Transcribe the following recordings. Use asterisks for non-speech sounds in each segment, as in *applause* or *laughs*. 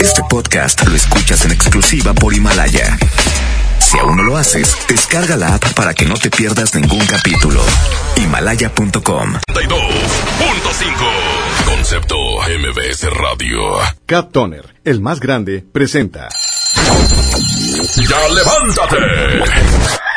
Este podcast lo escuchas en exclusiva por Himalaya. Si aún no lo haces, descarga la app para que no te pierdas ningún capítulo. Himalaya.com 32.5 Concepto MBS Radio. Cat Toner, el más grande, presenta. ¡Ya levántate!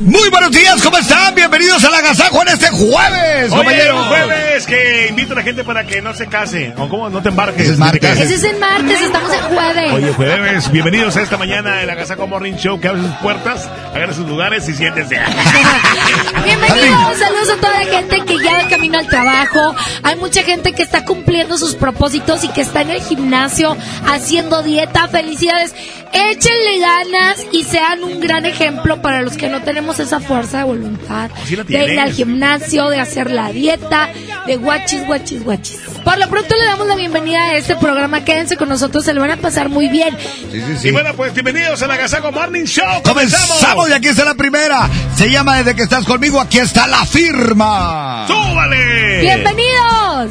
Muy buenos días, ¿cómo están? Bienvenidos al agasajo en este jueves, Oye, compañero. un jueves que invito a la gente para que no se case. ¿O cómo? No te embarques. Ese es martes. Ese es en martes, estamos en jueves. Oye, jueves, bienvenidos a esta mañana el Agasaco Morning Show que abre sus puertas, agarre sus lugares y siéntense. *laughs* Bienvenidos, saludos a toda la gente que ya camino al trabajo. Hay mucha gente que está cumpliendo sus propósitos y que está en el gimnasio haciendo dieta. Felicidades. Échenle ganas y sean un gran ejemplo para los que no tenemos esa fuerza de voluntad Sí la de ir al gimnasio, de hacer la dieta, de guachis, guachis, guachis. Por lo pronto le damos la bienvenida a este programa. Quédense con nosotros, se lo van a pasar muy bien. Sí, sí, sí. Y bueno, pues bienvenidos al Agasaco Morning Show. Comenzamos y aquí está la primera. Se llama Desde que estás conmigo, aquí está la firma. ¡Súbale! ¡Bienvenidos!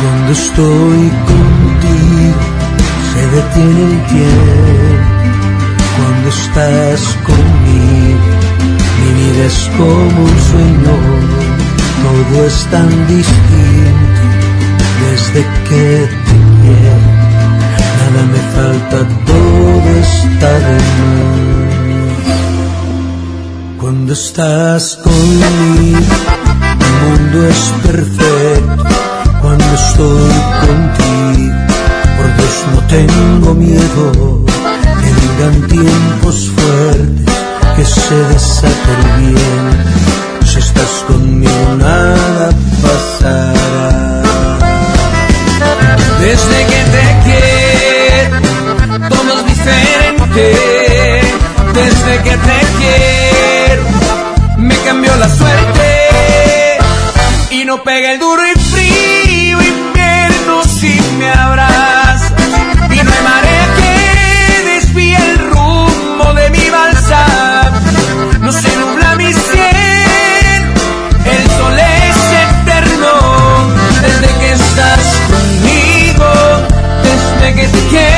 Cuando estoy contigo se detiene el tiempo. Cuando estás conmigo mi vida es como un sueño. Todo es tan distinto desde que te quiero. Nada me falta, todo está de más. Cuando estás conmigo el mundo es perfecto cuando estoy contigo. Por Dios no tengo miedo que vengan tiempos fuertes, que se desate. Si estás conmigo nada pasará. Desde que te quiero, todo es diferente. Desde que te quiero, me cambió la suerte. Y no pega el duro y frío desde que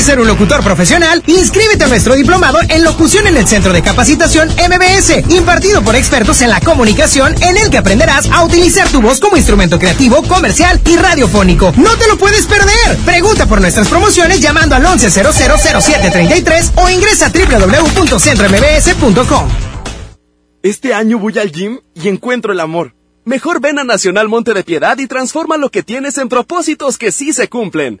¿Quieres ser un locutor profesional? Inscríbete a nuestro diplomado en locución en el Centro de Capacitación MBS, impartido por expertos en la comunicación, en el que aprenderás a utilizar tu voz como instrumento creativo, comercial y radiofónico. ¡No te lo puedes perder! Pregunta por nuestras promociones llamando al 11000733 o ingresa a www.centrombs.com. Este año voy al gym y encuentro el amor. Mejor ven a Nacional Monte de Piedad y transforma lo que tienes en propósitos que sí se cumplen.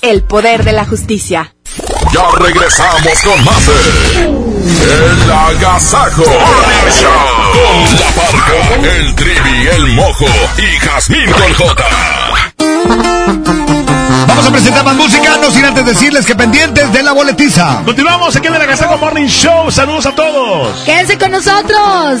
El poder de la justicia. Ya regresamos con más El Agasajo con la parca, el trivi, el mojo y Jazmín con J. Vamos a presentar más música, no sin antes decirles que pendientes de la boletiza. Continuamos aquí en el Agasajo Morning Show. Saludos a todos. Quédense con nosotros.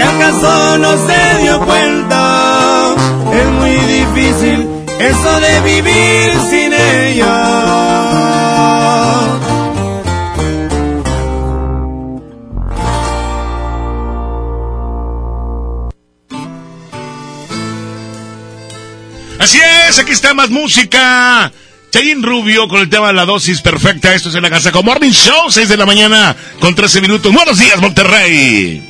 que acaso no se dio cuenta. Es muy difícil eso de vivir sin ella. Así es, aquí está más música. Chayin Rubio con el tema de la dosis perfecta. Esto es en la casa con Morning Show, 6 de la mañana con 13 minutos. Buenos días, Monterrey.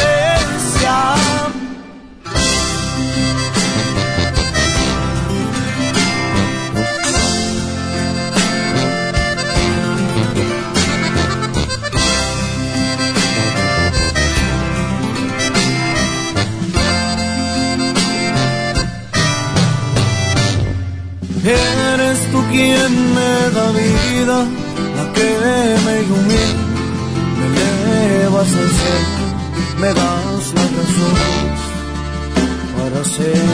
Me elevas al cielo, me das la razón para ser.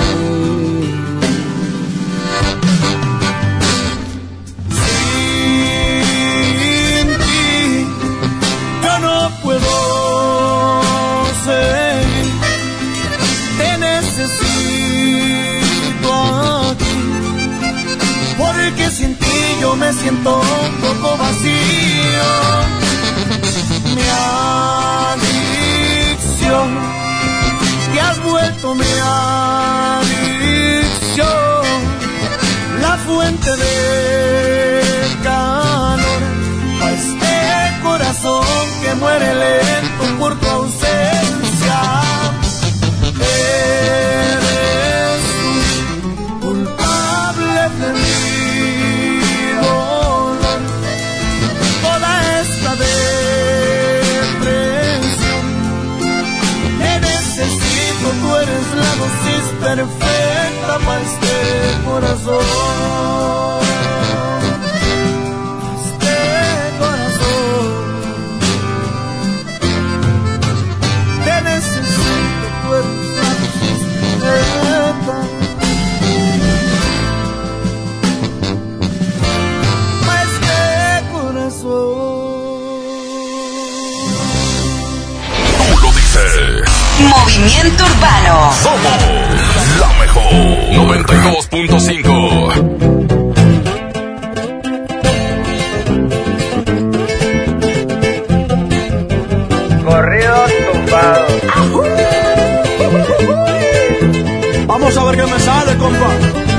Sin ti yo no puedo seguir, te necesito aquí porque sin ti yo me siento un poco vacío. Mi adicción, te has vuelto mi adicción, la fuente de calor a este corazón que muere lento para este corazón. Este corazón. Te necesito, dosis perfecta. Más que corazón. Tú lo dices. Movimiento Urbano. Somos 92.5.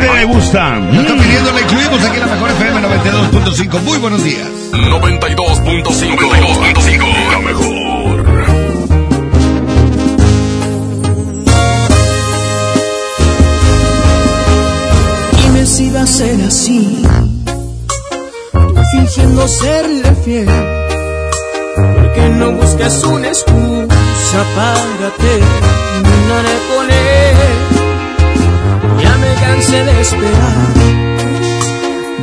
Gente le gusta. Lo está pidiendo, le incluimos aquí en la mejor FM 92.5. Muy buenos días. 92.5. 92.5. La mejor. Dime si va a ser así. Tú fingiendo serle fiel. Porque no buscas una excusa para terminar con él. Cansé de esperar.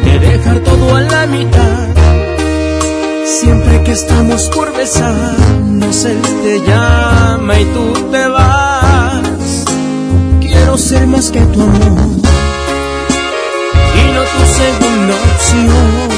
De dejar todo a la mitad. Siempre que estamos por besarnos, él te llama y tú te vas. Quiero ser más que tu amor y no tu segunda opción.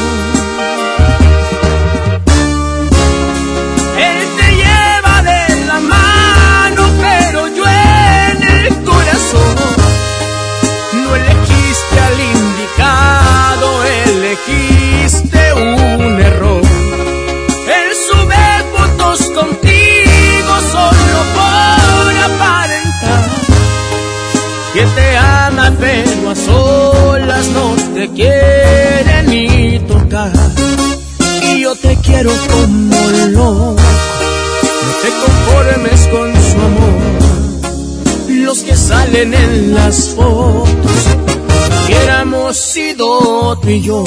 Que te ama pero a solas no te quiere ni tocar. Y yo te quiero como loco. No te conformes con su amor. Los que salen en las fotos hubiéramos sido tú y yo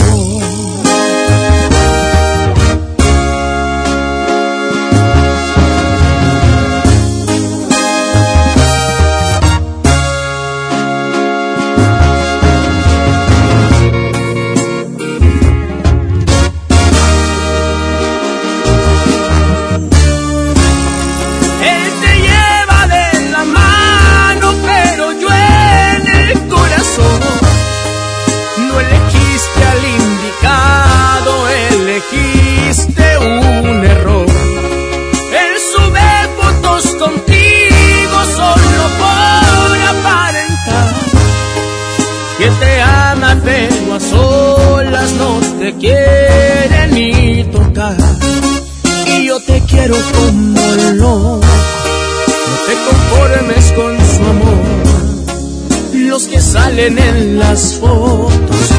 con su amor. Los que salen en las fotos,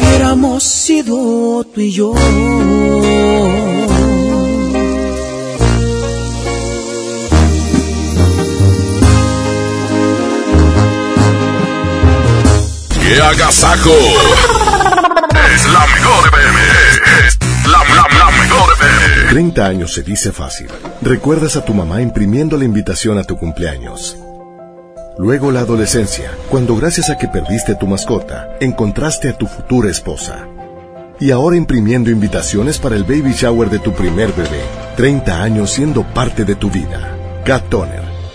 hubiéramos sido tú y yo. ¡Qué agasajo! 30 años se dice fácil. Recuerdas a tu mamá imprimiendo la invitación a tu cumpleaños. Luego la adolescencia, cuando gracias a que perdiste tu mascota, encontraste a tu futura esposa. Y ahora imprimiendo invitaciones para el baby shower de tu primer bebé. 30 años siendo parte de tu vida. Cat Toner,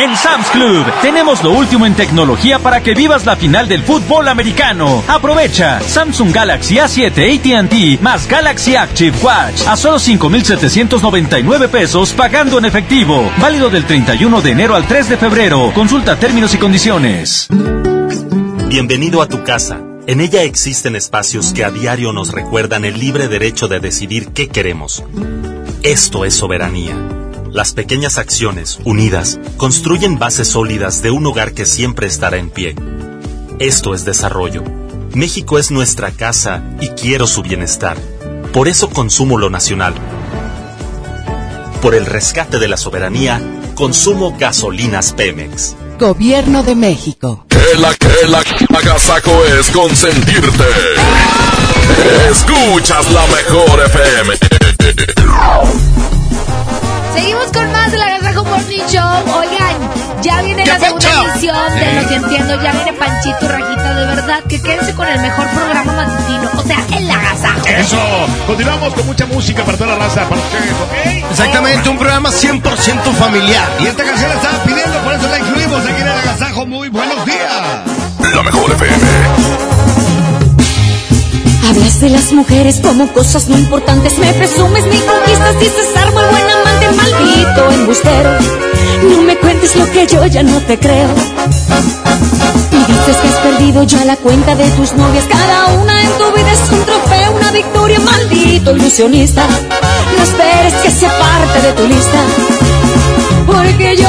En Sam's Club tenemos lo último en tecnología para que vivas la final del fútbol americano. Aprovecha Samsung Galaxy A7 AT&T más Galaxy Active Watch a solo 5,799 pesos pagando en efectivo. Válido del 31 de enero al 3 de febrero. Consulta términos y condiciones. Bienvenido a tu casa. En ella existen espacios que a diario nos recuerdan el libre derecho de decidir qué queremos. Esto es soberanía. Las pequeñas acciones, unidas, construyen bases sólidas de un hogar que siempre estará en pie. Esto es desarrollo. México es nuestra casa y quiero su bienestar. Por eso consumo lo nacional. Por el rescate de la soberanía, consumo gasolinas Pemex. Gobierno de México. Que la que la es consentirte. Escuchas la mejor FM. Seguimos con más de la Gazajo Morning Show. Oigan, ya viene la segunda edición de Lo que entiendo. Ya viene Panchito Rajita. De verdad, que quédense con el mejor programa matutino. O sea, el Agasajo. Eso. Continuamos con mucha música para toda la raza, para ustedes, ¿ok? Exactamente, un programa 100% familiar. Y esta canción la estaba pidiendo, por eso la incluimos aquí en el agasajo. Muy buenos días. La mejor FM. Hablas de las mujeres como cosas no importantes. Me presumes mi conquistas, dices ser muy buen amante, maldito embustero. No me cuentes lo que yo ya no te creo. Y dices que has perdido ya la cuenta de tus novias. Cada una en tu vida es un trofeo, una victoria, maldito ilusionista. No esperes que sea parte de tu lista. Porque yo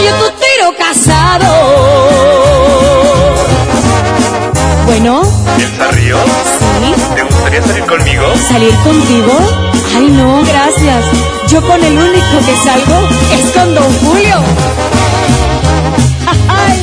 Fallo tu tiro casado. Bueno, ¿Piensa Río? ¿Sí? ¿Te gustaría salir conmigo? ¿salir contigo? Ay, no, gracias. Yo con el único que salgo es con Don Julio. Ay.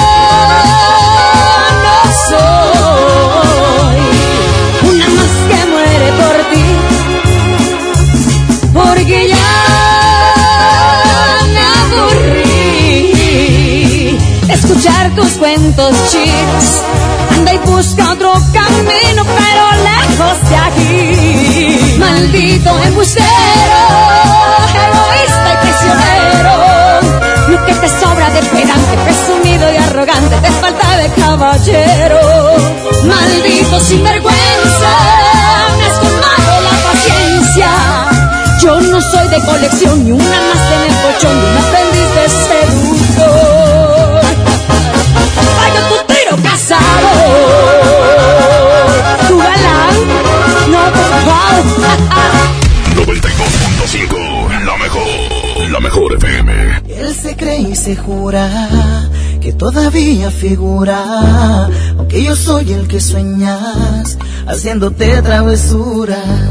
que ya me aburrí escuchar tus cuentos chinos. Anda y busca otro camino, pero lejos de aquí. Maldito embustero, egoísta y prisionero. Lo que te sobra de pedante, presumido y arrogante, te falta de caballero. Maldito sinvergüenza. No soy de colección, ni una más en el colchón de un aprendiz de seductor. Vaya tu tiro casado, tu galán, no por favor. 92.5, la mejor, la mejor FM. Él se cree y se jura que todavía figura, aunque yo soy el que sueñas, haciéndote travesuras.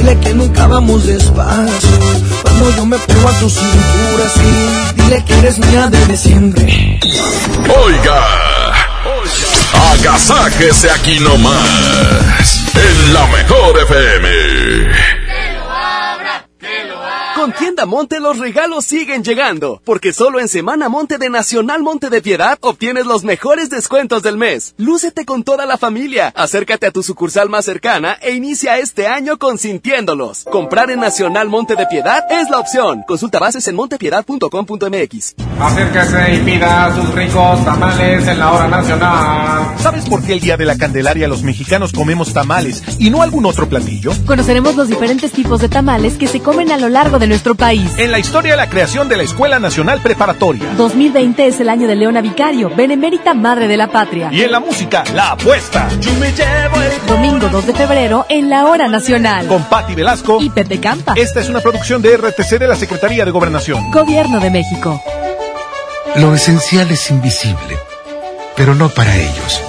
Dile que nunca vamos despacio. Cuando yo me pego a tu cintura, sí. Dile que eres mía desde siempre. Oiga, agasáquese aquí nomás, en la mejor FM. Con Monte los regalos siguen llegando, porque solo en Semana Monte de Nacional Monte de Piedad obtienes los mejores descuentos del mes. Lúcete con toda la familia, acércate a tu sucursal más cercana e inicia este año consintiéndolos. Comprar en Nacional Monte de Piedad es la opción. Consulta bases en montepiedad.com.mx. Acérquese y pida sus ricos tamales en la hora nacional. ¿Sabes por qué el día de la Candelaria los mexicanos comemos tamales y no algún otro platillo? Conoceremos los diferentes tipos de tamales que se comen a lo largo de nuestro país. En la historia de la creación de la Escuela Nacional Preparatoria. 2020 es el año de Leona Vicario, benemérita madre de la patria. Y en la música, La Apuesta. Yo me llevo el Domingo 2 de febrero en la hora nacional. Con Patti Velasco y Pepe Campa. Esta es una producción de RTC de la Secretaría de Gobernación. Gobierno de México. Lo esencial es invisible, pero no para ellos.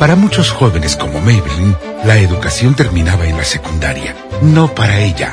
Para muchos jóvenes como Maybelline, la educación terminaba en la secundaria. No para ella.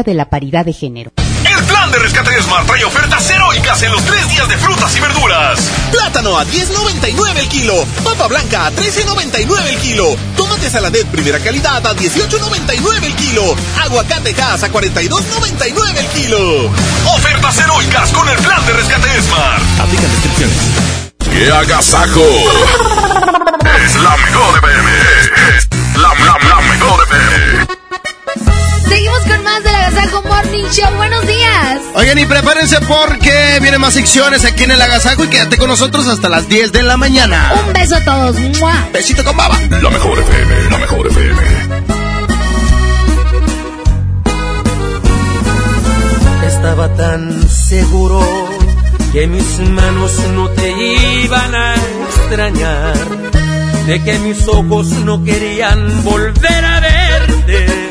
de la paridad de género. El plan de rescate de Smart trae ofertas heroicas en los tres días de frutas y verduras. Plátano a 10.99 el kilo. Papa blanca a 13.99 el kilo. Tomate saladet primera calidad a 18.99 el kilo. Aguacate Hass a 42.99 el kilo. Ofertas heroicas con el plan de rescate Smart. Aplican descripciones. ¡Qué agasajo! es la mejor FM. Es la, la, la mejor FM. Seguimos con más del Agasajo Morning Show. Buenos días. Oigan, y prepárense porque vienen más secciones aquí en el Agasajo y quédate con nosotros hasta las 10 de la mañana. Un beso a todos. ¡Mua! Besito con baba. La mejor FM, la mejor FM. Estaba tan seguro que mis manos no te iban a extrañar, de que mis ojos no querían volver a verte,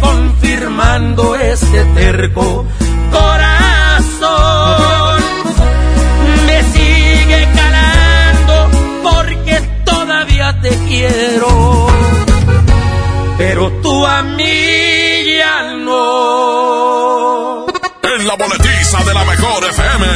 Confirmando este terco corazón. Me sigue calando porque todavía te quiero. Pero tú a mí ya no. En la boletiza de la mejor FM.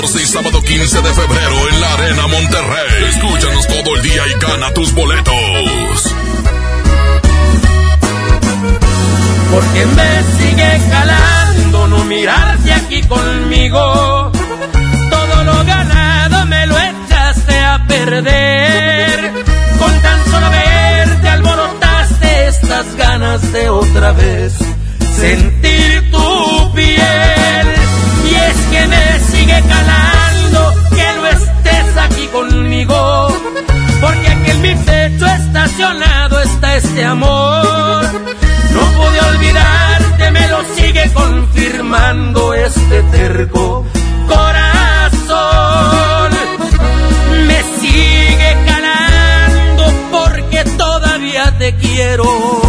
14 y sábado 15 de febrero en la Arena Monterrey. Escúchanos todo el día y gana tus boletos. Porque me sigue calando no mirarte aquí conmigo. Todo lo ganado me lo echaste a perder. Con tan solo verte alborotaste estas ganas de otra vez sentir tu piel. Es que me sigue calando que no estés aquí conmigo. Porque aquí en mi pecho estacionado está este amor. No pude olvidarte, me lo sigue confirmando este terco corazón. Me sigue calando porque todavía te quiero.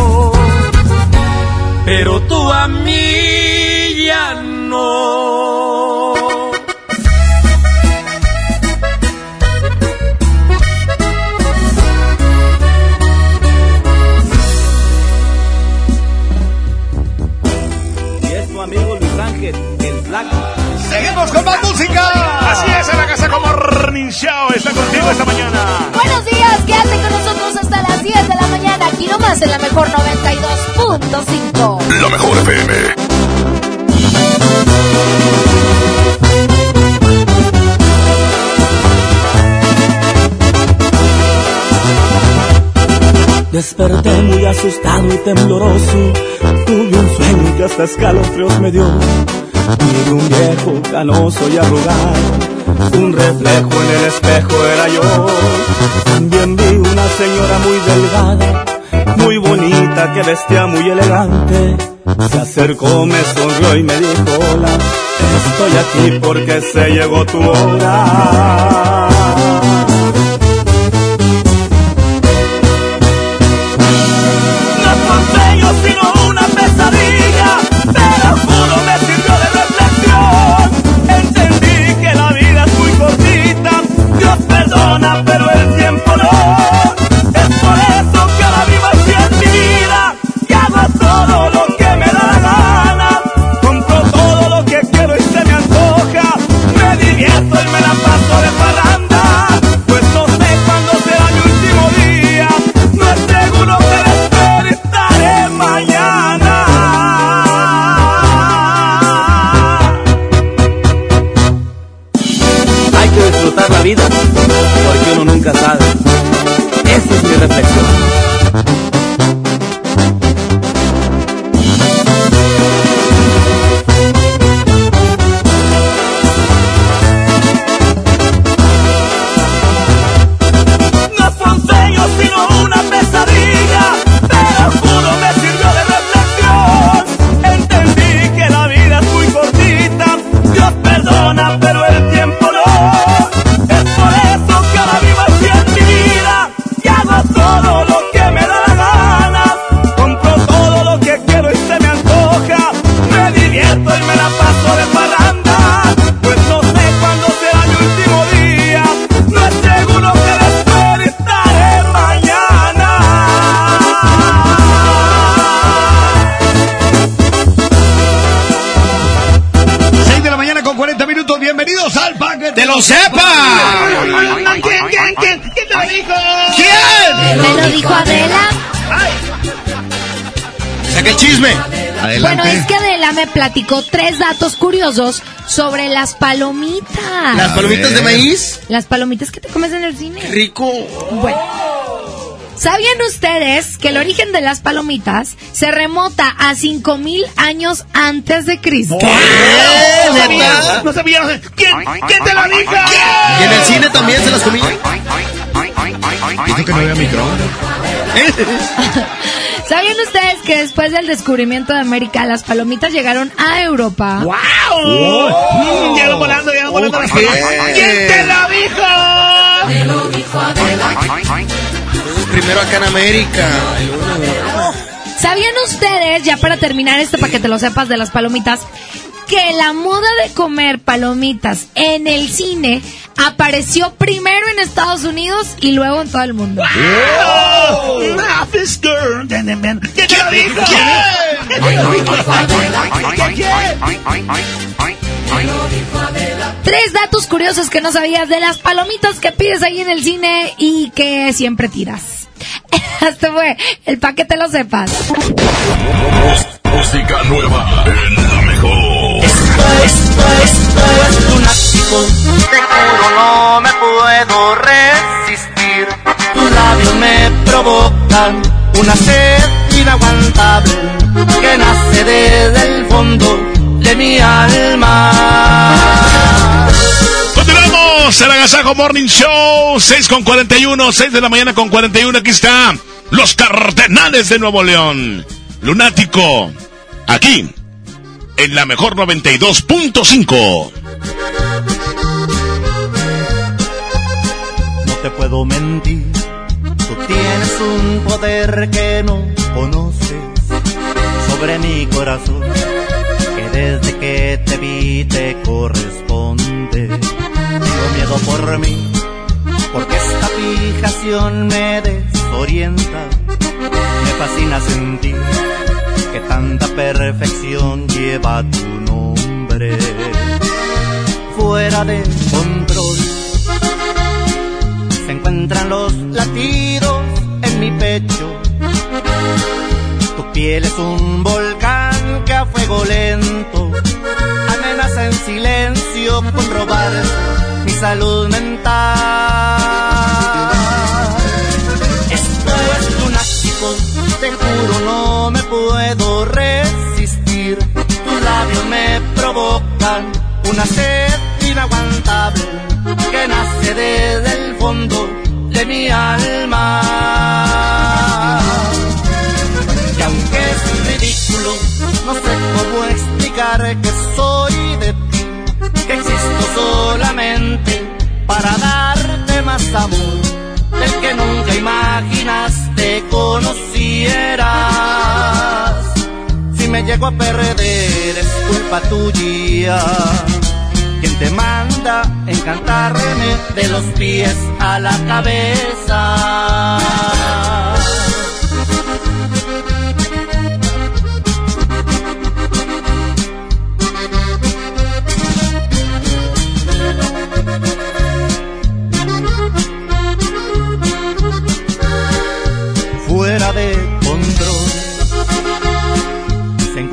Morning Show está contigo esta mañana. Buenos días, quédate con nosotros hasta las 10 de la mañana. Aquí nomás en la mejor 92.5. La mejor FM. Desperté muy asustado y tembloroso. Tuve un sueño que hasta escalofríos me dio. Miré un viejo canoso y arrugado. Un reflejo en el espejo era yo. También vi una señora muy delgada. muy bonita, que vestía muy elegante. Se acercó, me sonrió y me dijo hola. Estoy aquí porque se llegó tu hora. No fue sino una pesadilla, pero juro Bueno, es que Adela me platicó tres datos curiosos sobre las palomitas. ¿Las palomitas de maíz? Las palomitas que te comes en el cine. Rico. Bueno. ¿Sabían ustedes que el origen de las palomitas se remota a 5000 años antes de Cristo? No sabía, no sabía. ¿Quién, quién te lo dijo? ¿Y en el cine también se las comían? Dijo que no había micrófono. *laughs* ¿Sabían ustedes que después del descubrimiento de América las palomitas llegaron a Europa? ¡Wow! Mm, ya lo volando, ya lo volando las palomitas. ¿Quién te lo dijo? Me lo dijo Primero acá en América. ¿Sabían ustedes, ya para terminar esto, para que te lo sepas de las palomitas, que la moda de comer palomitas en el cine apareció primero en Estados Unidos y luego en todo el mundo? ¿Quién? Tres datos curiosos que no sabías de las palomitas que pides ahí en el cine y que siempre tiras. Hasta *laughs* fue el paquete lo sepas. Música nueva en la mejor. Lunático. Te juro no me puedo resistir. Tus labios me provocan una sed inaguantable que nace desde el fondo de mi alma. Continuamos el Agasajo Morning Show, 6 con 41, 6 de la mañana con 41. Aquí está los Cardenales de Nuevo León. Lunático, aquí, en la mejor 92.5. No te puedo mentir, tú tienes un poder que no conoces sobre mi corazón, que desde que te vi te corresponde. Tengo miedo por mí, porque esta fijación me desorienta. Me fascina sentir tanta perfección lleva tu nombre. Fuera de control se encuentran los latidos en mi pecho. Tu piel es un volcán que a fuego lento amenaza en silencio con robar mi salud mental. Esto es lunático, te juro no puedo resistir. Tus labios me provocan una sed inaguantable que nace desde el fondo de mi alma. Y aunque es ridículo, no sé cómo explicar que soy de ti, que existo solamente para darte más amor, del que nunca imaginaste conociera. Me llego a perder es culpa tuya. Quien te manda encantarme de los pies a la cabeza. fuera de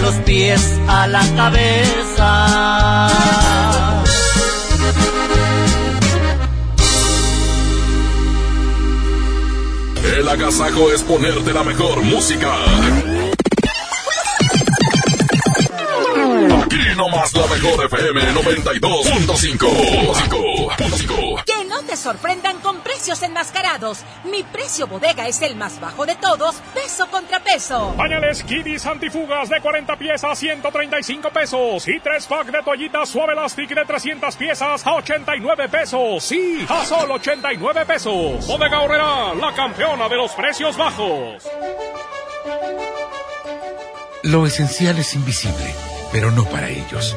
los pies a la cabeza. El agasajo es ponerte la mejor música. Aquí nomás la mejor FM 92.5. No te sorprendan con precios enmascarados. Mi precio bodega es el más bajo de todos, peso contra peso. Pañales Kidis antifugas de 40 piezas, 135 pesos. Y 3 pack de toallitas suave elastic de 300 piezas a 89 pesos. Sí, a solo 89 pesos. Bodega Horrera, la campeona de los precios bajos. Lo esencial es invisible, pero no para ellos.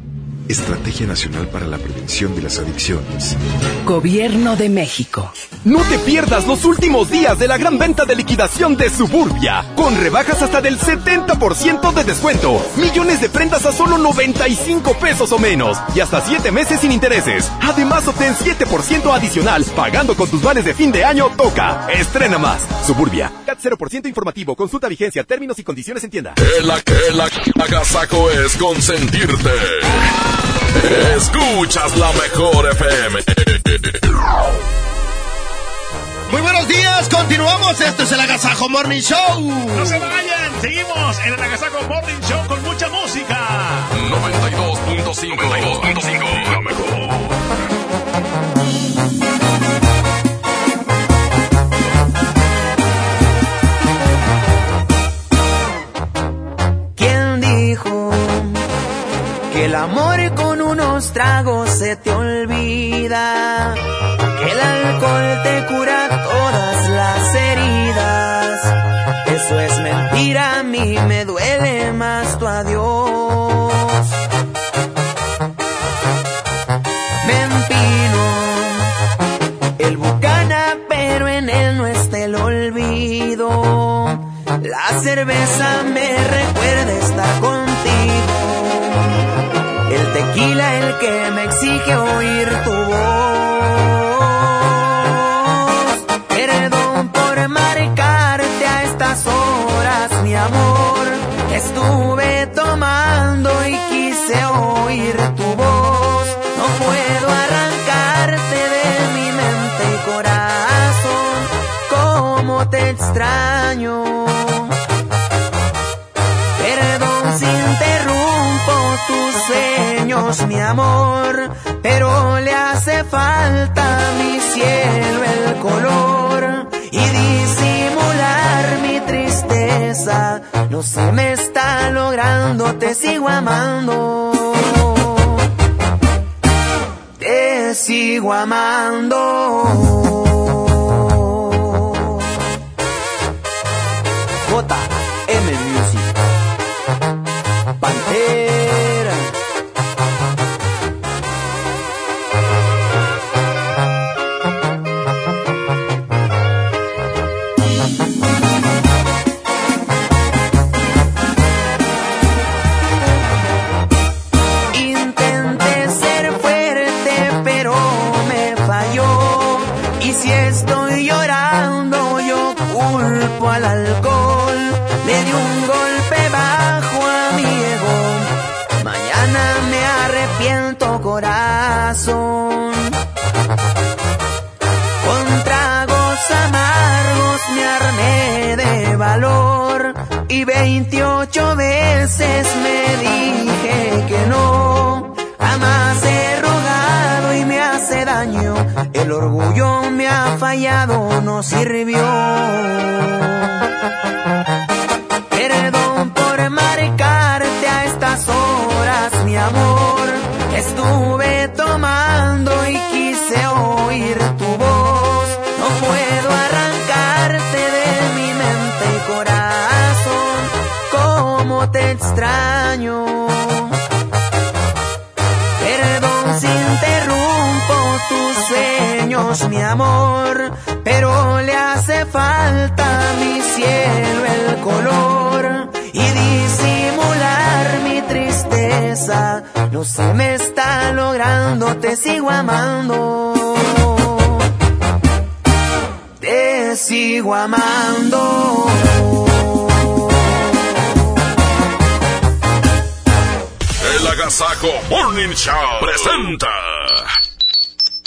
Estrategia Nacional para la Prevención de las Adicciones. Gobierno de México. No te pierdas los últimos días de la gran venta de liquidación de Suburbia, con rebajas hasta del 70% de descuento, millones de prendas a solo 95 pesos o menos y hasta 7 meses sin intereses. Además obtén 7% adicional pagando con tus vales de fin de año Toca. Estrena más. Suburbia. CAT 0% informativo. Consulta vigencia, términos y condiciones en tienda. El, el, el agasajo es consentirte. Escuchas la mejor FM. Muy buenos días, continuamos. Esto es el Agasajo Morning Show. No se vayan, seguimos en el Agasajo Morning Show con mucha música. 92.5. 92.5. extraño. Perdón si interrumpo tus sueños, mi amor, pero le hace falta a mi cielo el color y disimular mi tristeza. No se me está logrando, te sigo amando. Te sigo amando. El orgullo me ha fallado, no sirvió. Perdón por marcarte a estas horas, mi amor. Estuve tomando y quise oír tu voz. No puedo arrancarte de mi mente y corazón. Cómo te extraño. Mi amor, pero le hace falta a mi cielo el color y disimular mi tristeza. No se me está logrando, te sigo amando. Te sigo amando. El Agasajo Morning Show presenta.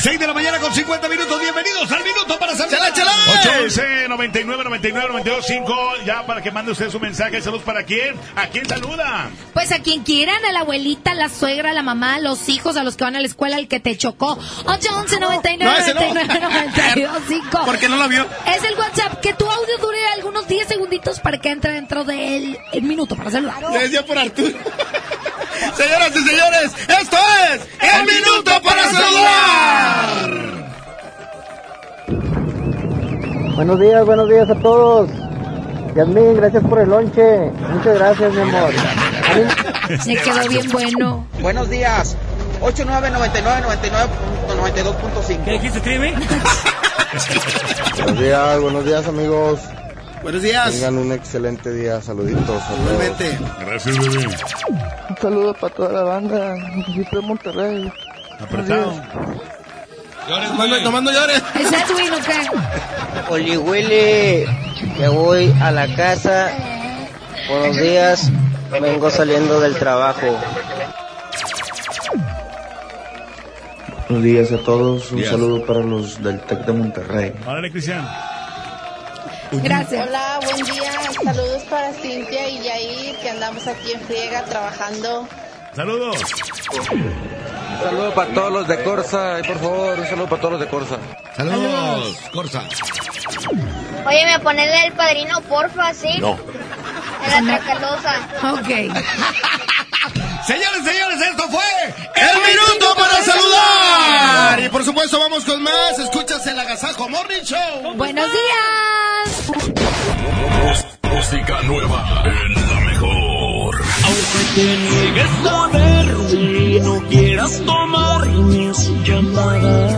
6 de la mañana con 50 minutos. Bienvenidos al minuto para saludar. ¡Chala, chala! 811 99 99 925 Ya para que mande usted su mensaje. Saludos para quién. ¿A quién saluda? Pues a quien quieran, a la abuelita, a la suegra, a la mamá, a los hijos, a los que van a la escuela, al que te chocó. 811 99 No, ese no. 99 925 *laughs* ¿Por qué no lo vio? Es el WhatsApp. Que tu audio dure algunos 10 segunditos para que entre dentro del el minuto para saludar. Le decía por Arturo. Señoras y señores, esto es El Minuto para Saludar. Buenos días, buenos días a todos. Yasmín, gracias por el lonche. Muchas gracias, mi amor. Se quedó bien bueno. Buenos días. 899999.92.5. ¿Qué dijiste, Trivi? Buenos días, buenos días amigos. Buenos días. Tengan un excelente día, saluditos. todos. Gracias, bebé. Un saludo para toda la banda. Municipio de Monterrey. Apretado. Llores, mando, tomando llores. ¿Es Edwin o qué? Oli Willy, ya voy a la casa. Buenos días. Vengo saliendo del trabajo. Buenos días a todos. Un Días. saludo para los del TEC de Monterrey. Órale, Cristian. Gracias. Hola, buen día. Saludos para Cintia y Yair, que andamos aquí en friega trabajando. Saludos. Un saludo para todos los de Corsa. Y por favor, un saludo para todos los de Corsa. Saludos, Corsa. Oye, ¿me pones el padrino, porfa, sí? No. En la tracalosa. Ok. *laughs* Señores, señores, esto fue El Minuto para Saludar. Y por supuesto, vamos con más. Escuchas el Agasajo Morning Show. Buenos días. Música nueva en la mejor. Aunque te niegues a verme y no quieras tomar mis llamadas.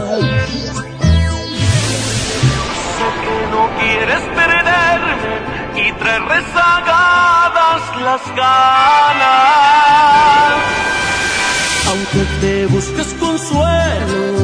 Sé que no quieres perderme y traer rezagadas las ganas. Aunque te busques consuelo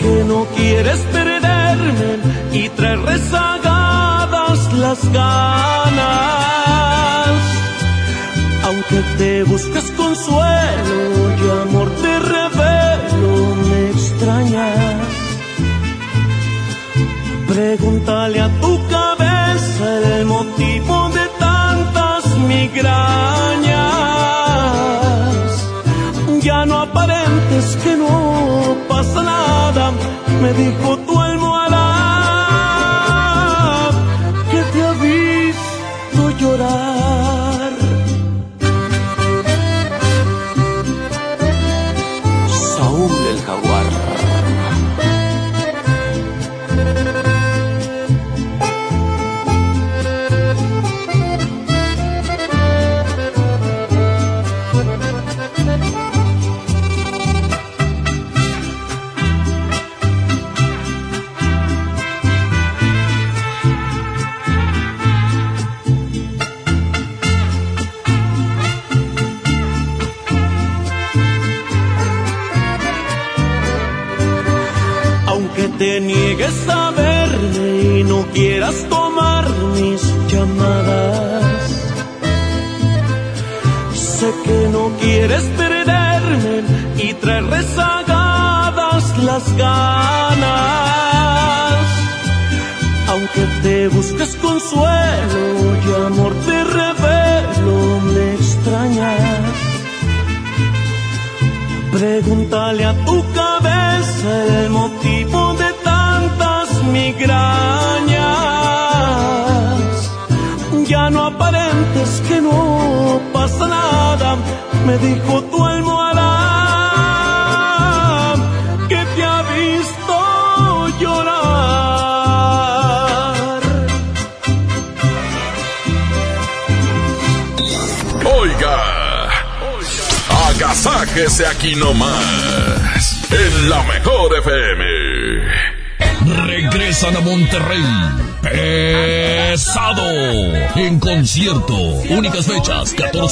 que no quieres perderme y traer rezagadas las ganas. Aunque te busques consuelo y amor te revelo, me extrañas. Pregúntale a tu cabeza el motivo de tantas migrañas. Ya no aparentes que no pasa nada, me dijo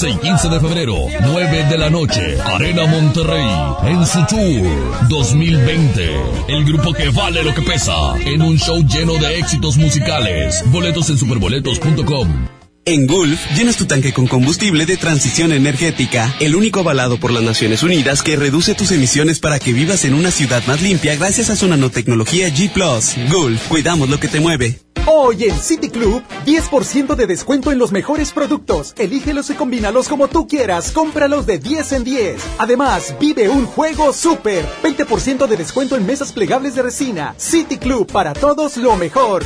y 15 de febrero, 9 de la noche, Arena Monterrey, en su tour 2020. El grupo que vale lo que pesa, en un show lleno de éxitos musicales. Boletos en superboletos.com. En Gulf, llenas tu tanque con combustible de transición energética, el único avalado por las Naciones Unidas que reduce tus emisiones para que vivas en una ciudad más limpia gracias a su nanotecnología G ⁇ Gulf, cuidamos lo que te mueve. Hoy en City Club, 10% de descuento en los mejores productos. Elígelos y combínalos como tú quieras. Cómpralos de 10 en 10. Además, vive un juego súper. 20% de descuento en mesas plegables de resina. City Club, para todos lo mejor.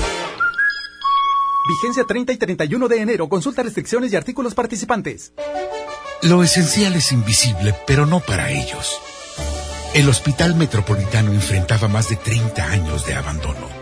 Vigencia 30 y 31 de enero. Consulta restricciones y artículos participantes. Lo esencial es invisible, pero no para ellos. El Hospital Metropolitano enfrentaba más de 30 años de abandono.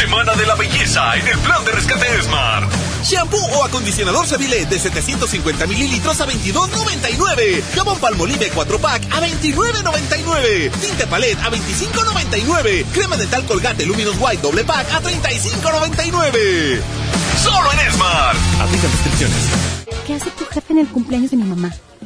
Semana de la belleza en el plan de rescate Smart. Shampoo o acondicionador Seville de 750 mililitros a 22.99. Jabón Palmolive 4 pack a 29.99. Tinte Palet a 25.99. Crema dental Colgate Luminous White doble pack a 35.99. Solo en Smart. Aplica restricciones. ¿Qué hace tu jefe en el cumpleaños de mi mamá?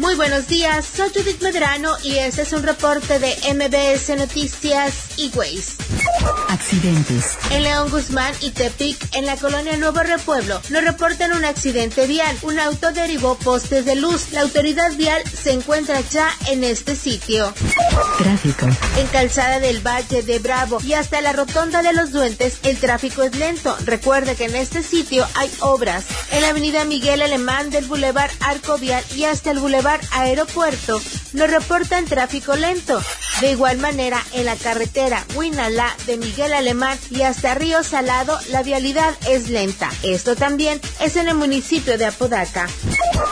Muy buenos días, soy Judith Medrano y este es un reporte de MBS Noticias y Ways. Accidentes. En León Guzmán y Tepic, en la colonia Nuevo Repueblo, nos reportan un accidente vial. Un auto derivó postes de luz. La autoridad vial se encuentra ya en este sitio. Tráfico. En Calzada del Valle de Bravo y hasta la Rotonda de los Duentes, el tráfico es lento. Recuerde que en este sitio hay obras. En la avenida Miguel Alemán del Boulevard Arco Vial y hasta el Boulevard Aeropuerto, nos reportan tráfico lento. De igual manera, en la carretera Huinalá de Miguel Alemán y hasta Río Salado, la vialidad es lenta. Esto también es en el municipio de Apodaca.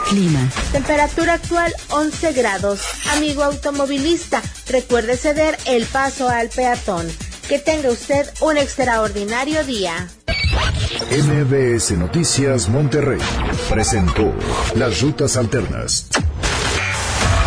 Clima. Temperatura actual 11 grados. Amigo automovilista, recuerde ceder el paso al peatón. Que tenga usted un extraordinario día. MBS Noticias Monterrey presentó Las Rutas Alternas.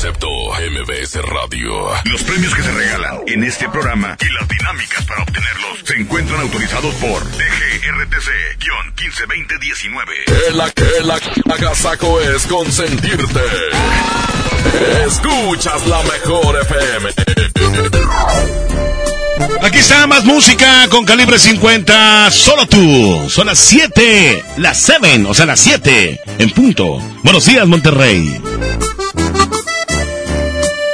Concepto MBS Radio. Los premios que se regalan en este programa y las dinámicas para obtenerlos se encuentran autorizados por DGRTC-152019. El, el agasaco es consentirte. Escuchas la mejor FM. Aquí está más música con calibre 50. Solo tú. Son las 7. Las 7. O sea, las 7. En punto. Buenos días, Monterrey.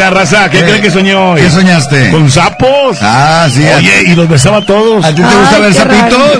Oiga, raza, ¿qué, creen que soñé hoy? ¿Qué soñaste? ¿Con sapos? Ah, sí. Oye, y los besaba a todos. ¿A ti te gusta ver sapitos?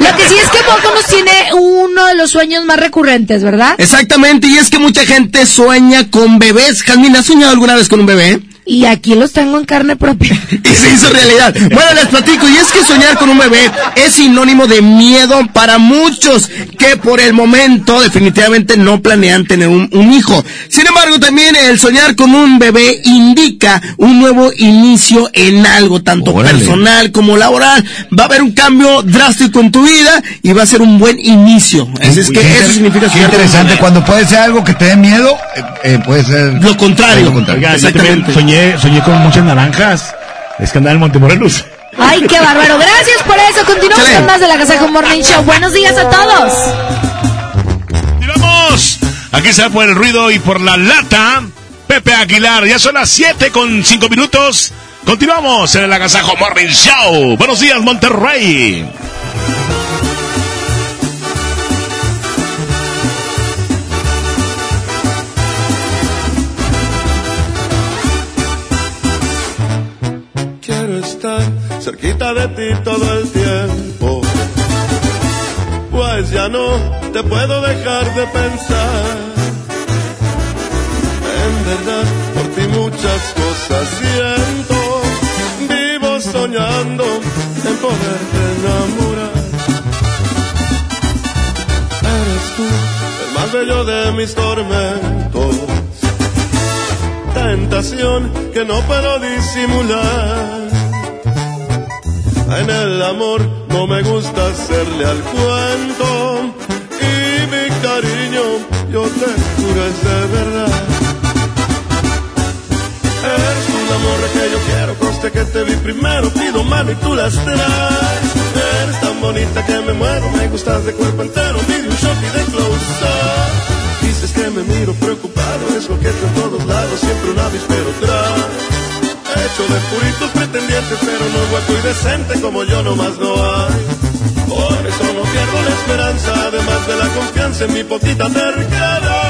Lo que sí es que Moco nos tiene uno de los sueños más recurrentes, ¿verdad? Exactamente, y es que mucha gente sueña con bebés. Jasmine, ¿has soñado alguna vez con un bebé? Y aquí los tengo en carne propia. *laughs* Y se hizo realidad. Bueno, les platico, y es que soñar con un bebé es sinónimo de miedo para muchos que por el momento definitivamente no planean tener un, un hijo. Sin embargo, también el soñar con un bebé indica un nuevo inicio en algo, tanto personal como laboral. Va a haber un cambio drástico en tu vida y va a ser un buen inicio. Así es que Qué eso significa Qué soñar con un interesante, cuando puede ser algo que te dé miedo, eh, eh, puede ser... Lo contrario. Lo contrario. Oiga, yo también soñé, soñé con muchas naranjas. Es que andaba en Montemorelos. Ay, qué bárbaro. Gracias por eso. Continuamos con más de la Casa con Morning Show. Buenos días a todos. Aquí se va por el ruido y por la lata. Pepe Aguilar, ya son las 7 con 5 minutos. Continuamos en el Agasajo Morning Show. Buenos días, Monterrey. Mis tormentos tentación que no puedo disimular. En el amor no me gusta hacerle al cuento y mi cariño yo te juro es de verdad. Eres la morra que yo quiero, conste que te vi primero, pido mano y tú las traes. Eres tan bonita que me muero, me gustas de cuerpo entero, pide un shot y de close. Que me miro preocupado, es coqueto en todos lados, siempre un avispero trae. Hecho de puritos pretendientes, pero no guapo y decente como yo nomás no hay. Por eso no pierdo la esperanza, además de la confianza en mi poquita terquedad.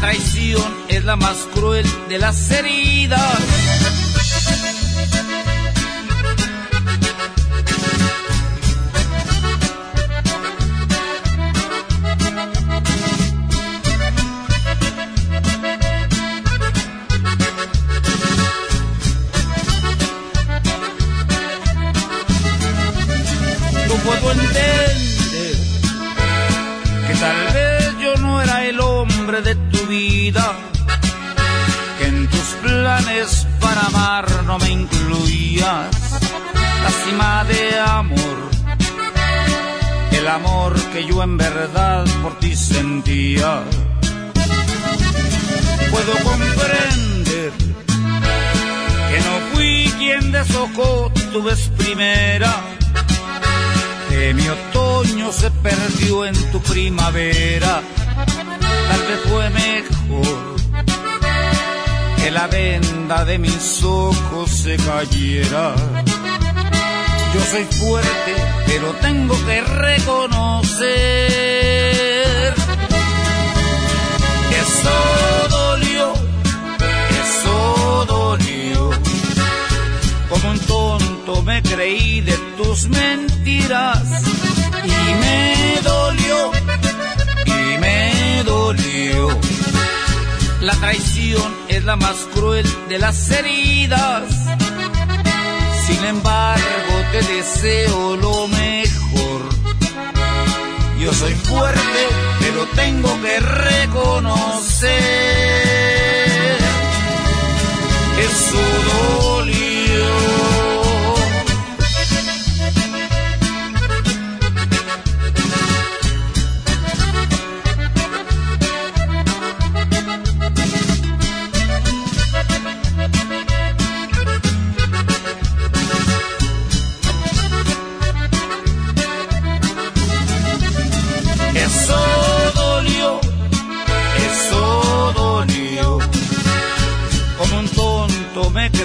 Traición es la más cruel de las heridas. Sentía. Puedo comprender que no fui quien deshojó tu vez primera que mi otoño se perdió en tu primavera. Tal vez fue mejor que la venda de mis ojos se cayera. Yo soy fuerte, pero tengo que reconocer eso dolió, eso dolió. Como un tonto me creí de tus mentiras y me dolió, y me dolió. La traición es la más cruel de las heridas. Sin embargo, te deseo lo mejor. Yo soy fuerte, pero tengo que reconocer. Eso dolió.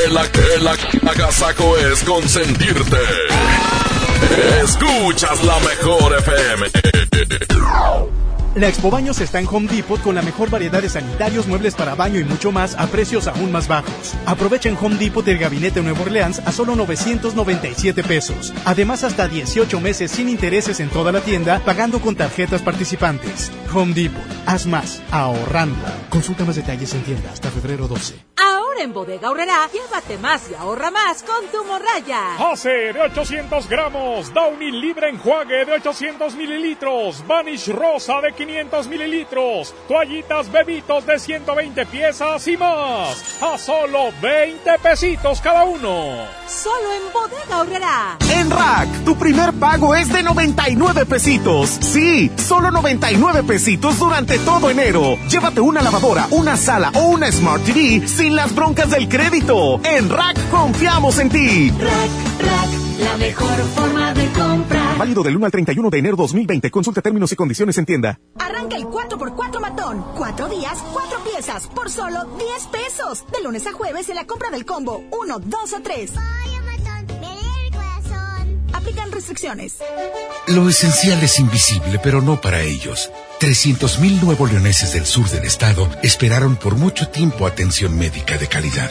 Que la agasaco es consentirte. Escuchas la mejor FM. La Expo Baños está en Home Depot con la mejor variedad de sanitarios, muebles para baño y mucho más a precios aún más bajos. Aprovecha en Home Depot el gabinete Nuevo Orleans a solo 997 pesos. Además, hasta 18 meses sin intereses en toda la tienda, pagando con tarjetas participantes. Home Depot, haz más, ahorrando. Consulta más detalles en tienda hasta febrero 12. Ahora en Bodega Aurrera, llévate más y ahorra más con tu morraya. Hace de 800 gramos, Downy libre enjuague de 800 mililitros, Vanish rosa de 500 mililitros, toallitas bebitos de 120 piezas y más. A solo 20 pesitos cada uno. Solo en Bodega Aurrera. En Rack, tu primer pago es de 99 pesitos. Sí, solo 99 pesitos durante todo enero. Llévate una lavadora, una sala o una Smart TV sin las broncas del crédito. En Rack confiamos en ti. Rack, Rack, la mejor forma de comprar. Válido del 1 al 31 de enero 2020. Consulta términos y condiciones en tienda. Arranca el 4x4 matón. Cuatro días, cuatro piezas, por solo 10 pesos. De lunes a jueves en la compra del combo 1, 2 o 3. Aplican restricciones. Lo esencial es invisible, pero no para ellos. 300.000 nuevo leoneses del sur del estado esperaron por mucho tiempo atención médica de calidad.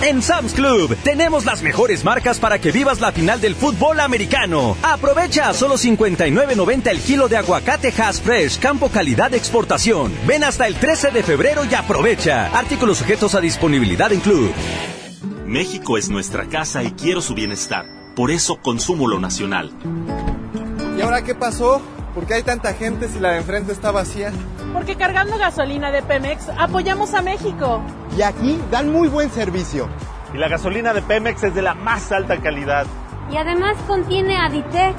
En Sam's Club tenemos las mejores marcas para que vivas la final del fútbol americano. Aprovecha a solo 59.90 el kilo de aguacate Hass Fresh, campo calidad de exportación. Ven hasta el 13 de febrero y aprovecha. Artículos sujetos a disponibilidad en Club. México es nuestra casa y quiero su bienestar. Por eso consumo lo nacional. ¿Y ahora qué pasó? ¿Por qué hay tanta gente si la de enfrente está vacía? Porque cargando gasolina de Pemex apoyamos a México. Y aquí dan muy buen servicio. Y la gasolina de Pemex es de la más alta calidad. Y además contiene Aditec.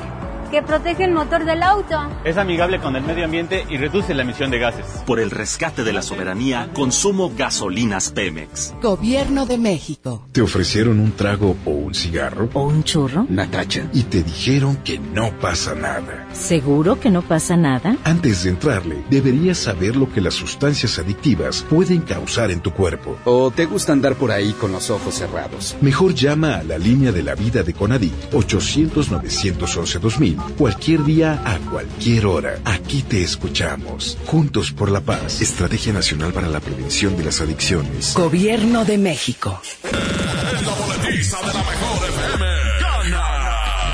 Que protege el motor del auto. Es amigable con el medio ambiente y reduce la emisión de gases. Por el rescate de la soberanía, consumo gasolinas Pemex. Gobierno de México. ¿Te ofrecieron un trago o un cigarro? ¿O un churro? Natacha. Y te dijeron que no pasa nada. ¿Seguro que no pasa nada? Antes de entrarle, deberías saber lo que las sustancias adictivas pueden causar en tu cuerpo. ¿O te gusta andar por ahí con los ojos cerrados? Mejor llama a la línea de la vida de Conadic 800-911-2000 cualquier día a cualquier hora. Aquí te escuchamos. Juntos por la paz. Estrategia Nacional para la Prevención de las Adicciones. Gobierno de México. La boletiza de la mejor FM. Gana.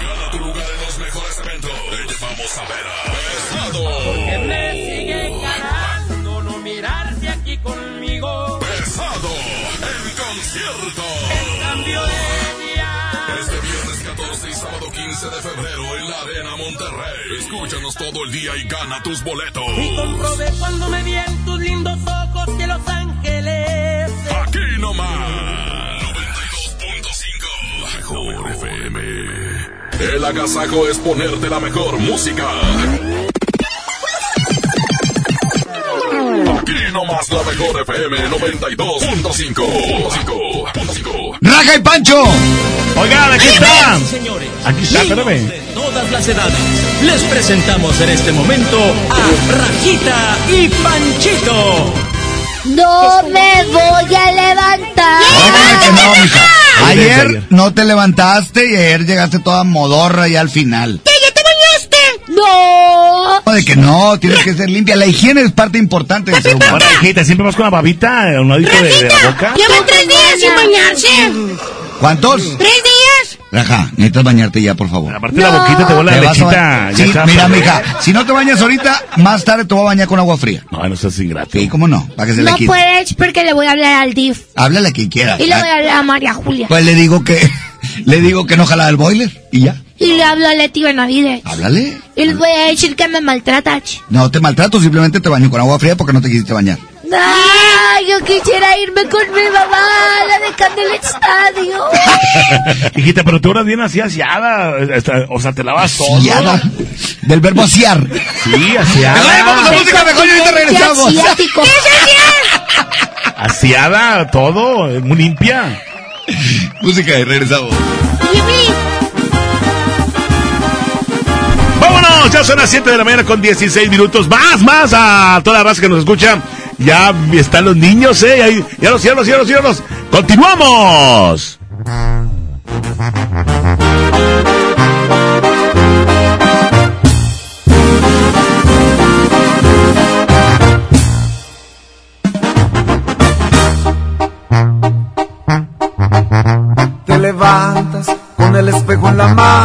Gana tu lugar en los mejores eventos. Te llevamos a ver a Pesado. 15 de febrero en la Arena Monterrey. Escúchanos todo el día y gana tus boletos. Y comprobé cuando me vi en tus lindos ojos que Los Ángeles. Aquí nomás. 92.5. La mejor FM. El agasajo es ponerte la mejor música. Aquí nomás la mejor FM 92.5. ¡Raja y Pancho! Oigan, aquí está. Señores, Aquí está, espérame. de todas las edades. Les presentamos en este momento a Rajita y Panchito. No me voy a levantar. No, mija. Ayer no te levantaste y ayer llegaste toda modorra y al final. No. No, de que no, tienes que ser limpia. La higiene es parte importante del ser humano. Hijita, siempre vas con la babita a un ladito de, de la boca. Lleva tres días sin bañarse. ¿Cuántos? ¿Tres días? Raja, necesitas bañarte ya, por favor. Aparte la boquita te vuela la lechita. Sí, mira, mija, si no te bañas ahorita, más tarde te voy a bañar con agua fría. No, no seas ingrato. Sí, ¿cómo no? Para que se le No quite. puedes porque le voy a hablar al DIF. Háblale a quien quiera. Y le voy a hablar a María Julia. Pues le digo que, *laughs* le digo que no jala el boiler y ya. Y le hablo a Leti Benavides. Háblale. Y les voy a decir que me maltrata. No te maltrato, simplemente te baño con agua fría porque no te quisiste bañar. Ay, yo quisiera irme con mi mamá, la dejan del estadio. *laughs* Hijita, pero tú eras bien así asiada. O sea, te lavas todo. Asiada. Del verbo asiar. Sí, asiada. Vamos a música mejor y ahorita regresamos. Asiático. *laughs* Asiada, todo. Muy limpia. Música y regresamos. Ya son las 7 de la mañana con 16 minutos. Más, más a toda la raza que nos escucha. Ya están los niños, ¿eh? Ya los cielos, cielos, cielos. ¡Continuamos! Te levantas con el espejo en la mano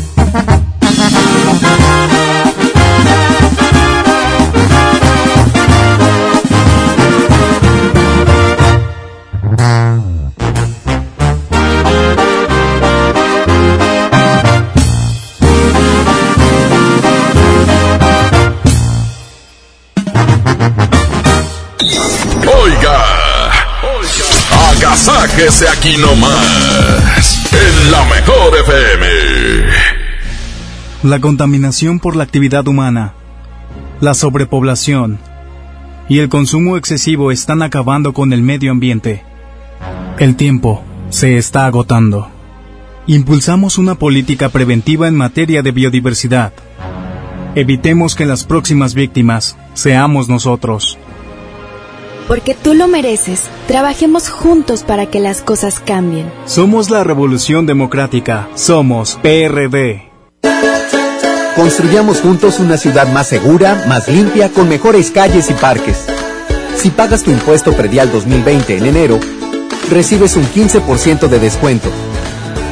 Aquí en la mejor FM. La contaminación por la actividad humana, la sobrepoblación y el consumo excesivo están acabando con el medio ambiente. El tiempo se está agotando. Impulsamos una política preventiva en materia de biodiversidad. Evitemos que las próximas víctimas seamos nosotros. Porque tú lo mereces. Trabajemos juntos para que las cosas cambien. Somos la Revolución Democrática. Somos PRD. Construyamos juntos una ciudad más segura, más limpia, con mejores calles y parques. Si pagas tu impuesto predial 2020 en enero, recibes un 15% de descuento.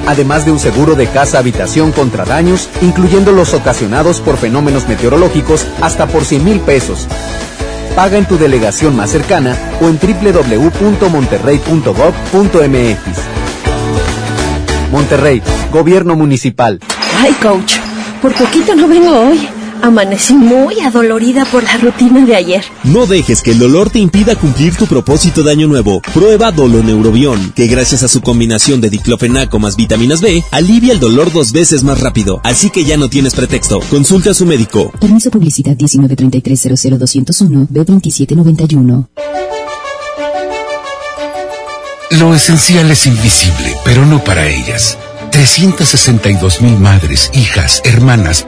Además de un seguro de casa-habitación contra daños, incluyendo los ocasionados por fenómenos meteorológicos, hasta por 100 mil pesos. Paga en tu delegación más cercana o en www.monterrey.gov.mx. Monterrey, Gobierno Municipal. Ay, coach, por poquito no vengo hoy. Amanecí muy adolorida por la rutina de ayer. No dejes que el dolor te impida cumplir tu propósito de año nuevo. Prueba Doloneurobión, que gracias a su combinación de diclofenaco más vitaminas B, alivia el dolor dos veces más rápido. Así que ya no tienes pretexto. Consulta a su médico. Permiso publicidad 193300201 B2791. Lo esencial es invisible, pero no para ellas. 362 mil madres, hijas, hermanas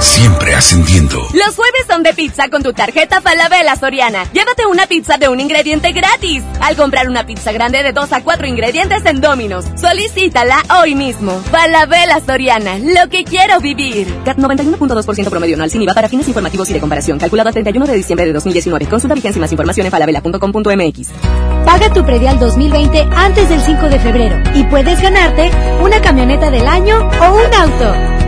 Siempre ascendiendo. Los jueves son de pizza con tu tarjeta Falabella Soriana. Llévate una pizza de un ingrediente gratis. Al comprar una pizza grande de 2 a 4 ingredientes en Dominos. Solicítala hoy mismo. Falabella Soriana, lo que quiero vivir. CAT 91.2% promedio anual sin IVA para fines informativos y de comparación. Calculado a 31 de diciembre de 2019. Consulta vigencia y más información en falabella.com.mx. Paga tu predial 2020 antes del 5 de febrero y puedes ganarte una camioneta del año o un auto.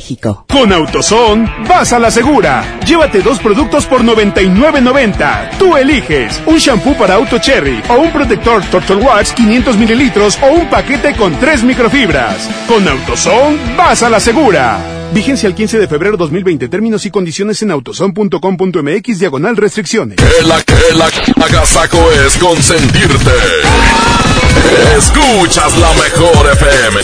Con AutoZone, vas a la segura. Llévate dos productos por 99.90. Tú eliges un shampoo para auto cherry o un protector Turtle Wax 500 mililitros o un paquete con tres microfibras. Con AutoZone, vas a la segura. Vigencia el 15 de febrero 2020. Términos y condiciones en autozone.com.mx diagonal restricciones. Que la que la agasaco es consentirte. Escuchas la mejor FM.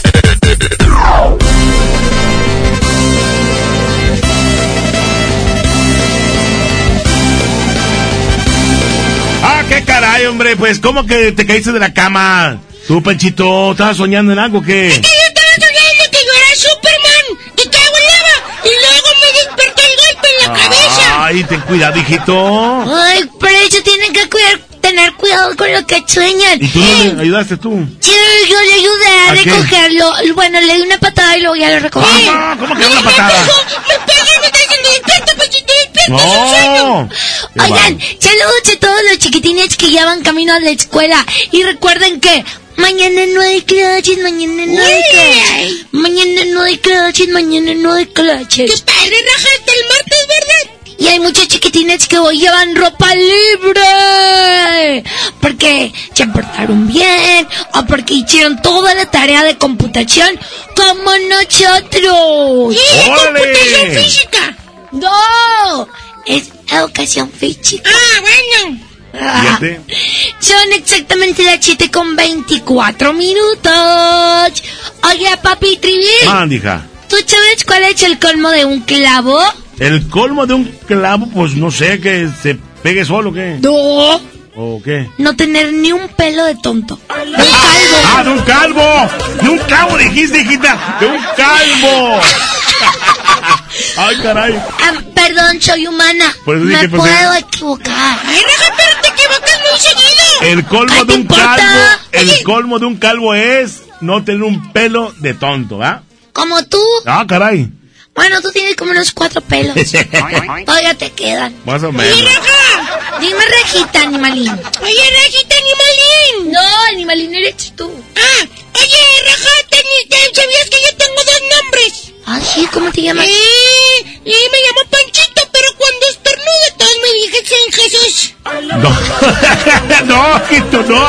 Qué caray, hombre. Pues, ¿cómo que te caíste de la cama? Tú, Panchito, ¿estabas soñando en algo que? Es que yo estaba soñando que yo era Superman y que volaba y luego me despertó el golpe en la cabeza. Ay, ten cuidado, hijito. Ay, por eso tienen que cuidar, tener cuidado con lo que sueñan. ¿Y tú no le ayudaste tú? Sí, yo le ayudé a, ¿A qué? recogerlo. Bueno, le di una patada y luego ya lo recogí. Ah, ¿cómo que una patada? Me, pegó, me pega y me está diciendo, despierta, Pachito, despierta, *laughs* No. Oigan, saludos a todos los chiquitines que ya van camino a la escuela. Y recuerden que mañana no hay clases, mañana no hay clases. Mañana no hay clases, mañana no hay clases. Qué padre, rajaste el martes, ¿verdad? Y hay muchos chiquitines que hoy llevan ropa libre. Porque se portaron bien o porque hicieron toda la tarea de computación como nosotros. ¿Y computación física? No, es educación física. Ah, bueno. Fíjate. Son exactamente las 7 con 24 minutos. Oye, papi Trivi. Mandija. ¿Tú sabes cuál es el colmo de un clavo? El colmo de un clavo, pues no sé, que se pegue solo, ¿qué? No. ¿O qué? No tener ni un pelo de tonto. De un calvo. ¡Ah, de un calvo! ¡De un calvo dijiste, hijita! ¡De un calvo! *laughs* ¡Ay, caray! Ah, perdón, soy humana. Por eso Me dije, pues, puedo eh. equivocar. Ay, Raja, pero te equivocas muy seguido. El colmo Ay, de ¿te un importa? calvo, el Oye. colmo de un calvo es no tener un pelo de tonto, ¿ah? Como tú. Ah, caray. Bueno, tú tienes como unos cuatro pelos. *laughs* Todavía te quedan. Más o menos. Dime Rejita, animalín. Oye, Rajita, animalín. No, animalín eres tú. Ah, oye, Raja, ¿te, te- ¿sabías que yo tengo dos nombres? Ah, sí, ¿cómo te llamas? Eh, eh, me llamo Panchito, pero cuando estornudo todos me dicen Jesús. No, *laughs* no, hijito, no.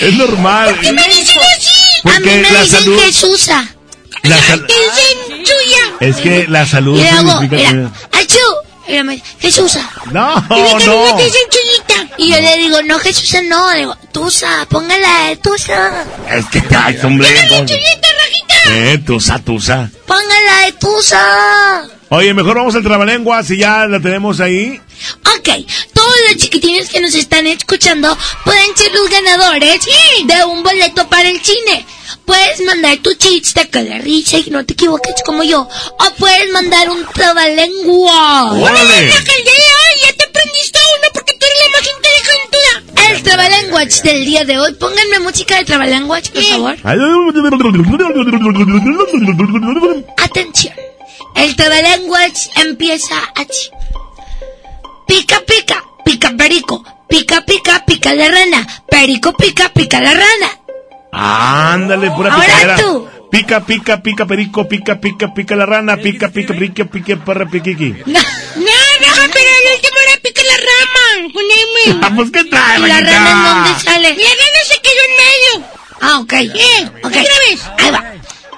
Es normal. ¿Qué me dicen así? Porque a mí me la dicen salud- Jesusa. La sal- Te dicen Chuya. Es que la salud Y luego, significa mira, achú. Mira, me dice, Jesusa. No, Y no. te dicen Chuyita. Y yo le digo, no, Jesusa, no. Le digo, Tusa, póngala Tusa. Es que, ay, hombre. ¿cómo? Eh, tusa, tusa. Póngala de Tusa. Oye, mejor vamos al trabalengua si ya la tenemos ahí. Ok, todos los chiquitines que nos están escuchando pueden ser los ganadores de un boleto para el cine. Puedes mandar tu chiste que de risa y no te equivoques como yo. O puedes mandar un trabalengua. ¡Órale! Raja, trabalenguas del día de hoy. Pónganme música de trabalenguas, por favor. Atención. El trabalenguas empieza así. Pica, pica, pica perico. Pica, pica, pica la rana. Perico, pica, pica la rana. Ándale, pura Ahora picadera. tú. Pica, pica, pica, perico, pica, pica, pica la rana, pica, pica, pica, pica, perra, piquiqui. No. No, pero el último era pica la rama. Con M. Ah, pues, ¿qué trae, ¿Y la rana en dónde sale? La rana se quedó en medio. Ah, ok. Eh, Ok. otra vez. Ahí va.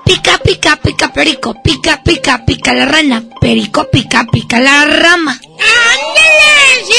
Pica, pica, pica, perico. Pica, pica, pica la rana. Perico, pica, pica la rama. ¡Ándale! ¡Sí!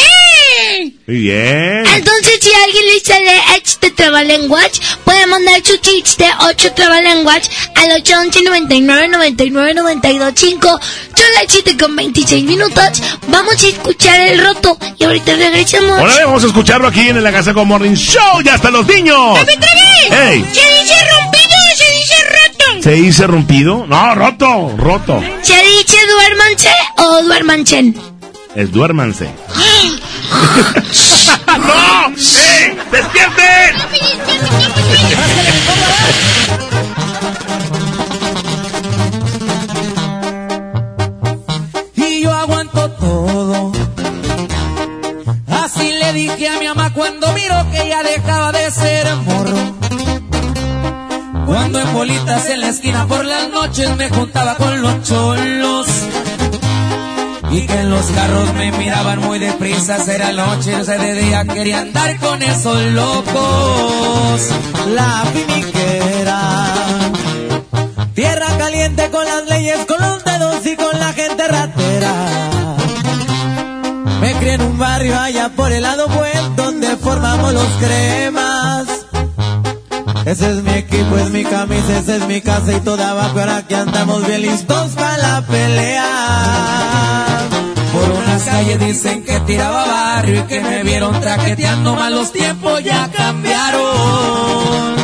Muy bien. Entonces, si alguien le sale este trabalenguas, puede mandar su chiste 8 trabalenguas al 811 99 99 92 5. Son las 7 con 26 minutos. Vamos a escuchar el roto y ahorita regresamos. Ahora vamos a escucharlo aquí en el Agasaco Morning Show. ¡Ya están los niños! ¡Otra vez! ¡Ey! ¿Se dice rompido o se dice roto? ¿Se dice rompido? No, roto, roto. ¿Se dice duérmanse o duérmanchen? Es duérmanse. *laughs* ¡No! ¡Ey! ¡Despierten! y yo aguanto todo. Así le dije a mi mamá cuando miró que ya dejaba de ser morro. Cuando en bolitas en la esquina por las noches me juntaba con los cholos. Y que en los carros me miraban muy deprisa, era noche, o de día quería andar con esos locos. La finiquera. Tierra caliente con las leyes, con los dedos y con la gente ratera. Me crié en un barrio allá por el lado buen donde formamos los cremas. Ese es mi equipo, es mi camisa, esa es mi casa y toda abajo. Ahora que andamos bien listos para la pelea. Unas calles dicen que tiraba barrio y que me vieron traqueteando mal los tiempos ya cambiaron.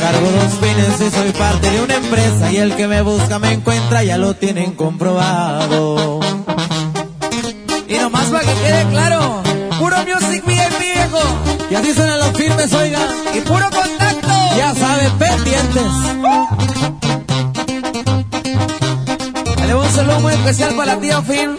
Cargo dos fines y soy parte de una empresa y el que me busca me encuentra, ya lo tienen comprobado. Y nomás para que quede claro, puro music VIP viejo. Y así suenan los firmes, oiga. Y puro contacto. Ya sabe, pendientes. Dale un saludo muy especial para la tía Fin.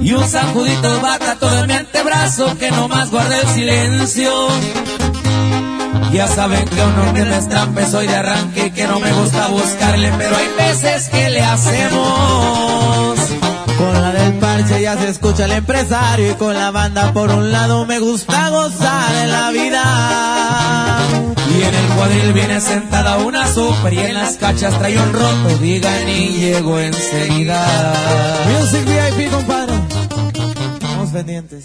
Y un sacudito bata todo en mi antebrazo que no más guarde el silencio. Ya saben que uno que me estrampe soy de arranque y que no me gusta buscarle, pero hay veces que le hacemos. Con la del parche ya se escucha el empresario y con la banda por un lado me gusta gozar en la vida. Y en el cuadril viene sentada una super y en las cachas trae un roto, digan y llego enseguida. Music VIP, compadre. Estamos pendientes.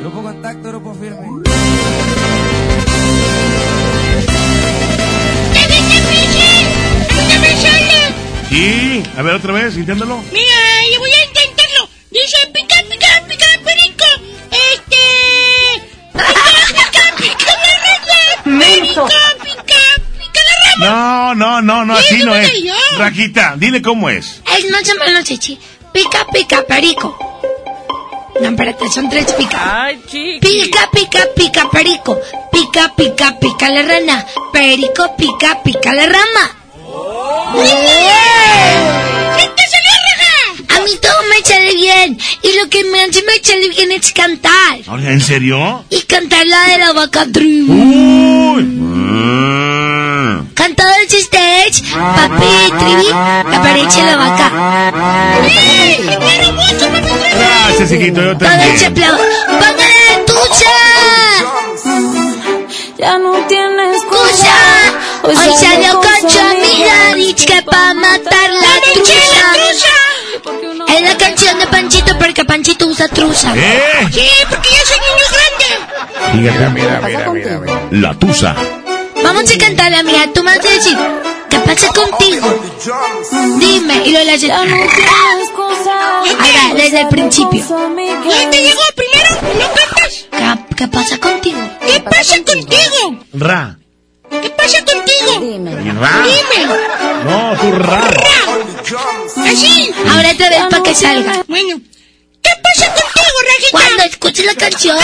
Grupo Contacto, Grupo Firme. Sí, a ver otra vez, inténtalo. Mira, yo voy a intentarlo. Dice pica, pica, pica, perico. Este. Pica, pica, pica, la rata. Perico, pica, pica la rama. No, no, no, no, así no es. Rajita, dile cómo es. Es noche chichi. Pica, pica, perico. No, espérate, son tres pica. Ay, chiqui. Pica, pica, pica, perico. Pica, pica, pica la rana. Perico, pica, pica la rama. ¿Qué te salió, raja? A mí todo me sale bien. Y lo que me hace me sale bien es cantar. ¿En serio? Y cantar la de la vaca tribu. Uy. Mm. Cantado el stage, papi, trivi, aparece la vaca. ¡Eh! ¡Te quiero mucho, papi! Gracias, hijito, yo también. ¡Póngale tucha! Ya no tienes ¡Tucha! Hoy salió con su amiga, dice que pa' matar la trucha. Es la canción de Panchito porque Panchito usa truza. ¿Eh? Sí, porque yo soy niño grande. Fíjate, mira, mira, mira, mira. La tusa. Vamos a cantarle, amiga. Tú me vas a decir, ¿qué pasa contigo? Dime. Y lo le haces. Ahora, desde el principio. ¿Dónde llegó primero? ¿No cantas? ¿Qué, qué pasa contigo? ¿Qué pasa contigo? Ra. ¿Qué pasa contigo? Dime. Ra. Dime. No, tu ra. Así. Ahora otra vez para que salga. Bueno. ¿Qué pasa contigo, Rajita? Cuando escuches la canción.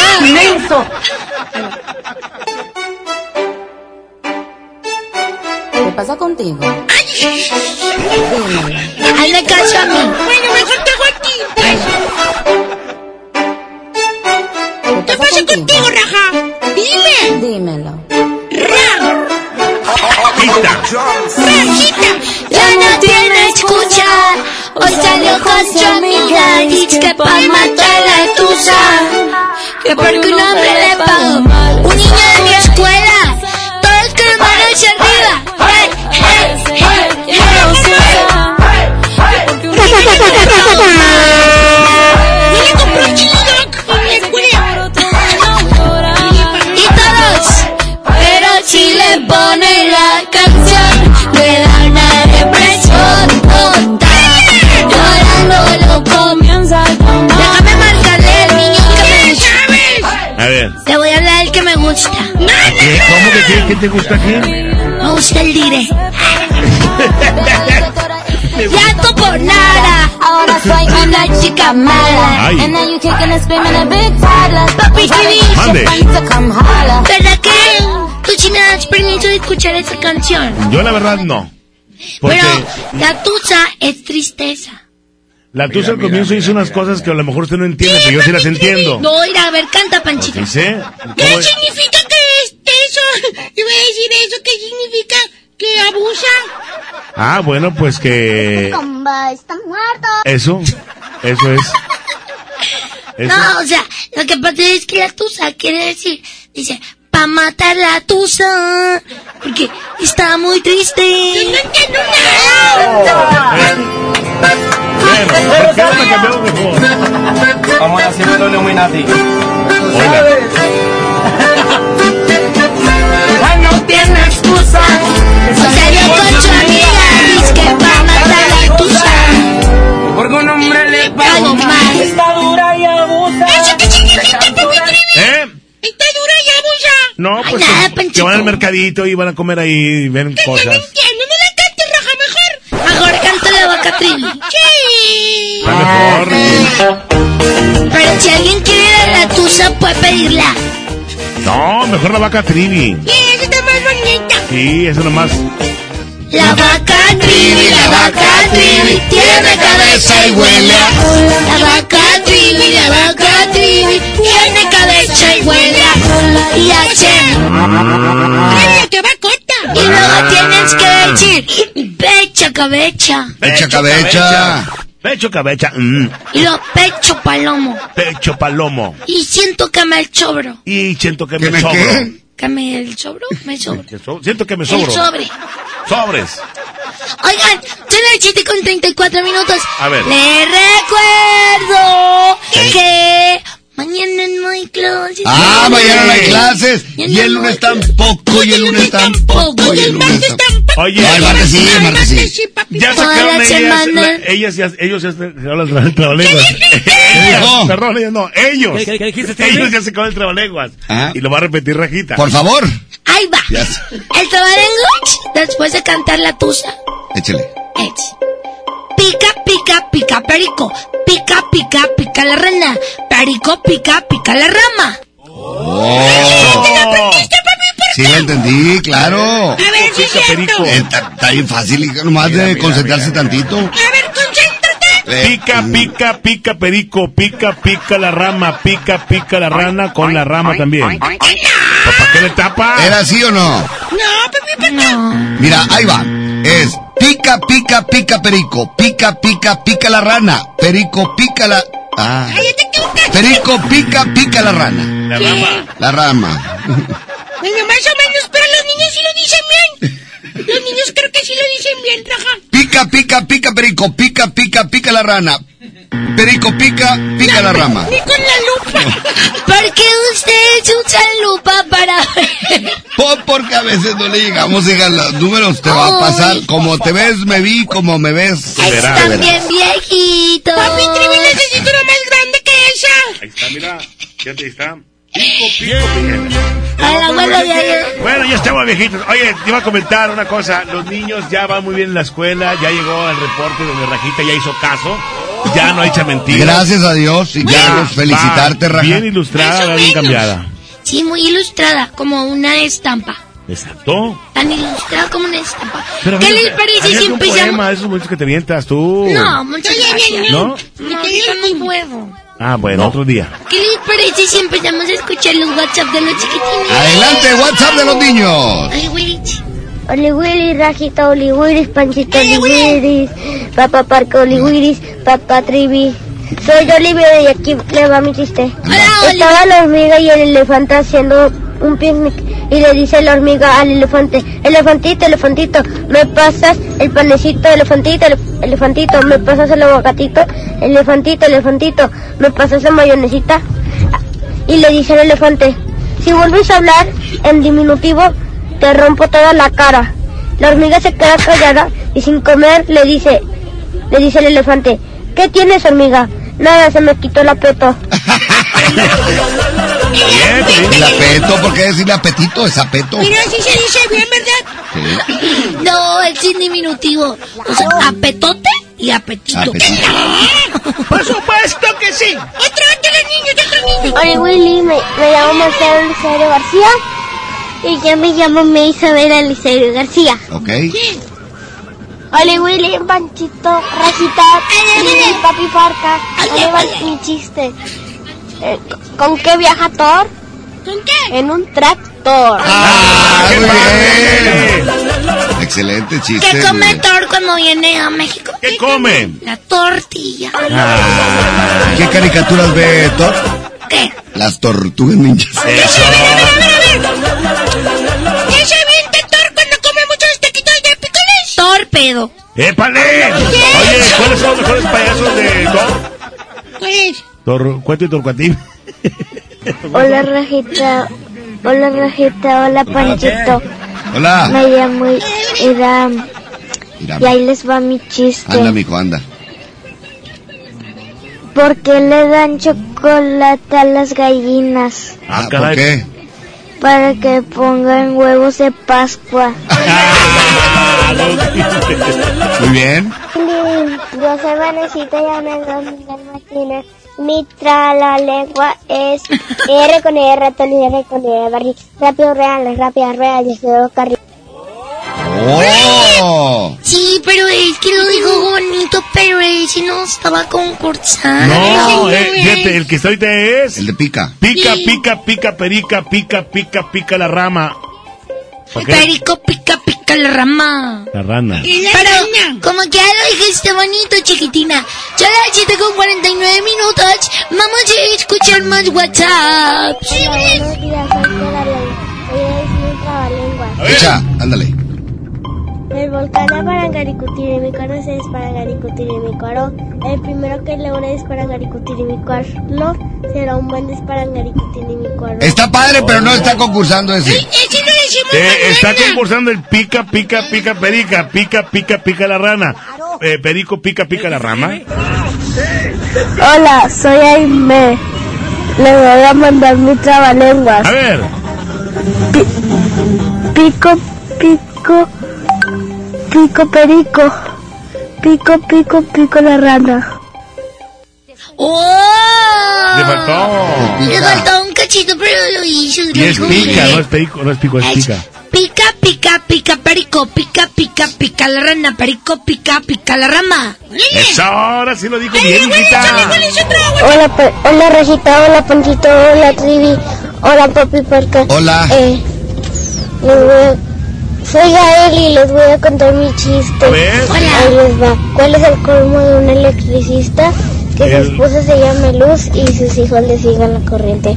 ¿Qué pasa contigo? Hazle caso a mí. Bueno, mejor te hago a ti. pues. ¿Qué pasa contigo, Raja? Dime. Dímelo. Ra. Rajita. Ya no tiene escucha. Hoy salió con su amiga. Dice que pa' matar la tusa. Que porque un hombre le pagó. Un niño de mi escuela. Todos con las Te voy a hablar del que me gusta. ¿Qué? ¿Cómo que qué? ¿Qué te gusta aquí? Me gusta el dire. *laughs* Llanto por nada. Ahora soy una chica mala. Ay. And now you kicking and screaming a big toddler. Papi. ¿Verdad que tú sí me das permiso de escuchar esa canción? Yo la verdad no. Porque Pero la tusa es tristeza. La tusa al comienzo hizo unas cosas que a lo mejor usted no entiende, pero yo sí las entiendo. No, ir a ver, canta Panchito. ¿Dice? ¿Qué ¿Cómo es? significa que este eso? *laughs* Iba a decir eso, ¿qué significa que abusa? Ah, bueno, pues que... está muerto. Eso, eso es. *laughs* Eso. No, o sea, lo que pasa es que la tusa quiere decir, dice, pa' matar la tusa, porque está muy triste. No entiendo nada. *laughs* Bueno, ¿por qué no cambiamos mejor? Vamos a decirle los Illuminati. Ya no tiene excusa. Salió con su amiga, dice que pa' matar la tusa. Porque un hombre le Pago más. Está dura y abusa. ¿Eh? Está dura ya, bulla. No, Ay, pues nada, que- que, van al mercadito y van a comer ahí y ven cosas. Entiendo, no la cantes, raja, mejor. Mejor vaca trivi. Sí. *laughs* Está mejor. Pero si alguien quiere ir a la tusa, puede pedirla. No, mejor la vaca trivi. Sí, esa está más bonita. Sí, eso nomás. La vaca trivi, la vaca trivi, tiene cabeza y huele a cola. La vaca trivi, la vaca trivi, tiene cabeza y huele a cola. Y hace... ¡Cállate, vacota! Y luego tienes que decir, pecha cabeza. Pecho cabecha. Pecho cabecha. mm, Y luego pecho palomo. pecho palomo. Y siento que me el sobro. Y siento que ¿Que me me sobro. qué? ¿Que me el sobro? Me sobro. So- Siento que me El sobro. sobre. Sobres. Oigan, son las 7 con 34 minutos. A ver. Les recuerdo que mañana no hay clases. Ah, mañana no hay clases. Y el lunes tampoco, y el lunes tampoco, y el lunes tampoco. Oye, el martes sí, el martes sí. ya sacaron la ellas, ellas, ya, ellos ya se acabaron el trabalenguas. dijo? Perdón, ellos no, ellos. ¿Qué- dijiste, ellos ya se acabaron el trabalenguas. Ah. Y lo va a repetir Rajita. Por favor. Ahí va. El trabalenguas, después de cantar la tusa, Échale. es... Pica, pica, perico. Pica, pica, pica la rana. Perico, pica, pica la rama. Oh. Sí, lo entendí, claro. A ver, sí perico. Eh, Está está bien fácil, hija, nomás Mira, de mira, concentrarse mira. tantito. A ver, concéntrate. Eh, Pica, pica, pica perico, pica, pica la rama, pica, pica la rana con la rama también. ¿Para qué le tapa? ¿Era así o no? No, papi, papi. Mira, ahí va. Es pica, pica, pica perico. Pica, pica, pica la rana. Perico, pica la... Ah. Cállate, que un Perico, pica, pica la rana. La rama. La rama. Bueno, más o menos, pero los niños sí lo dicen bien. Los niños creo que sí lo dicen bien, raja. Pica, pica, pica perico. Pica, pica, pica la rana. Perico, pica, pica la rama. Ni con la lupa. ¿Por qué ustedes usan lupa para ver? Po- porque a veces no le llegamos, hija, los números te va a pasar. Como te ves, me vi, como me ves. te Están bien viejitos. Papi, Trivi necesito una más grande que esa. Ahí está, mira. Ya te está. Pico, pico, abuelo. Bueno, ya estamos viejitos. Oye, te iba a comentar una cosa. Los niños ya van muy bien en la escuela. Ya llegó el reporte donde Rajita ya hizo caso. Ya no echa mentiras. Gracias a Dios y Va, ya felicitarte, Raja. Bien ilustrada, bien menos. cambiada. Sí, muy ilustrada, como una estampa. Exacto. Tan ilustrada como una estampa. Pero ¿Qué les parece si aviéntate un empezamos? poema, esos momentos que te vientas tú. No, muchas gracias. ¿No? No, ahorita no puedo. Ah, bueno, otro día. ¿Qué les parece si empezamos a escuchar los WhatsApp de los chiquitines? Adelante, WhatsApp de los niños. Ay, Willich. Oli Willy, Rajita, Oli Willis, Panchito, Oli Willis, Papá Parque, Oli Willis, Papá Trivi. Soy Olivia y aquí le va mi chiste. Estaba la hormiga y el elefante haciendo un picnic y le dice la hormiga al elefante, elefantito, elefantito, me pasas el panecito, elefantito, elef- elefantito, me pasas el aguacatito, elefantito, elefantito, me pasas la mayonesita. Y le dice el elefante, si vuelves a hablar en diminutivo, te rompo toda la cara. La hormiga se queda callada y sin comer le dice, le dice el elefante, ¿qué tienes hormiga? Nada, se me quitó el apeto. Bien, bien. El apeto, ¿por qué decirle apetito? Es apeto. Mira, así se dice bien, ¿verdad? No, es sin diminutivo. O sea, apetote y apetito. Apetito. Por supuesto que sí. Otro de los niños, otro niño. Hola Willy, me, me llamo Marcelo Licerio García y yo me llamo May Isabela Licerio García. Ok. Hola Willy, Panchito, Rajita y Papi Farca. Va mi chiste. Eh, ¿Con qué viaja Thor? ¿Con qué? En un tractor. Ah, muy bien. Excelente chiste. ¿Qué come. Thor cuando viene a México? ¿Qué come? La tortilla. Ah, ¿Qué caricaturas ve Thor? ¿Qué? Las tortugas ninjas. Eso. Torpedo. ¡Épale! Oye, ¿cuáles son los mejores payasos de Thor? Pues, Tor, cuento y Torcuatín. Hola Rajita, hola Rajita, hola Panchito. Hola. Me llamo Iram y ahí les va mi chiste. anda, mijo, anda. ¿Por qué le dan chocolate a las gallinas? Ah, ¿Por qué? Para que pongan huevos de Pascua. *laughs* Muy bien. Yo soy Vanesita y doy Martínez. Mi tra la lengua es R con R, ratón y R con R, barri. Rápido, real, rápida, real, y se carril. ¡Oh! Sí, pero es que lo dijo bonito, pero ese no estaba concursando. No, eh, fíjate, el que está ahorita es. El de pica. Pica, Sí. pica, pica, perica, pica, pica, pica la rama. Perico pica pica la rama. La rana. Pero, como que ya lo dijiste bonito, chiquitina. Ya las 7 con 49 minutos. Vamos a escuchar más WhatsApp. Hola, buenos días, soy. Hoy es mi trabalenguas. Echa, ándale. El volcán de Parangaricutirimícuaro se Parangaricutirimícuaro. El primero que logra Parangaricutirimícuaro será un buen Parangaricutirimícuaro. Está padre, pero no está concursando ese. Eh, está concursando el pica, pica, pica, perica, pica, pica, pica la rana. Eh, perico, pica, pica la rama. Hola, soy Aime. Le voy a mandar mi trabalenguas. A ver. Pico, pico, pico, perico. Pico, pico, pico la rana. ¡Oh! Le faltó. Le faltó un cachito, pero lo hizo. Y es lo pica, hizo. no es perico, no es pico, es pica. Pica, pica, pica, perico, pica, pica, pica la rana, perico, pica, pica la rama. Eso, ahora sí lo dijo bien. Hola, hola Rajita, hola Panchito, hola Trivi, hola Papi Parca. Hola. Eh, soy Gael y les voy a contar mi chiste. A ver. Ahí les va. ¿Cuál es el colmo de un electricista? Que El- su esposa se llame Luz y sus hijos le sigan la corriente.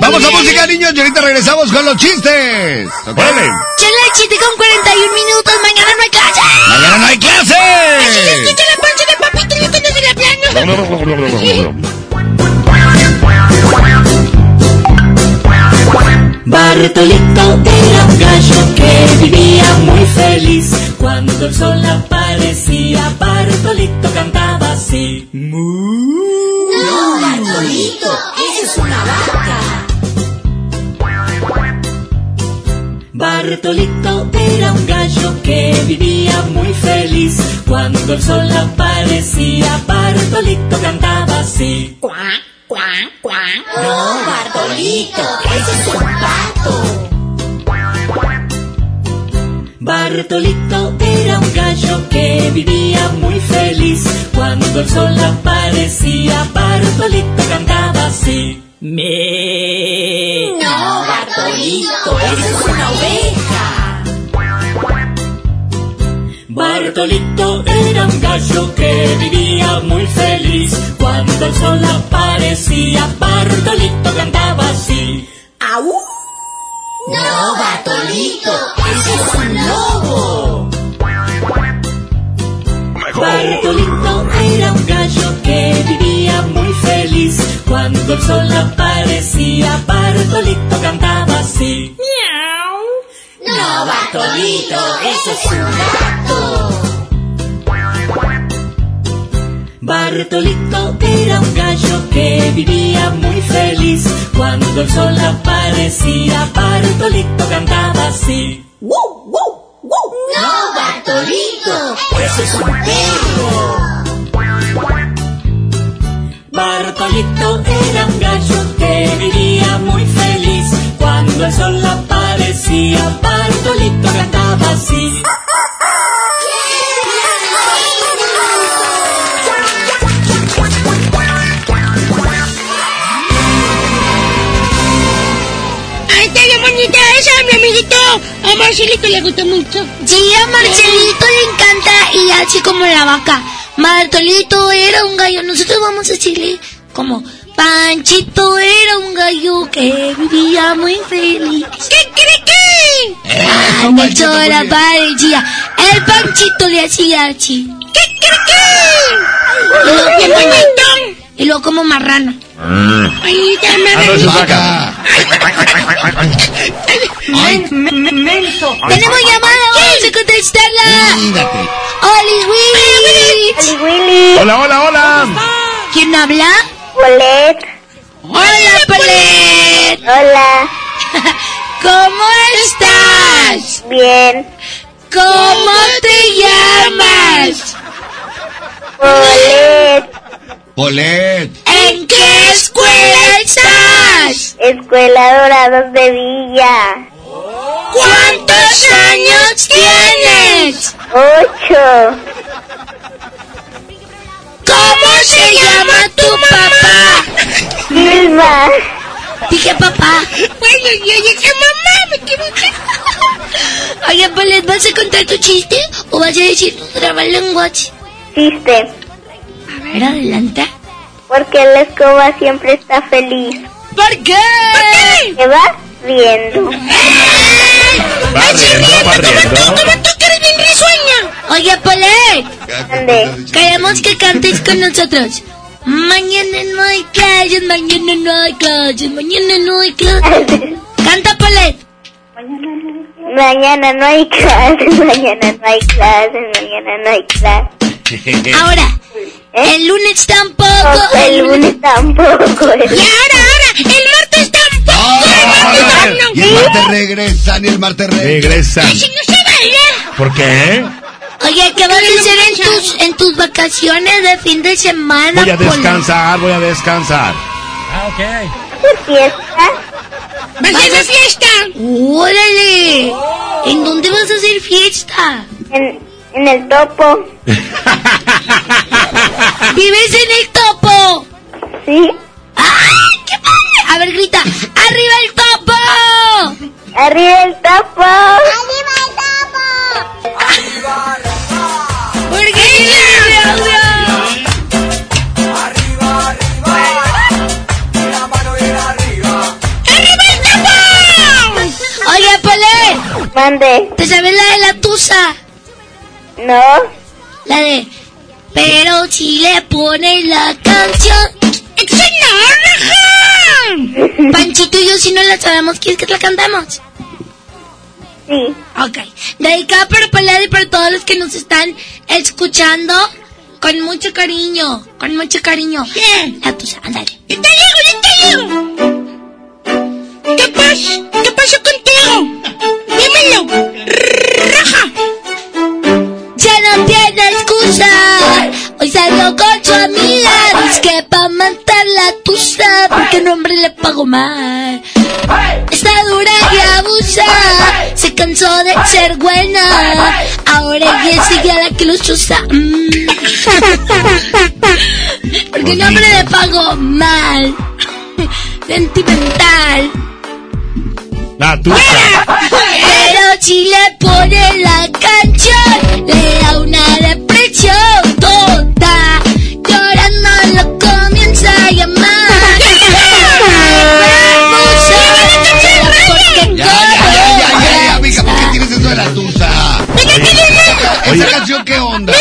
Vamos a música, niños, y ahorita regresamos con los chistes. ¿ok? Son las 7 con 41 minutos, mañana no hay clase. Mañana no hay clase. Escucha la pancha de papito y se la plano. Bartolito era un gallo que vivía muy feliz. Cuando el sol aparecía, Bartolito cantaba así. No, Bartolito, esa es una vaca. Bartolito era un gallo que vivía muy feliz. Cuando el sol aparecía, Bartolito cantaba así. Cuac, cuac, cuac. No, Bartolito, ese es un pato. Bartolito era un gallo que vivía muy feliz. Cuando el sol aparecía, Bartolito cantaba así. Me. No, Bartolito, esa es una oveja. Bartolito era un gallo que vivía muy feliz. Cuando el sol aparecía, Bartolito cantaba así. ¡Au! No, Bartolito, ese es un lobo. Bartolito era un gallo que vivía muy feliz. Cuando el sol aparecía, Bartolito cantaba así. ¡Miau! No, Bartolito, ese es un gato. Bartolito era un gallo que vivía muy feliz. Cuando el sol aparecía, Bartolito cantaba así. ¡Wow, wow, wow! No, Bartolito, ese es un perro. Bartolito era un gallo que vivía muy feliz. Cuando el sol aparecía, Bartolito cantaba así. Ay, está bien bonita esa, mi amiguito. A Marcelito le gusta mucho. Sí, a Marcelito le encanta y así como la vaca. Martolito era un gallo. Nosotros vamos a decirle como Panchito era un gallo que vivía muy feliz. ¿Qué cree que? Ah, de hecho la parecía. El Panchito le hacía así. ¿Qué cree que? Y luego ¡Qué bonito! Y luego como marrana. Ay, ya me Ah, es vaca. Tenemos llamada, vamos a contestarla. Fíjate. Oli Willy. Hola, hola, hola. ¿Quién habla? Polet. Hola, Polet. Hola. *laughs* ¿Cómo estás? Bien. ¿Cómo te llamas? Polet. Polet. ¿En qué escuela estás? Escuela Dorados de Villa. ¿Cuántos años tienes? Ocho. ¿Cómo se llama tu papá? Vilma. Dije papá. Bueno, yo dije mamá, me equivoqué. Oye, Polet, ¿vas a contar tu chiste o vas a decir tu trabalenguas? Chiste. A ver, adelante. Porque la escoba siempre está feliz. ¿Por qué? ¿Por qué? Se va riendo. Va riendo, va riendo. ¿Cómo tú que eres bien risueña? Oye, Polet. ¿Dónde? Queremos que cantes con nosotros. Mañana no hay clases, mañana no hay clases, mañana no hay clases. Canta, Polet. Mañana no hay clases, mañana no hay clases, mañana no hay clases. Ahora, el lunes tampoco. El lunes tampoco. Y ahora, ahora, el martes tampoco. Y el martes regresan y el martes regresan. Regresan. Así no se baila. ¿Por qué? Oye, ¿qué vas a hacer en tus, en tus vacaciones de fin de semana? Voy a descansar, voy a descansar. Ah, ok. ¿Qué fiesta? ¿Vas a hacer fiesta? ¡Órale! ¿En dónde vas a hacer fiesta? En, en el topo. *laughs* ¿Vives en el topo? Sí. ¡Ay, qué padre! A ver, grita. ¡Arriba el topo! Arriba si le pones la canción... ¡Eso no, raja! Panchito y yo si no la sabemos, ¿quieres que la cantemos? Sí. Ok. Dedicada para Palada y para todos los que nos están escuchando. Con mucho cariño. Con mucho cariño. La tuya, ándale. ¡Está lejos, está lejos! Que pa' matar la tusa. Porque el hombre le pagó mal. Está dura y abusa. Se cansó de ser buena. Ahora ella sigue a la que los chusa. Mm. *laughs* Porque el hombre le pagó mal. Sentimental. La tusa. Pero si le pone la canción, le da una depresión la tusa? Oye. ¿Esa canción qué onda?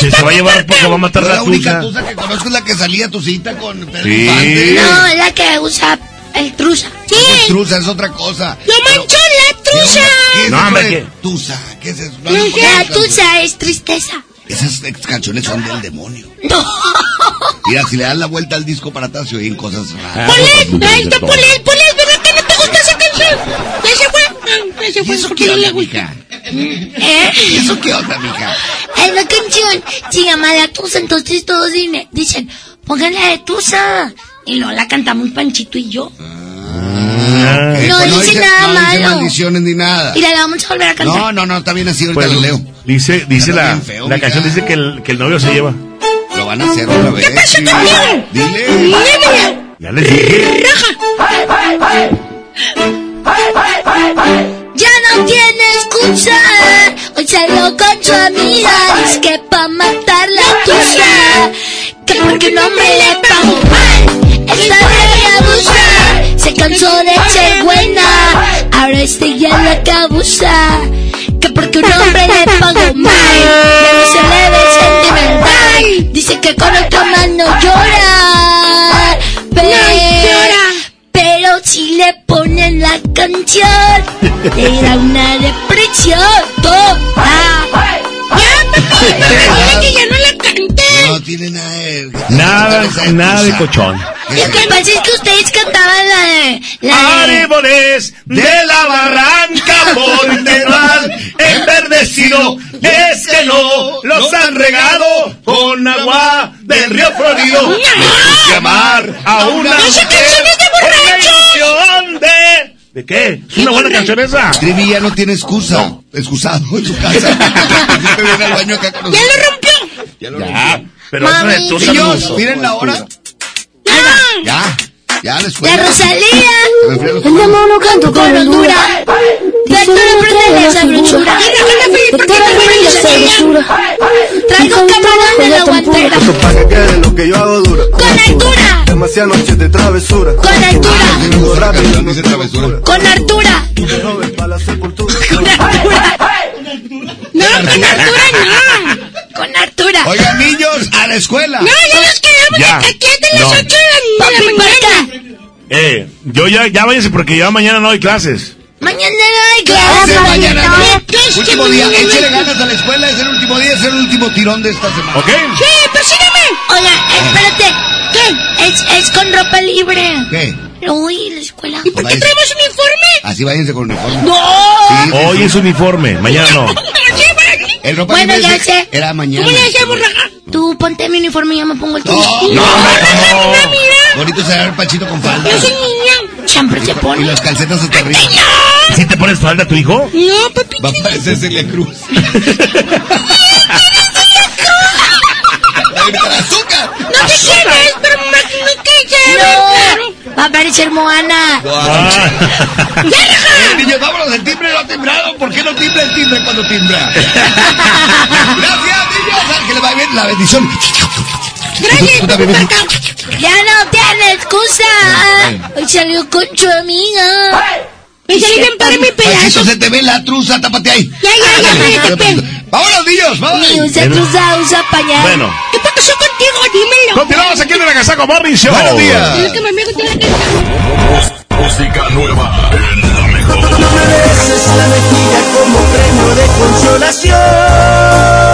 Si se va a llevar porque va a matar la la única tusa. tusa que conozco es la que salía tu cita con Pedro Sí. Infante. No, es la que usa el trusa. Esa es trusa, es otra cosa. ¡Lo manchó la trusa! ¿Qué es No, hombre, ¿qué? Tusa? ¿Qué es eso? No, La no conozco. tusa es tristeza. Esas canciones son del demonio. No. Mira, si le das la vuelta al disco para atrás se oyen cosas raras. Polet, ahí está Polet, Polet, ¿verdad que no te gusta esa canción? Ya se fue. ¿Y fue eso porque qué no le gusta. ¿Eh? ¿Y eso qué onda, mija? Hay una canción, se llama La Tusa, entonces todos dicen, pónganla de Tusa. Y luego la cantamos Panchito y yo. Ah, ok. No Pues dice nada no dice malo. maldiciones ni nada. Y la vamos a volver a cantar. No, no, no, está bien así, ahorita Pues, lo leo. dice, dice la, feo, la canción dice que el, que el novio se lleva. Lo van a hacer otra vez. ¿Qué pasó sí. conmigo? Dile. Dímelo. Ya les dije. Ya no tiene excusa. Hoy salió con su amiga. Dice que pa' matar la tusa. Que porque un hombre le pagó mal. Esta de abusa. Se cansó de ser buena. Ahora este ya la que abusa. Que porque un hombre le pagó mal. Ya no se le ve sentimental. Dice que con otra mano llora. Si le ponen la canción, le da una depresión toda. Ya, que ya no la canté. tiene nada de... Nada, nada de cochón. Lo que pasa es que ustedes cantaban la de... La de... Árboles de la barranca Montemal enverdecido es que no los han regado con agua del río Florido. Tienes que amar a una ¡Esa mujer de... ¿De qué? ¿Es una buena canción esa? Trivi ya no tiene excusa. Excusado en su casa. *laughs* Siempre viene al baño acá con ¡Ya lo rompió! Ya lo Ya, rompió. pero eso de tú Niños, saludos. miren la hora. Ya, ya les fue. ¡La Rosalía! Ojos. demonio canto con Honduras. Trato de prender la sabrosura. Traigo camarón de la guantera. Eso para que quede lo que yo hago dura. Con altura. Demasiadas noches de travesura. Con altura. Con altura. Con altura. No, con altura no. Con altura. Oigan, niños, a la escuela. No, ya nos quedamos Ya. aquí hasta las 8 de la, de la mañana. Eh, yo ya, ya váyanse porque ya mañana no hay clases. Mañana no hay Clase clase. mañana. Es que Último día, no échale ganas a la escuela, es el último día, es el último tirón de esta semana. ¿Ok? Sí, persígueme. Oiga, espérate. ¿Qué? Es, es con ropa libre. ¿Qué? Uy, la escuela. ¿Y por qué traemos uniforme? Así váyanse con uniforme. ¡No! Sí, sí, Hoy sí. es uniforme, mañana no. *laughs* El ropa Bueno, libre ya sé. Era mañana. ¿Cómo le raja? Tú ponte mi uniforme y yo me pongo el tuyo. No, no, no. mira, mira. Bonito será el pachito con falda. Yo soy niña. Siempre se Y pone. las calcetas hasta arriba. ¿Sí te pones falda tu hijo? No, papi. Va a parecer Celia Cruz. *laughs* A azúcar. No sé quién es, pero me ya. No. Va a aparecer Moana. Ah. Eh, niños, vámonos, el timbre no ha timbrado. ¿Por qué no timbra el timbre cuando timbra? Gracias, niños. Al que le va bien la bendición. Gracias. Ya no tiene excusa. Hoy salió con su amiga. Bien para mi pedazo. Se te ve la truza, tápate ahí. Ya, ya, ya. Vámonos, niños, vámonos. Ni usa truza, usa pañal. Bueno. ¿Qué pasó contigo? Dímelo. Continuamos aquí en el Agasaco Morning Show. Buenos días. Es que me amigo tiene que estar. Música nueva en la mejor. mereces la mejilla como premio de consolación.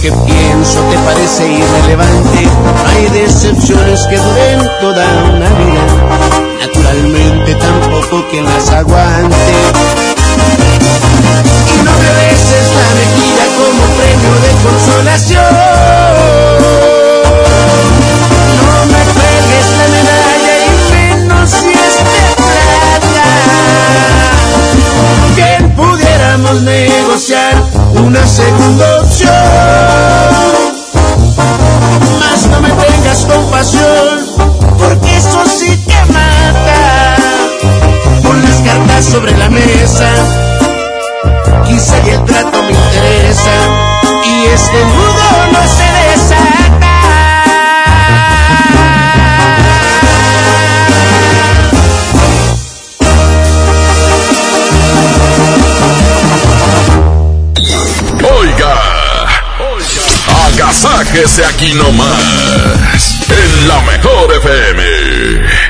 Que pienso te parece irrelevante, hay decepciones que duren toda una vida. Naturalmente tampoco quien las aguante. Y no me beses la mejilla como premio de consolación. No me pegues la medalla y menos si es de plata. Bien pudiéramos negociar una segunda Quizá y el trato me interesa. Y este nudo no se desata. Oiga, agasáquese aquí nomás, en la mejor FM.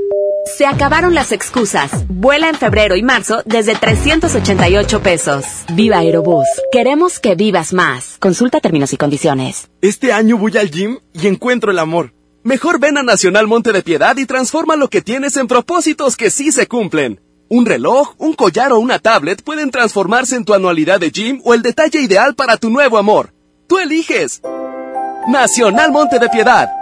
Se acabaron las excusas. Vuela en febrero y marzo desde 388 pesos. Viva Aerobús. Queremos que vivas más. Consulta términos y condiciones. Este año voy al gym y encuentro el amor. Mejor ven a Nacional Monte de Piedad y transforma lo que tienes en propósitos que sí se cumplen. Un reloj, un collar o una tablet pueden transformarse en tu anualidad de gym o el detalle ideal para tu nuevo amor. Tú eliges. Nacional Monte de Piedad.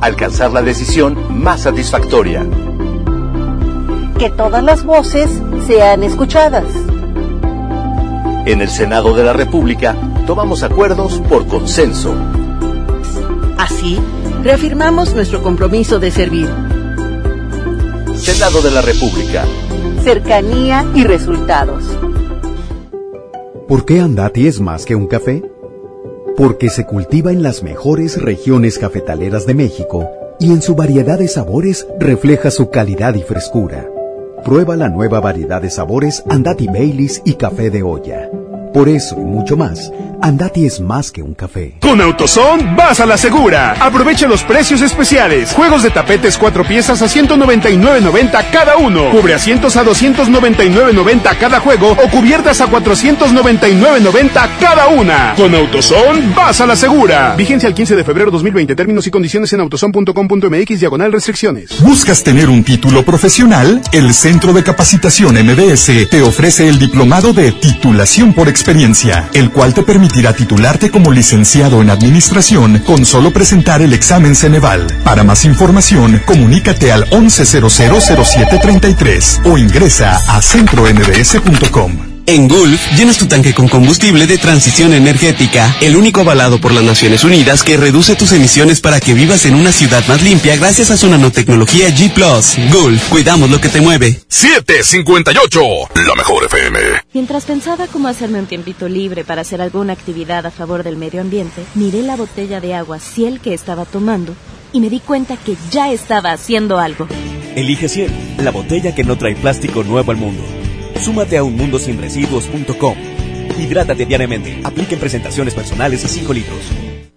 Alcanzar la decisión más satisfactoria. Que todas las voces sean escuchadas. En el Senado de la República tomamos acuerdos por consenso. Así, reafirmamos nuestro compromiso de servir. Senado de la República. Cercanía y resultados. ¿Por qué Andati es más que un café? Porque se cultiva en las mejores regiones cafetaleras de México y en su variedad de sabores refleja su calidad y frescura. Prueba la nueva variedad de sabores Andati Baileys y café de olla. Por eso y mucho más, Andati es más que un café. Con AutoZone vas a la segura. Aprovecha los precios especiales. Juegos de tapetes cuatro piezas a 199.90 cada uno. Cubre asientos a 299.90 cada juego o cubiertas a 499.90 cada una. Con AutoZone vas a la segura. Vigencia el 15 de febrero 2020. Términos y condiciones en autozone.com.mx diagonal restricciones. ¿Buscas tener un título profesional? El Centro de Capacitación MBS te ofrece el diplomado de titulación por experiencia, el cual te permitirá titularte como licenciado en administración con solo presentar el examen Ceneval. Para más información, comunícate al 11000733 o ingresa a centrombs.com. En Gulf, llenas tu tanque con combustible de transición energética, el único avalado por las Naciones Unidas que reduce tus emisiones para que vivas en una ciudad más limpia gracias a su nanotecnología G ⁇ Gulf, cuidamos lo que te mueve. 758, la mejor FM. Mientras pensaba cómo hacerme un tiempito libre para hacer alguna actividad a favor del medio ambiente, miré la botella de agua Ciel que estaba tomando y me di cuenta que ya estaba haciendo algo. Elige Ciel, la botella que no trae plástico nuevo al mundo. Súmate a unmundosinresiduos.com. Hidrátate diariamente. Apliquen presentaciones personales a 5 litros.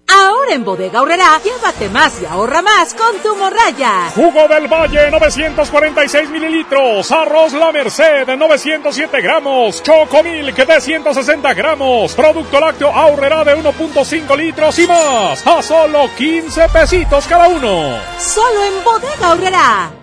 Ahora en Bodega Aurrera, llévate más y ahorra más con tu morraya. Jugo del Valle 946 mililitros, arroz La Merced 907 gramos, Chocomilk de 160 gramos, producto lácteo Aurrera de 1.5 litros y más, a solo 15 pesitos cada uno. Solo en Bodega Aurrera.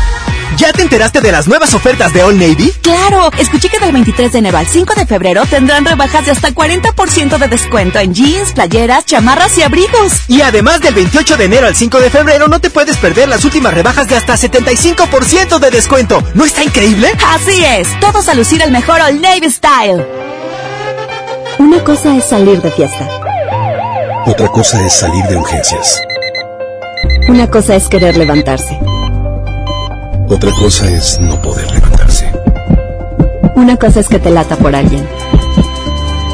¿Ya te enteraste de las nuevas ofertas de All Navy? Claro, escuché que del 23 de enero al 5 de febrero tendrán rebajas de hasta 40% de descuento en jeans, playeras, chamarras y abrigos. Y además del 28 de enero al 5 de febrero no te puedes perder las últimas rebajas de hasta 75% de descuento. ¿No está increíble? Así es, todos a lucir el mejor All Navy Style. Una cosa es salir de fiesta. Otra cosa es salir de urgencias. Una cosa es querer levantarse. Otra cosa es no poder levantarse. Una cosa es que te lata por alguien.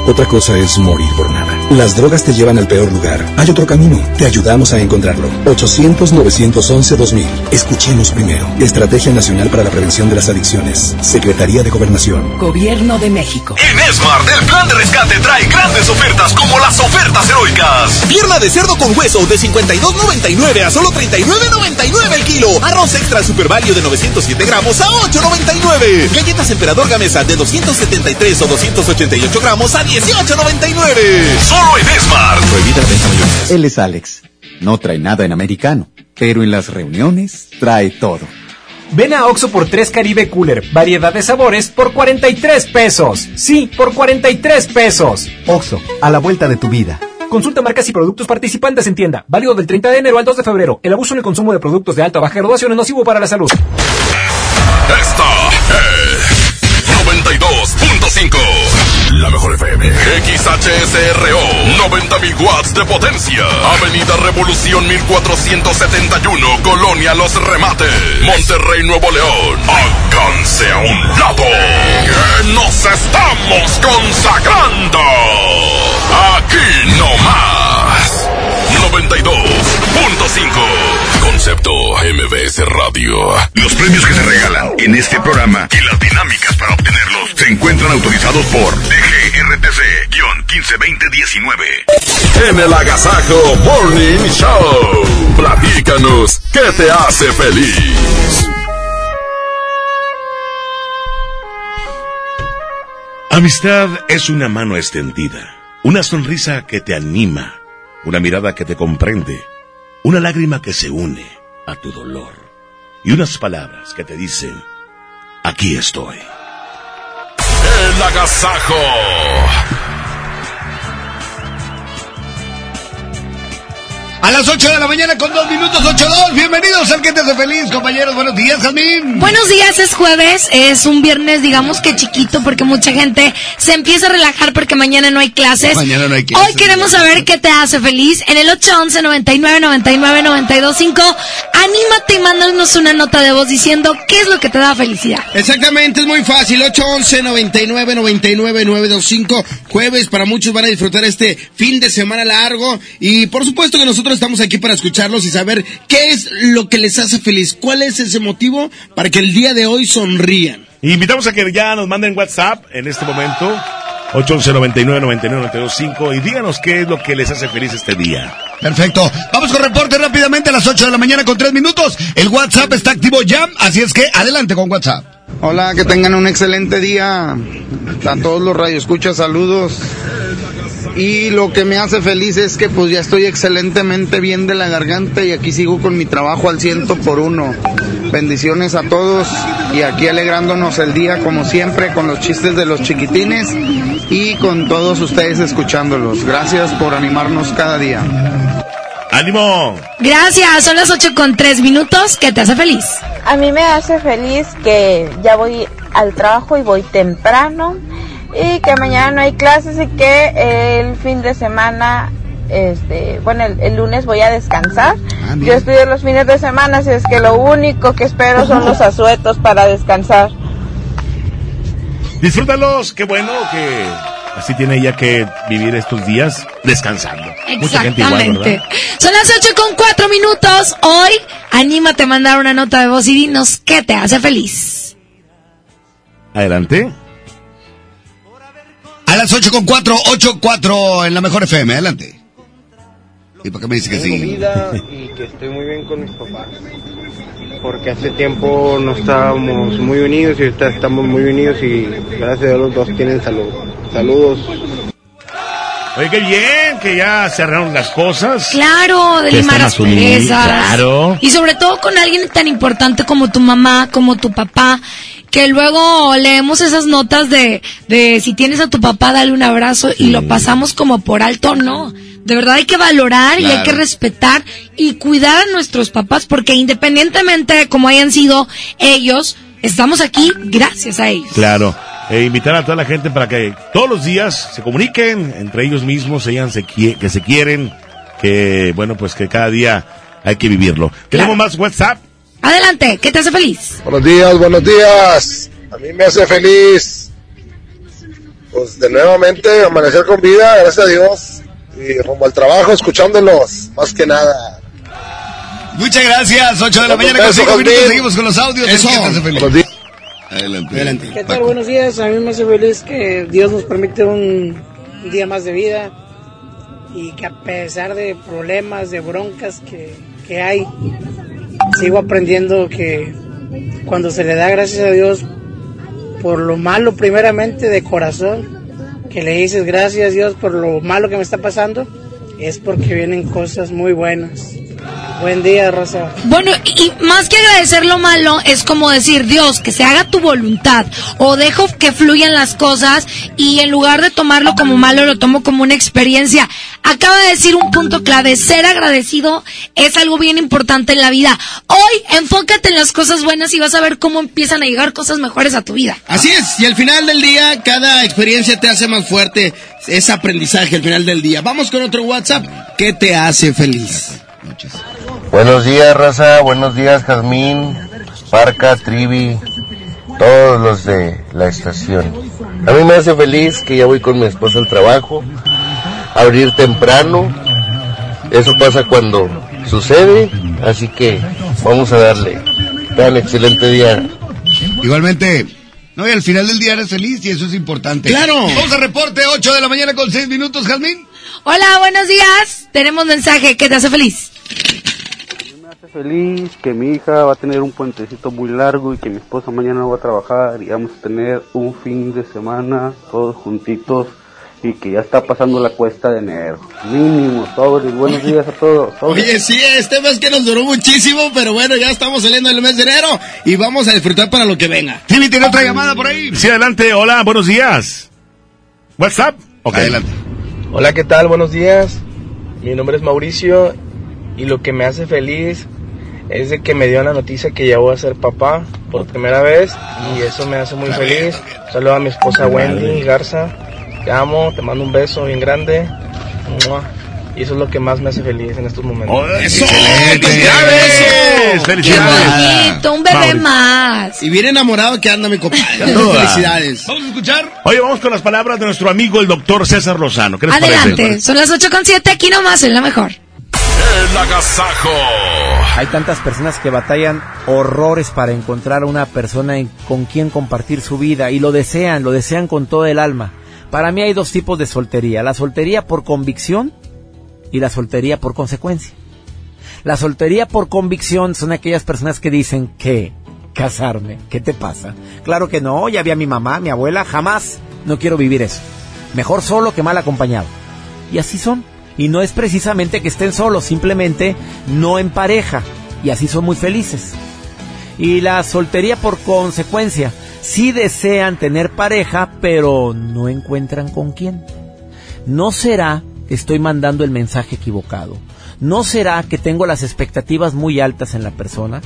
Otra cosa es morir por nada. Las drogas te llevan al peor lugar. Hay otro camino. Te ayudamos a encontrarlo. 800-911-2000. Escuchemos primero. Estrategia Nacional para la Prevención de las Adicciones. Secretaría de Gobernación. Gobierno de México. En Smart, el plan de rescate trae grandes ofertas como las ofertas heroicas. Pierna de cerdo con hueso de 52.99 a solo 39.99 el kilo. Arroz extra super value de 907 gramos a 8.99. Galletas Emperador Gamesa de 273 o 288 gramos a 18.99. Solo en Smart. Prohibida la. Él es Alex. No trae nada en americano, pero en las reuniones trae todo. Ven a Oxo por 3 Caribe Cooler, variedad de sabores por 43 pesos. Sí, por 43 pesos. Oxo, a la vuelta de tu vida. Consulta marcas y productos participantes en tienda. Válido del 30 de enero al 2 de febrero. El abuso en el consumo de productos de alta o baja graduación es nocivo para la salud. Esta es 92.5. La mejor FM. XHSRO. 90.000 watts de potencia. Avenida Revolución 1471. Colonia Los Remates. Monterrey, Nuevo León. Alcance a un lado. Que nos estamos consagrando. Aquí. 92.5. Concepto MBS Radio. Los premios que se regalan en este programa y las dinámicas para obtenerlos se encuentran autorizados por DGRTC-152019. En el Agasajo Morning Show. Platícanos qué te hace feliz. Amistad es una mano extendida, una sonrisa que te anima, una mirada que te comprende, una lágrima que se une a tu dolor y unas palabras que te dicen, aquí estoy. El Agasajo. A las 8 de la mañana con 2 minutos 8-2. Bienvenidos al que te hace feliz, compañeros. Buenos días, Jazmín. Buenos días, es jueves. Es un viernes, digamos que chiquito, porque mucha gente se empieza a relajar porque mañana no hay clases. Mañana no hay clases. Hoy queremos saber qué te hace feliz. En el 811 99 99 925 anímate y mándanos una nota de voz diciendo qué es lo que te da felicidad. Exactamente, es muy fácil. 811 99 99 925 Jueves, para muchos van a disfrutar este fin de semana largo. Y por supuesto que nosotros estamos aquí para escucharlos y saber qué es lo que les hace feliz. ¿Cuál es ese motivo para que el día de hoy sonrían? Invitamos a que ya nos manden WhatsApp en este momento. 811 99 99 925 y díganos qué es lo que les hace feliz este día. Perfecto. Vamos con reporte rápidamente a las 8 de la mañana con 3 minutos. El WhatsApp está activo ya, así es que adelante con WhatsApp. Hola, que tengan un excelente día. A todos los radioescuchas, saludos. Y lo que me hace feliz es que pues ya estoy excelentemente bien de la garganta y aquí sigo con mi trabajo al ciento por uno. Bendiciones a todos y aquí alegrándonos el día como siempre con los chistes de los chiquitines y con todos ustedes escuchándolos. Gracias por animarnos cada día. ¡Ánimo! Gracias, son las 8 con 3 minutos. ¿Qué te hace feliz? A mí me hace feliz que ya voy al trabajo y voy temprano y que mañana no hay clases y que el fin de semana este, bueno, el, el lunes voy a descansar. Ah, Yo estudio los fines de semana, así es que lo único que espero son los *laughs* asuetos para descansar. Disfrútalos, qué bueno que así tiene ella que vivir estos días descansando. Mucha gente igual, Exactamente. ¿verdad? Son las 8 con 4 minutos. Hoy, anímate a mandar una nota de voz y dinos qué te hace feliz. Adelante. A las 8 con 4, 8 4 en la mejor FM, adelante. ¿Y por qué me dice que sí? vida y que estoy muy bien con mis papás. Porque hace tiempo no estábamos muy unidos y ahorita estamos muy unidos y gracias a Dios los dos tienen salud. Saludos. Oye, qué bien que ya cerraron las cosas. Claro, de limar las claro. Y sobre todo con alguien tan importante como tu mamá, como tu papá, que luego leemos esas notas de, de si tienes a tu papá, dale un abrazo y lo pasamos como por alto, no. De verdad hay que valorar y hay Claro. que respetar y cuidar a nuestros papás porque independientemente de cómo hayan sido ellos, estamos aquí gracias a ellos. Claro. E invitar a toda la gente para que todos los días se comuniquen entre ellos mismos, se que se quieren, que bueno, pues que cada día hay que vivirlo. Tenemos más WhatsApp. Adelante, ¿qué te hace feliz? Buenos días, buenos días. A mí me hace feliz, pues de nuevamente amanecer con vida, gracias a Dios, y rumbo al trabajo escuchándolos, más que nada. Muchas gracias, 8 de la mañana con beso, 5 minutos, seguimos con los audios. Eso. ¿Qué te hace feliz? Buenos días. Adelante. Adelante. ¿Qué tal? Buenos días. A mí me hace feliz que Dios nos permite un día más de vida y que a pesar de problemas, de broncas que, que hay, sigo aprendiendo que cuando se le da gracias a Dios por lo malo primeramente de corazón, que le dices gracias Dios por lo malo que me está pasando, es porque vienen cosas muy buenas. Buen día, Rosa. Bueno, y más que agradecer lo malo, es como decir, Dios, que se haga tu voluntad, o dejo que fluyan las cosas, y en lugar de tomarlo como malo, lo tomo como una experiencia. Acaba de decir un punto clave, ser agradecido es algo bien importante en la vida. Hoy, enfócate en las cosas buenas y vas a ver cómo empiezan a llegar cosas mejores a tu vida. Así es, y al final del día, cada experiencia te hace más fuerte. Es aprendizaje al final del día. Vamos con otro WhatsApp. ¿Qué te hace feliz? Buenos días, raza. Buenos días, Jazmín, Parca, Trivi, todos los de la estación. A mí me hace feliz que ya voy con mi esposa al trabajo, abrir temprano. Eso pasa cuando sucede, así que vamos a darle. Tan excelente día. Igualmente. No, y al final del día eres feliz y eso es importante. Claro. Vamos a reporte 8 de la mañana con 6 minutos, Jazmín. Hola, buenos días. Tenemos mensaje, ¿qué te hace feliz? Hace feliz que mi hija va a tener un puentecito muy largo y que mi esposa mañana no va a trabajar y vamos a tener un fin de semana todos juntitos y que ya está pasando la cuesta de enero. Mínimo, sobres, buenos días a todos. sobres. Oye, sí, este mes que nos duró muchísimo, pero bueno, ya estamos saliendo del mes de enero y vamos a disfrutar para lo que venga. Timmy, tiene otra llamada por ahí. Sí, adelante. Hola, buenos días. WhatsApp. Ok. Adelante. Hola, ¿qué tal? Buenos días. Mi nombre es Mauricio y lo que me hace feliz es de que me dio la noticia que ya voy a ser papá por primera vez y eso me hace muy feliz. Saludo a mi esposa Wendy Garza. Te amo, te mando un beso bien grande. Y eso es lo que más me hace feliz en estos momentos. ¡Eso! ¡Felicidades! ¡Felicidades! Bonito, un bebé Mauricio. más. Y bien enamorado que anda mi compadre. Felicidades. Vamos a escuchar. Oye, vamos con las palabras de nuestro amigo el doctor César Lozano. ¿Qué les Adelante, parece? son las 8 con 7, aquí nomás en la mejor. El. Hay tantas personas que batallan horrores para encontrar una persona con quien compartir su vida y lo desean, lo desean con todo el alma. Para mí hay dos tipos de soltería, la soltería por convicción y la soltería por consecuencia. La soltería por convicción son aquellas personas que dicen que casarme, ¿qué te pasa? Claro que no, ya vi a mi mamá, mi abuela, jamás no quiero vivir eso. Mejor solo que mal acompañado. Y así son. Y no es precisamente que estén solos, simplemente no en pareja. Y así son muy felices. Y la soltería por consecuencia. Sí desean tener pareja, pero no encuentran con quién. ¿No será que estoy mandando el mensaje equivocado? ¿No será que tengo las expectativas muy altas en la persona?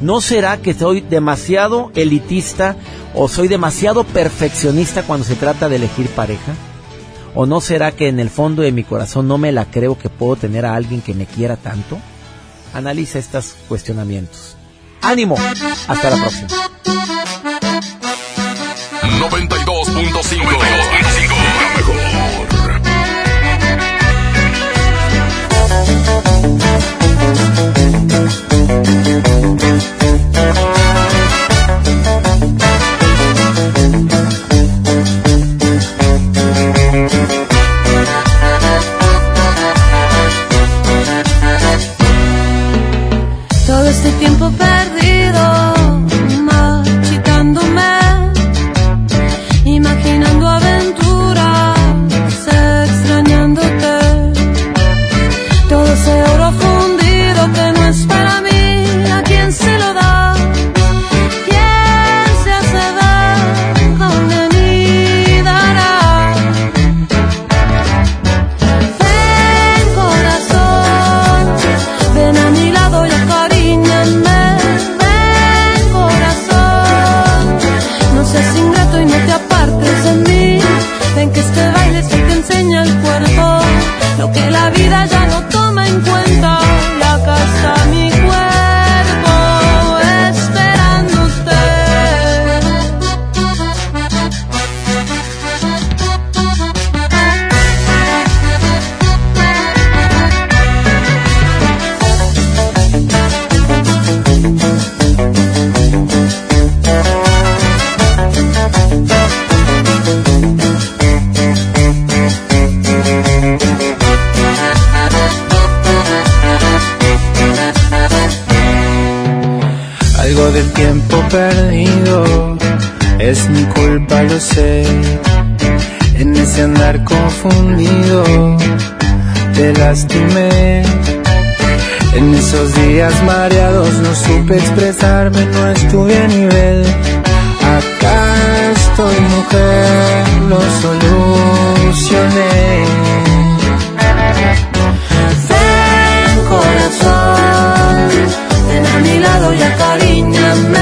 ¿No será que soy demasiado elitista o soy demasiado perfeccionista cuando se trata de elegir pareja? ¿O no será que en el fondo de mi corazón no me la creo que puedo tener a alguien que me quiera tanto? Analiza estos cuestionamientos. ¡Ánimo! Hasta la próxima. 92.5 perdido es mi culpa, lo sé. En ese andar confundido te lastimé. En esos días mareados no supe expresarme, no estuve a nivel. Acá estoy mujer, lo solucioné. Ven corazón, ven a mi lado y acaríñame.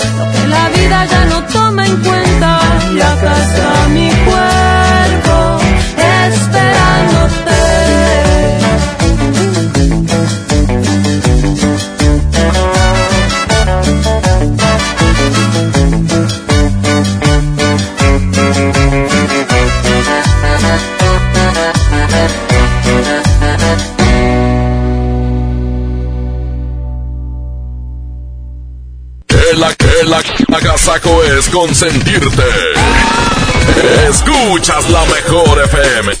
que la vida ya no toma en cuenta. Acá está mi cuerpo esperándote. Consentirte. Escuchas la mejor FM.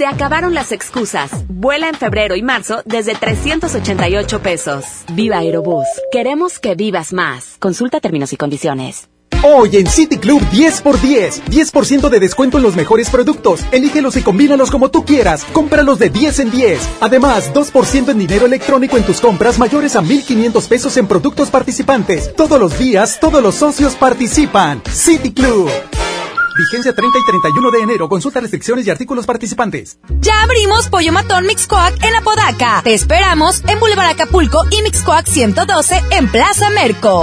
Se acabaron las excusas. Vuela en febrero y marzo desde 388 pesos. Viva Aerobús. Queremos que vivas más. Consulta términos y condiciones. Hoy en City Club 10x10. 10% de descuento en los mejores productos. Elígelos y combínalos como tú quieras. Cómpralos de 10 en 10. Además, 2% en dinero electrónico en tus compras mayores a 1,500 pesos en productos participantes. Todos los días, todos los socios participan. City Club. Vigencia 30 y 31 de enero. Consulta restricciones y artículos participantes. Ya abrimos Pollo Matón Mixcoac en Apodaca. Te esperamos en Boulevard Acapulco y Mixcoac 112 en Plaza Merco.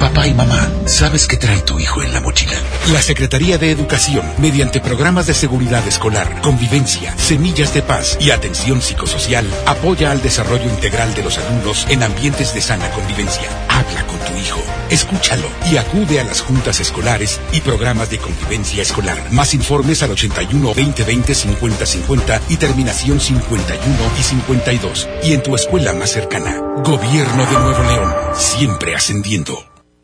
Papá y mamá, ¿sabes qué trae tu hijo en la mochila? La Secretaría de Educación, mediante programas de seguridad escolar, convivencia, semillas de paz y atención psicosocial, apoya al desarrollo integral de los alumnos en ambientes de sana convivencia. Habla con tu hijo, escúchalo y acude a las juntas escolares y programas de convivencia escolar. Más informes al 81 2020 50 50 y terminación 51 y 52. Y en tu escuela más cercana. Gobierno de Nuevo León, siempre ascendiendo.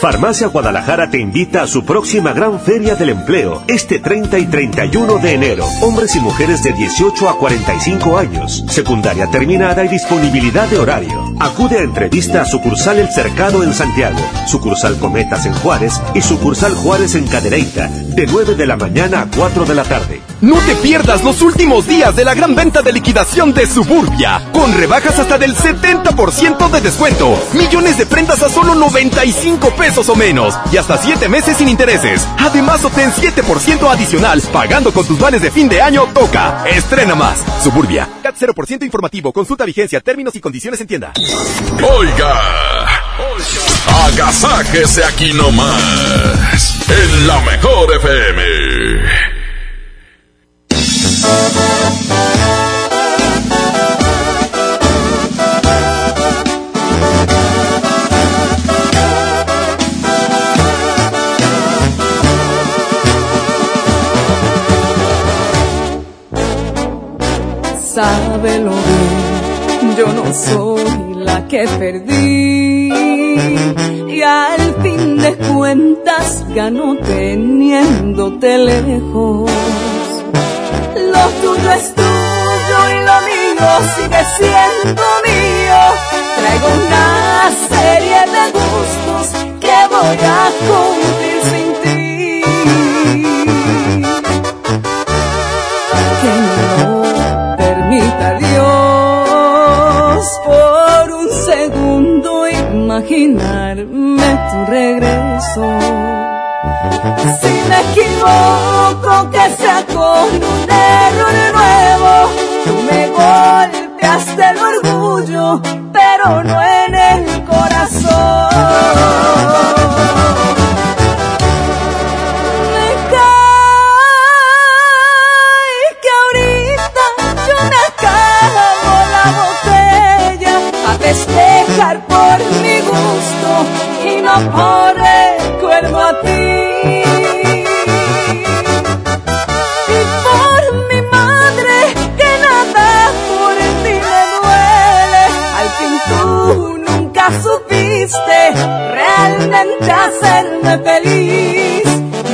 Farmacia Guadalajara te invita a su próxima gran feria del empleo, este 30 y 31 de enero. Hombres y mujeres de 18 a 45 años, secundaria terminada y disponibilidad de horario. Acude a entrevista a sucursal El Cercado en Santiago, sucursal Cometas en Juárez y sucursal Juárez en Cadereyta, de 9 de la mañana a 4 de la tarde. No te pierdas los últimos días de la gran venta de liquidación de Suburbia, con rebajas hasta del 70% de descuento, millones de prendas a solo 95 pesos o menos y hasta 7 meses sin intereses. Además, obtén 7% adicional pagando con tus vales de fin de año Toca. Estrena más. Suburbia. CAT 0% informativo. Consulta vigencia, términos y condiciones en tienda. Oiga, agasáquese aquí nomás, en la mejor FM. Sábelo bien, yo no soy la que perdí. Y al fin de cuentas ganó teniéndote lejos. Lo tuyo es tuyo y lo mío sigue siendo mío. Traigo una serie de gustos que voy a cumplir sin ti. Que no permita Dios por un segundo imaginarme tu regreso. Si me equivoco, que sea con un error nuevo. Me golpeaste el orgullo, pero no en el corazón. Me cae que ahorita yo me acabo la botella a festejar por mi gusto y no hacerme feliz.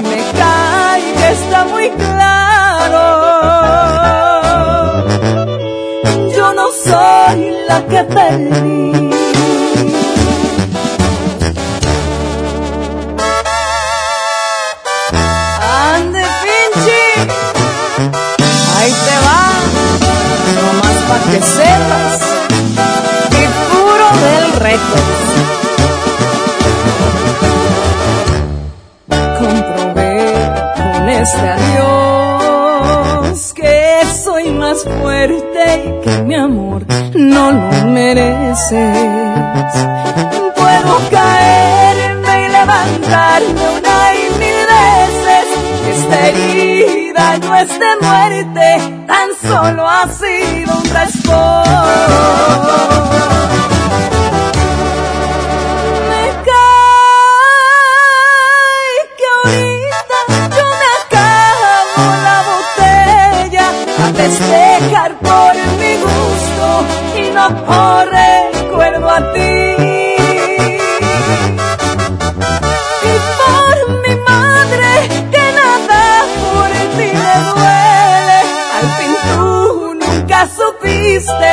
Me cae está muy claro. Yo no soy la que perdí. no lo mereces. Puedo caerme y levantarme una y mil veces. Esta herida no es de muerte, tan solo ha sido un trasfondo. stay no por recuerdo a ti. Y por mi madre que nada por ti me duele. Al fin tú nunca supiste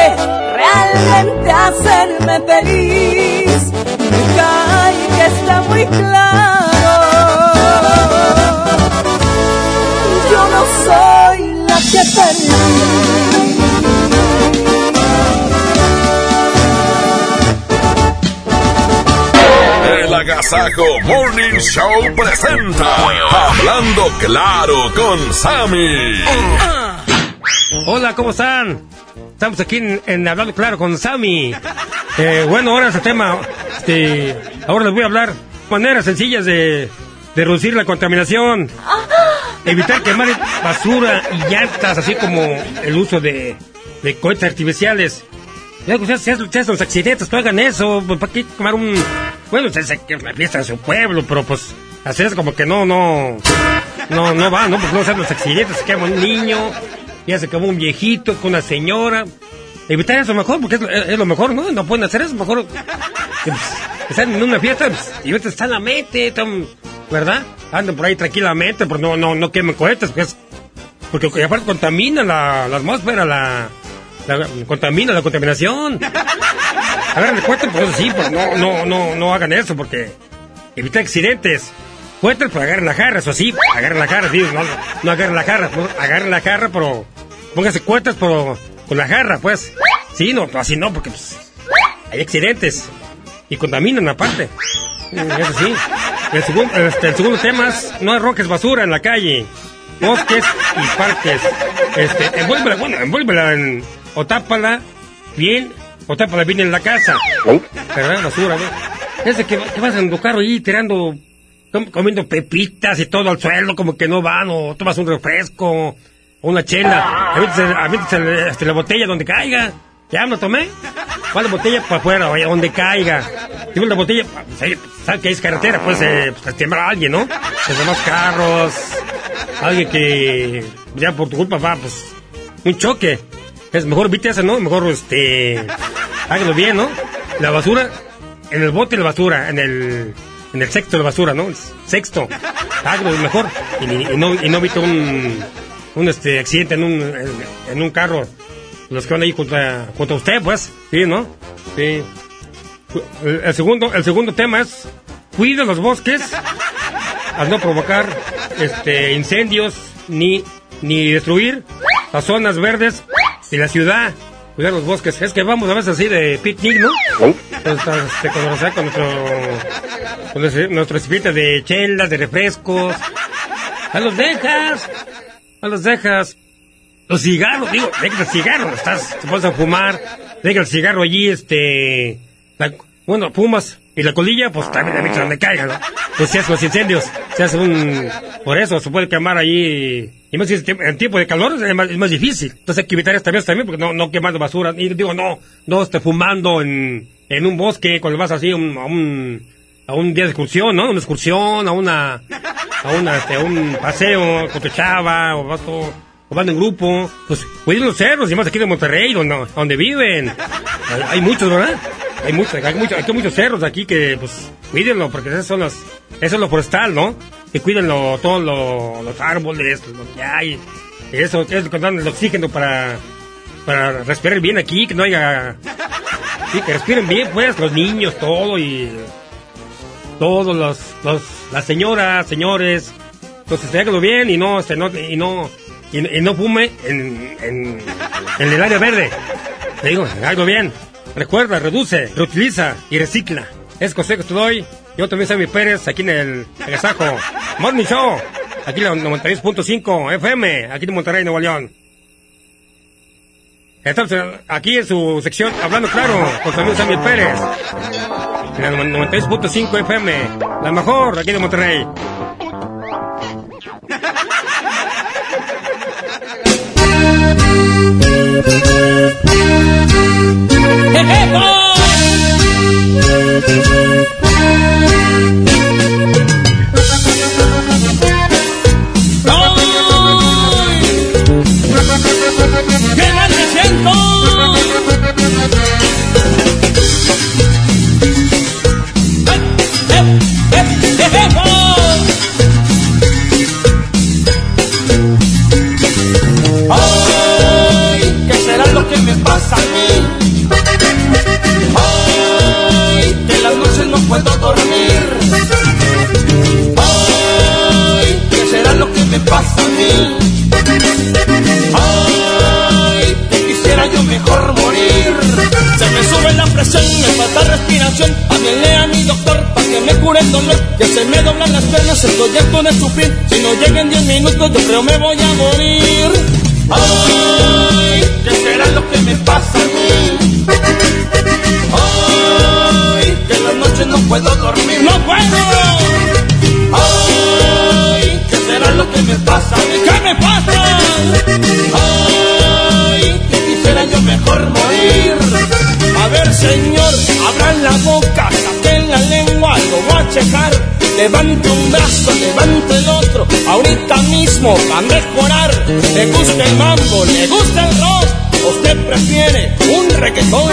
realmente hacerme feliz. Me cae que está muy claro. Yo no soy la que perdí. Agasajo Morning Show presenta Hablando Claro con Sammy. Hola, ¿cómo están? Estamos aquí en, en Hablando Claro con Sammy. Eh, bueno, ahora ese tema. Este, ahora les voy a hablar maneras sencillas de, de reducir la contaminación. Evitar quemar basura y llantas, así como el uso de, de cohetes artificiales. Ya ustedes, ustedes, los accidentes, no hagan eso. ¿Para qué quemar un...? Bueno, ustedes sé que una fiesta de su pueblo, pero pues... Hacer es como que no, no... No, no va, ¿no? Pues no sean los accidentes, se quema un niño, ya se quemó un viejito con una señora. Evitar eso mejor, porque es, lo- mejor, ¿no? No pueden hacer eso, mejor... pues, están en una fiesta, pues, y ahorita están a mete, están, ¿verdad? Andan por ahí tranquilamente, pero no, no, no quemen cohetes, porque es... Porque aparte contamina la, la atmósfera, la, la- contamina la contaminación. Agarren el cohete, pues sí, pero no, no, no, no hagan eso, porque evita accidentes. Cohetes, pues agarren la jarra, eso sí, agarren la jarra, sí, no, no agarren la jarra, pues, agarren la jarra, pero pónganse cohetes, pero con la jarra, pues. Sí, no, así no, porque pues, hay accidentes y contaminan aparte. Eso sí. El segundo, este, el segundo tema es no arrojes basura en la calle, bosques y parques. Este, envuélvela, bueno, envuélvela en, o tápala bien, o tápala bien en la casa. ¿Verdad? Basura, ¿no? Ese que, que vas en tu carro ahí tirando, com- comiendo pepitas y todo al suelo, como que no van, o tomas un refresco, o una chela, aviéntese, aviéntese, este, la botella donde caiga. Ya me tomé. Va la botella para afuera, vaya donde caiga. Y la botella, pues, ahí, sabe que es carretera, pues, eh, pues tiembla a alguien, ¿no? Los demás carros, alguien que ya por tu culpa va, pues, un choque. Es mejor evite eso, ¿no? Mejor, este, hágalo bien, ¿no? La basura, en el bote de basura, en el, en el sexto de basura, ¿no? Sexto. Hágalo mejor. Y, no, y no evite un, un, este, accidente en un, en, un carro. Los que van ahí contra, contra usted, pues. Sí, ¿no? Sí. El, el segundo, el segundo tema es, cuide los bosques al no provocar, este, incendios ni, ni destruir las zonas verdes de la ciudad. Cuidar los bosques. Es que vamos a veces así de picnic, ¿no? Entonces, este, con, nuestro, con nuestro, nuestro de chelas, de refrescos. A los dejas. A los dejas. Los cigarros, digo, deja el cigarro, estás, te pones a fumar, deja el cigarro allí, este, la- bueno, fumas, y la colilla, pues también la metes donde caiga, ¿no? Pues se hacen los incendios, se hace un, por eso se puede quemar allí, y más si es en tiempo de calor es más, es difícil, entonces hay que evitar esta vez también, porque no, no quemando basura, y digo, no, no esté fumando en, en un bosque, cuando vas así a un, a un, a un día de excursión, ¿no? Una excursión, a una, a una, este, a un paseo con tu o vas todo, o van en grupo, pues cuiden los cerros, y más aquí de Monterrey, donde, viven. Hay muchos, ¿verdad? Hay muchos, hay muchos, hay muchos cerros aquí que, pues, cuídenlo, porque esas son las, eso es lo forestal, ¿no? Que cuídenlo, todos lo- los árboles, lo que hay. Eso es lo que dan el oxígeno para, para respirar bien aquí, que no haya, sí, que respiren bien, pues, los niños, todo, y todos los, los las señoras, señores, entonces hágalo bien y no, este, no, y no, y, no fume en, en, el área verde. Digo, hágalo bien. Recuerda, reduce, reutiliza y recicla. Es consejo que te doy. Yo también soy mi Pérez, aquí en el Agasajo. Morning Show. Aquí en la 96.5 FM, aquí en Monterrey, Nuevo León. Entonces, aquí en su sección, hablando claro, con su amigo Sammy Pérez. En la 96.5 FM, la mejor, aquí de Monterrey. *laughs* ¡Ay! ¿Qué será lo que me pasa puedo dormir. ¡Ay! ¿Qué será lo que me pasa a mí? ¡Ay! Que quisiera yo mejor morir. Se me sube la presión, me falta respiración. Háblenle a mi doctor para que me cure el dolor. Que se me doblan las piernas, estoy harto de sufrir. Si no llegan 10 minutos, yo creo me voy a morir. ¡Ay! ¿Qué será lo que me pasa a mí? ¡Ay! Que en las noches no puedo dormir. ¡No puedo! ¡Ay! ¿Qué será lo que me pasa? ¿Qué me pasa? ¡Ay! Que quisiera yo mejor morir. A ver, señor, abran la boca, saquen la lengua, lo voy a checar. Levante un brazo, levante el otro, ahorita mismo va a mejorar. Le gusta el mambo, le gusta el rock, usted prefiere un reggaetón.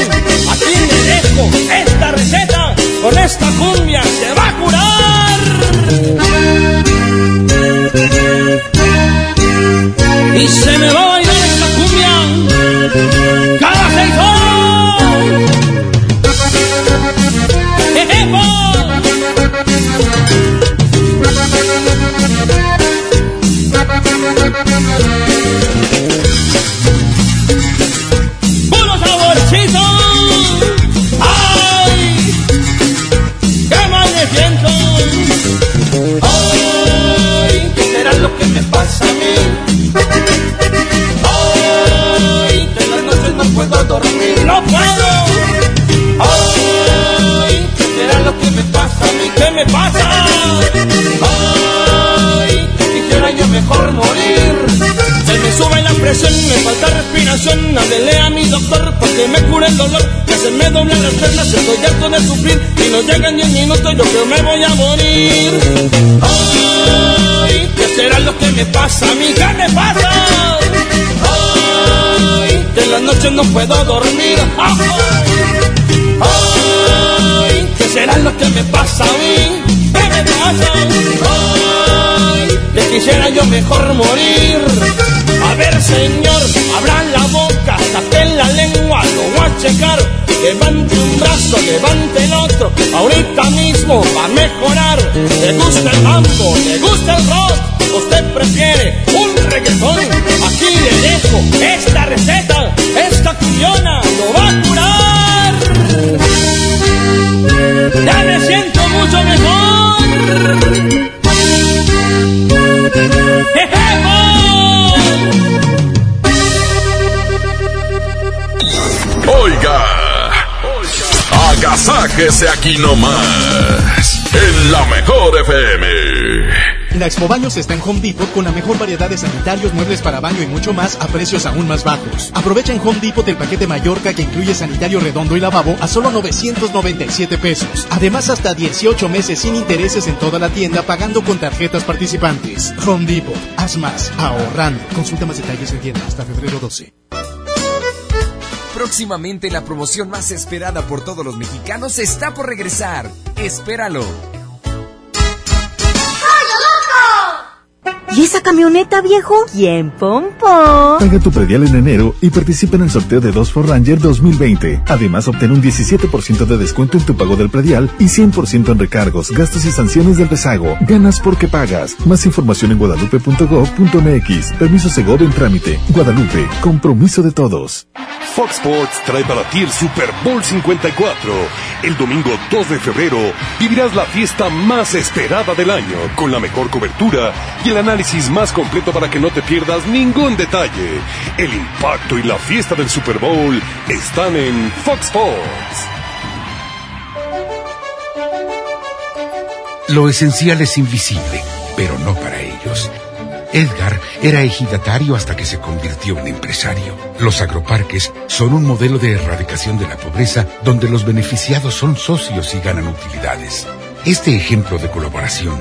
Aquí le dejo esta receta, con esta cumbia se va a curar. Y se me va a bailar esta cumbia pasa a mí? Que en las noches no puedo dormir. ¡No puedo! ¡Ay! ¿Qué será lo que me pasa a mí? ¿Qué me pasa? Que quisiera yo mejor morir. Se me sube la presión, me falta respiración. Háblele a mi doctor para que me cure el dolor. Que se me doblan las piernas, estoy harto de sufrir. Y no llegan 10 minutos, yo creo me voy a morir. ¿qué será lo que me pasa mí? ¿Qué me pasa? Ay, que en las noches no puedo dormir. Ay, ¿qué será lo que me pasa a mí? ¿Qué me pasa? Ay, que quisiera yo mejor morir. Ver, señor, abran la boca, saquen la lengua, lo voy a checar. Levante un brazo, levante el otro, ahorita mismo va a mejorar. Le gusta el mambo, le gusta el rock, usted prefiere un reggaetón. Aquí le dejo esta receta, esta cuyona lo va a curar. Ya me siento mucho mejor. Oiga, agasáquese aquí nomás, en la mejor FM. La Expo Baños está en Home Depot con la mejor variedad de sanitarios, muebles para baño y mucho más a precios aún más bajos. Aprovecha en Home Depot el paquete Mallorca que incluye sanitario redondo y lavabo a solo 997 pesos. Además, hasta 18 meses sin intereses en toda la tienda pagando con tarjetas participantes. Home Depot, haz más, ahorrando. Consulta más detalles en tienda hasta febrero 12. Próximamente la promoción más esperada por todos los mexicanos está por regresar. Espéralo. ¿Y esa camioneta, viejo? ¿Quién, Pompón? Paga tu predial en enero y participa en el sorteo de dos Ford Ranger 2020. Además, obtén un 17% de descuento en tu pago del predial y 100% en recargos, gastos y sanciones del rezago. Ganas porque pagas. Más información en guadalupe.gov.mx. Permiso Segov en trámite. Guadalupe. Compromiso de todos. Fox Sports trae para ti el Super Bowl 54. El domingo 2 de febrero vivirás la fiesta más esperada del año con la mejor cobertura y el análisis más completo para que no te pierdas ningún detalle. El impacto y la fiesta del Super Bowl están en Fox Sports. Lo esencial es invisible, pero no para ellos. Edgar era ejidatario hasta que se convirtió en empresario. Los agroparques son un modelo de erradicación de la pobreza donde los beneficiados son socios y ganan utilidades. Este ejemplo de colaboración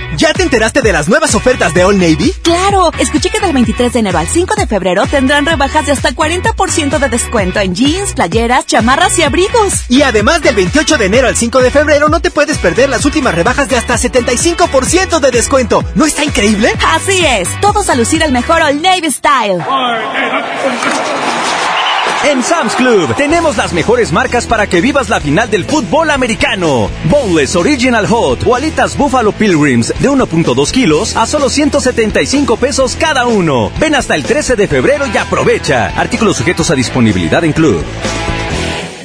¿Ya te enteraste de las nuevas ofertas de All Navy? Claro, escuché que del 23 de enero al 5 de febrero tendrán rebajas de hasta 40% de descuento en jeans, playeras, chamarras y abrigos. Y además del 28 de enero al 5 de febrero no te puedes perder las últimas rebajas de hasta 75% de descuento. ¿No está increíble? Así es, todos a lucir el mejor All Navy Style. En Sam's Club tenemos las mejores marcas para que vivas la final del fútbol americano. Bowles Original Hot o Buffalo Pilgrims de 1.2 kilos a solo 175 pesos cada uno. Ven hasta el 13 de febrero y aprovecha. Artículos sujetos a disponibilidad en Club.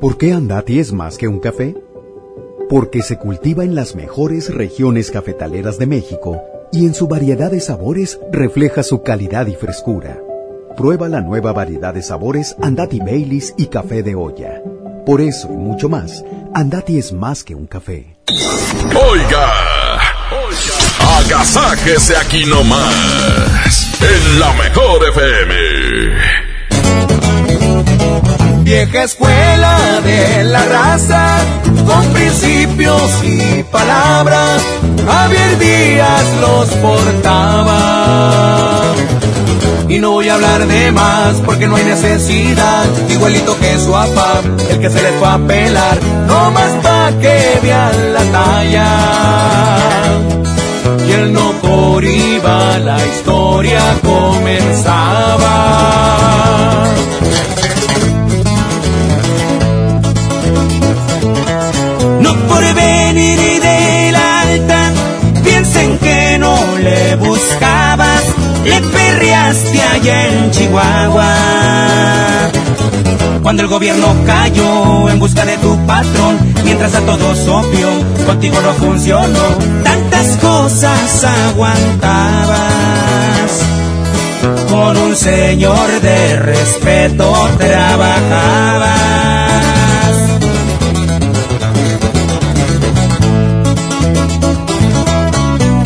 ¿Por qué Andati es más que un café? Porque se cultiva en las mejores regiones cafetaleras de México y en su variedad de sabores refleja su calidad y frescura. Prueba la nueva variedad de sabores Andati Baileys y café de olla. Por eso y mucho más, Andati es más que un café. Oiga, oiga, agasáquese aquí nomás, en la mejor FM vieja escuela de la raza, con principios y palabras, Javier Díaz los portaba. Y no voy a hablar de más porque no hay necesidad, igualito que su papá, el que se les fue a pelar, no más pa' que vean la talla. Y él no por iba, la historia comenzaba. Le buscabas, le perreaste allá en Chihuahua. Cuando el gobierno cayó en busca de tu patrón, mientras a todos obvio, contigo no funcionó, tantas cosas aguantabas. Con un señor de respeto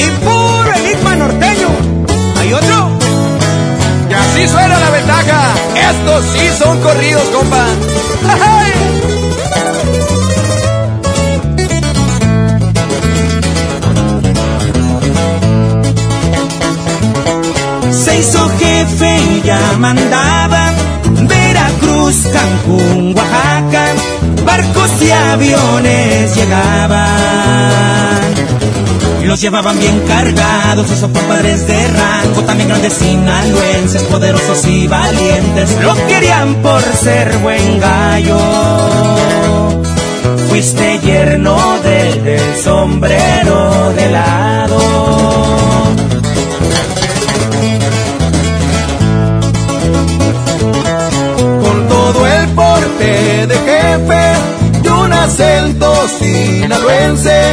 y puro enigma norteño. ¿Hay otro? Y así suena la ventaja. Estos sí son corridos, compa. *laughs* Se hizo jefe y ya mandaba Veracruz, Cancún, Oaxaca, barcos y aviones llegaban los llevaban bien cargados, esos padres de rango, también grandes sinaloenses, poderosos y valientes, lo querían por ser buen gallo. Fuiste yerno del, del sombrero de lado. Con todo el porte de jefe y un acento sinaloense,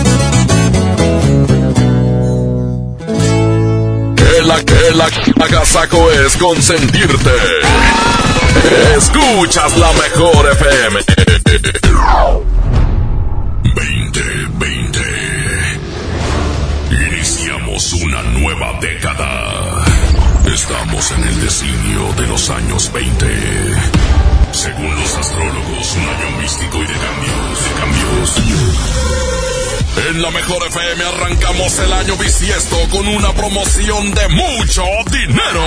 La agasaco es consentirte. Escuchas la mejor FM. 2020. Iniciamos una nueva década. Estamos en el designio de los años 20. Según los astrólogos, un año místico y de cambios, de cambios. En la mejor FM arrancamos el año bisiesto con una promoción de mucho dinero.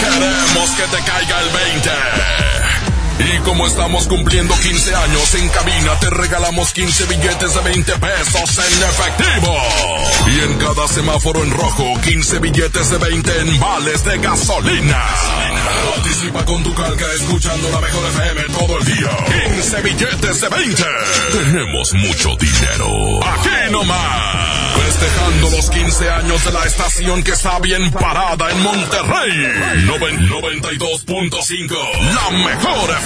Queremos que te caiga el 20. Y como estamos cumpliendo 15 años en cabina, te regalamos 15 billetes de 20 pesos en efectivo. Y en cada semáforo en rojo, 15 billetes de 20 en vales de gasolina. Participa con tu calca escuchando la mejor FM todo el día. 15 billetes de 20. Tenemos mucho dinero. Aquí nomás. Festejando los 15 años de la estación que está bien parada en Monterrey. Noven- 92.5. La mejor FM.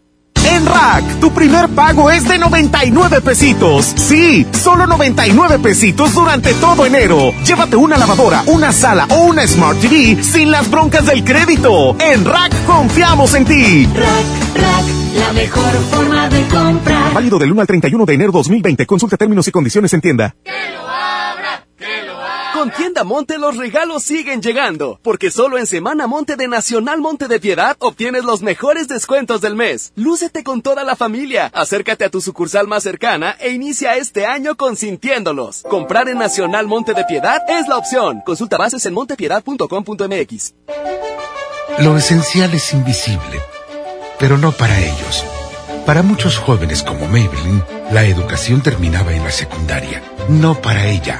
En Rack, tu primer pago es de 99 pesitos. Sí, solo 99 pesitos durante todo enero. Llévate una lavadora, una sala o una Smart TV sin las broncas del crédito. En Rack confiamos en ti. La mejor forma de comprar. Válido del 1 al 31 de enero 2020. Consulta términos y condiciones en tienda. Con Tienda Monte los regalos siguen llegando, porque solo en Semana Monte de Nacional Monte de Piedad obtienes los mejores descuentos del mes. Lúcete con toda la familia, acércate a tu sucursal más cercana e inicia este año consintiéndolos. Comprar en Nacional Monte de Piedad es la opción. Consulta bases en montepiedad.com.mx. Lo esencial es invisible, pero no para ellos. Para muchos jóvenes como Maybelline, la educación terminaba en la secundaria. No para ella.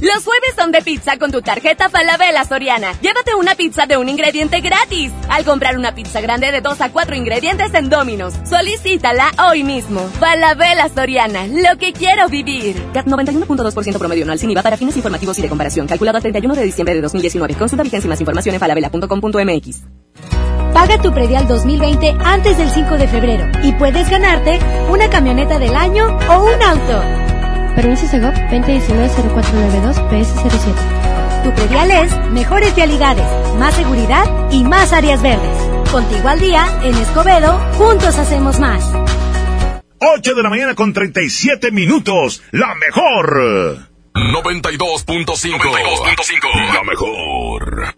Los jueves son de pizza con tu tarjeta Falabella Soriana. Llévate una pizza de un ingrediente gratis. Al comprar una pizza grande de 2 a 4 ingredientes en Domino's. Solicítala hoy mismo. Falabella Soriana, lo que quiero vivir. CAT 91.2% promedio anual sin IVA para fines informativos y de comparación. Calculado al 31 de diciembre de 2019. Consulta vigencia y más información en falabella.com.mx. Paga tu predial 2020 antes del 5 de febrero y puedes ganarte una camioneta del año o un auto. Permiso Segov 2019-0492 PS07. Tu predial es mejores vialidades, más seguridad y más áreas verdes. Contigo al día, en Escobedo, juntos hacemos más. 8 de la mañana con 37 minutos. La mejor. 92.5. 92.5. La mejor.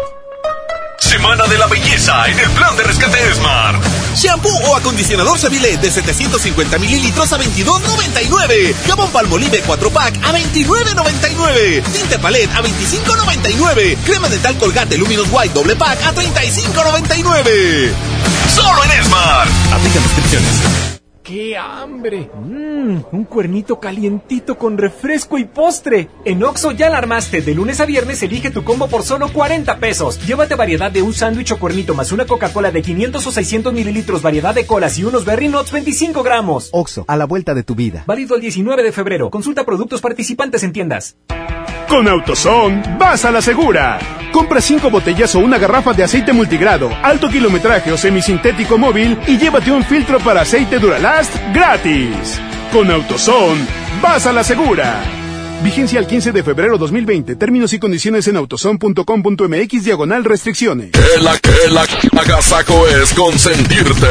Semana de la Belleza en el plan de rescate Smart. Shampoo o acondicionador Seville de 750 mililitros a 22.99. Jabón Palmolive 4 pack a 29.99. Tinte Palet a 25.99. Crema dental Colgate Luminous White doble pack a 35.99. Solo en Esmar. Aplica descripciones. ¡Qué hambre! Mmm, un cuernito calientito con refresco y postre. En Oxo ya la armaste. De lunes a viernes elige tu combo por solo 40 pesos. Llévate variedad de un sándwich o cuernito más una Coca-Cola de 500 o 600 mililitros, variedad de colas y unos Berry Nuts 25 gramos. Oxo, a la vuelta de tu vida. Válido el 19 de febrero. Consulta productos participantes en tiendas. Con AutoZone, vas a la segura. Compra cinco botellas o una garrafa de aceite multigrado, alto kilometraje o semisintético móvil y llévate un filtro para aceite Gratis. Con AutoZone, vas a la segura. Vigencia el 15 de febrero 2020. Términos y condiciones en autozone.com.mx diagonal restricciones. Que la que la es consentirte.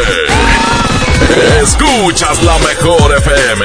Escuchas la mejor FM.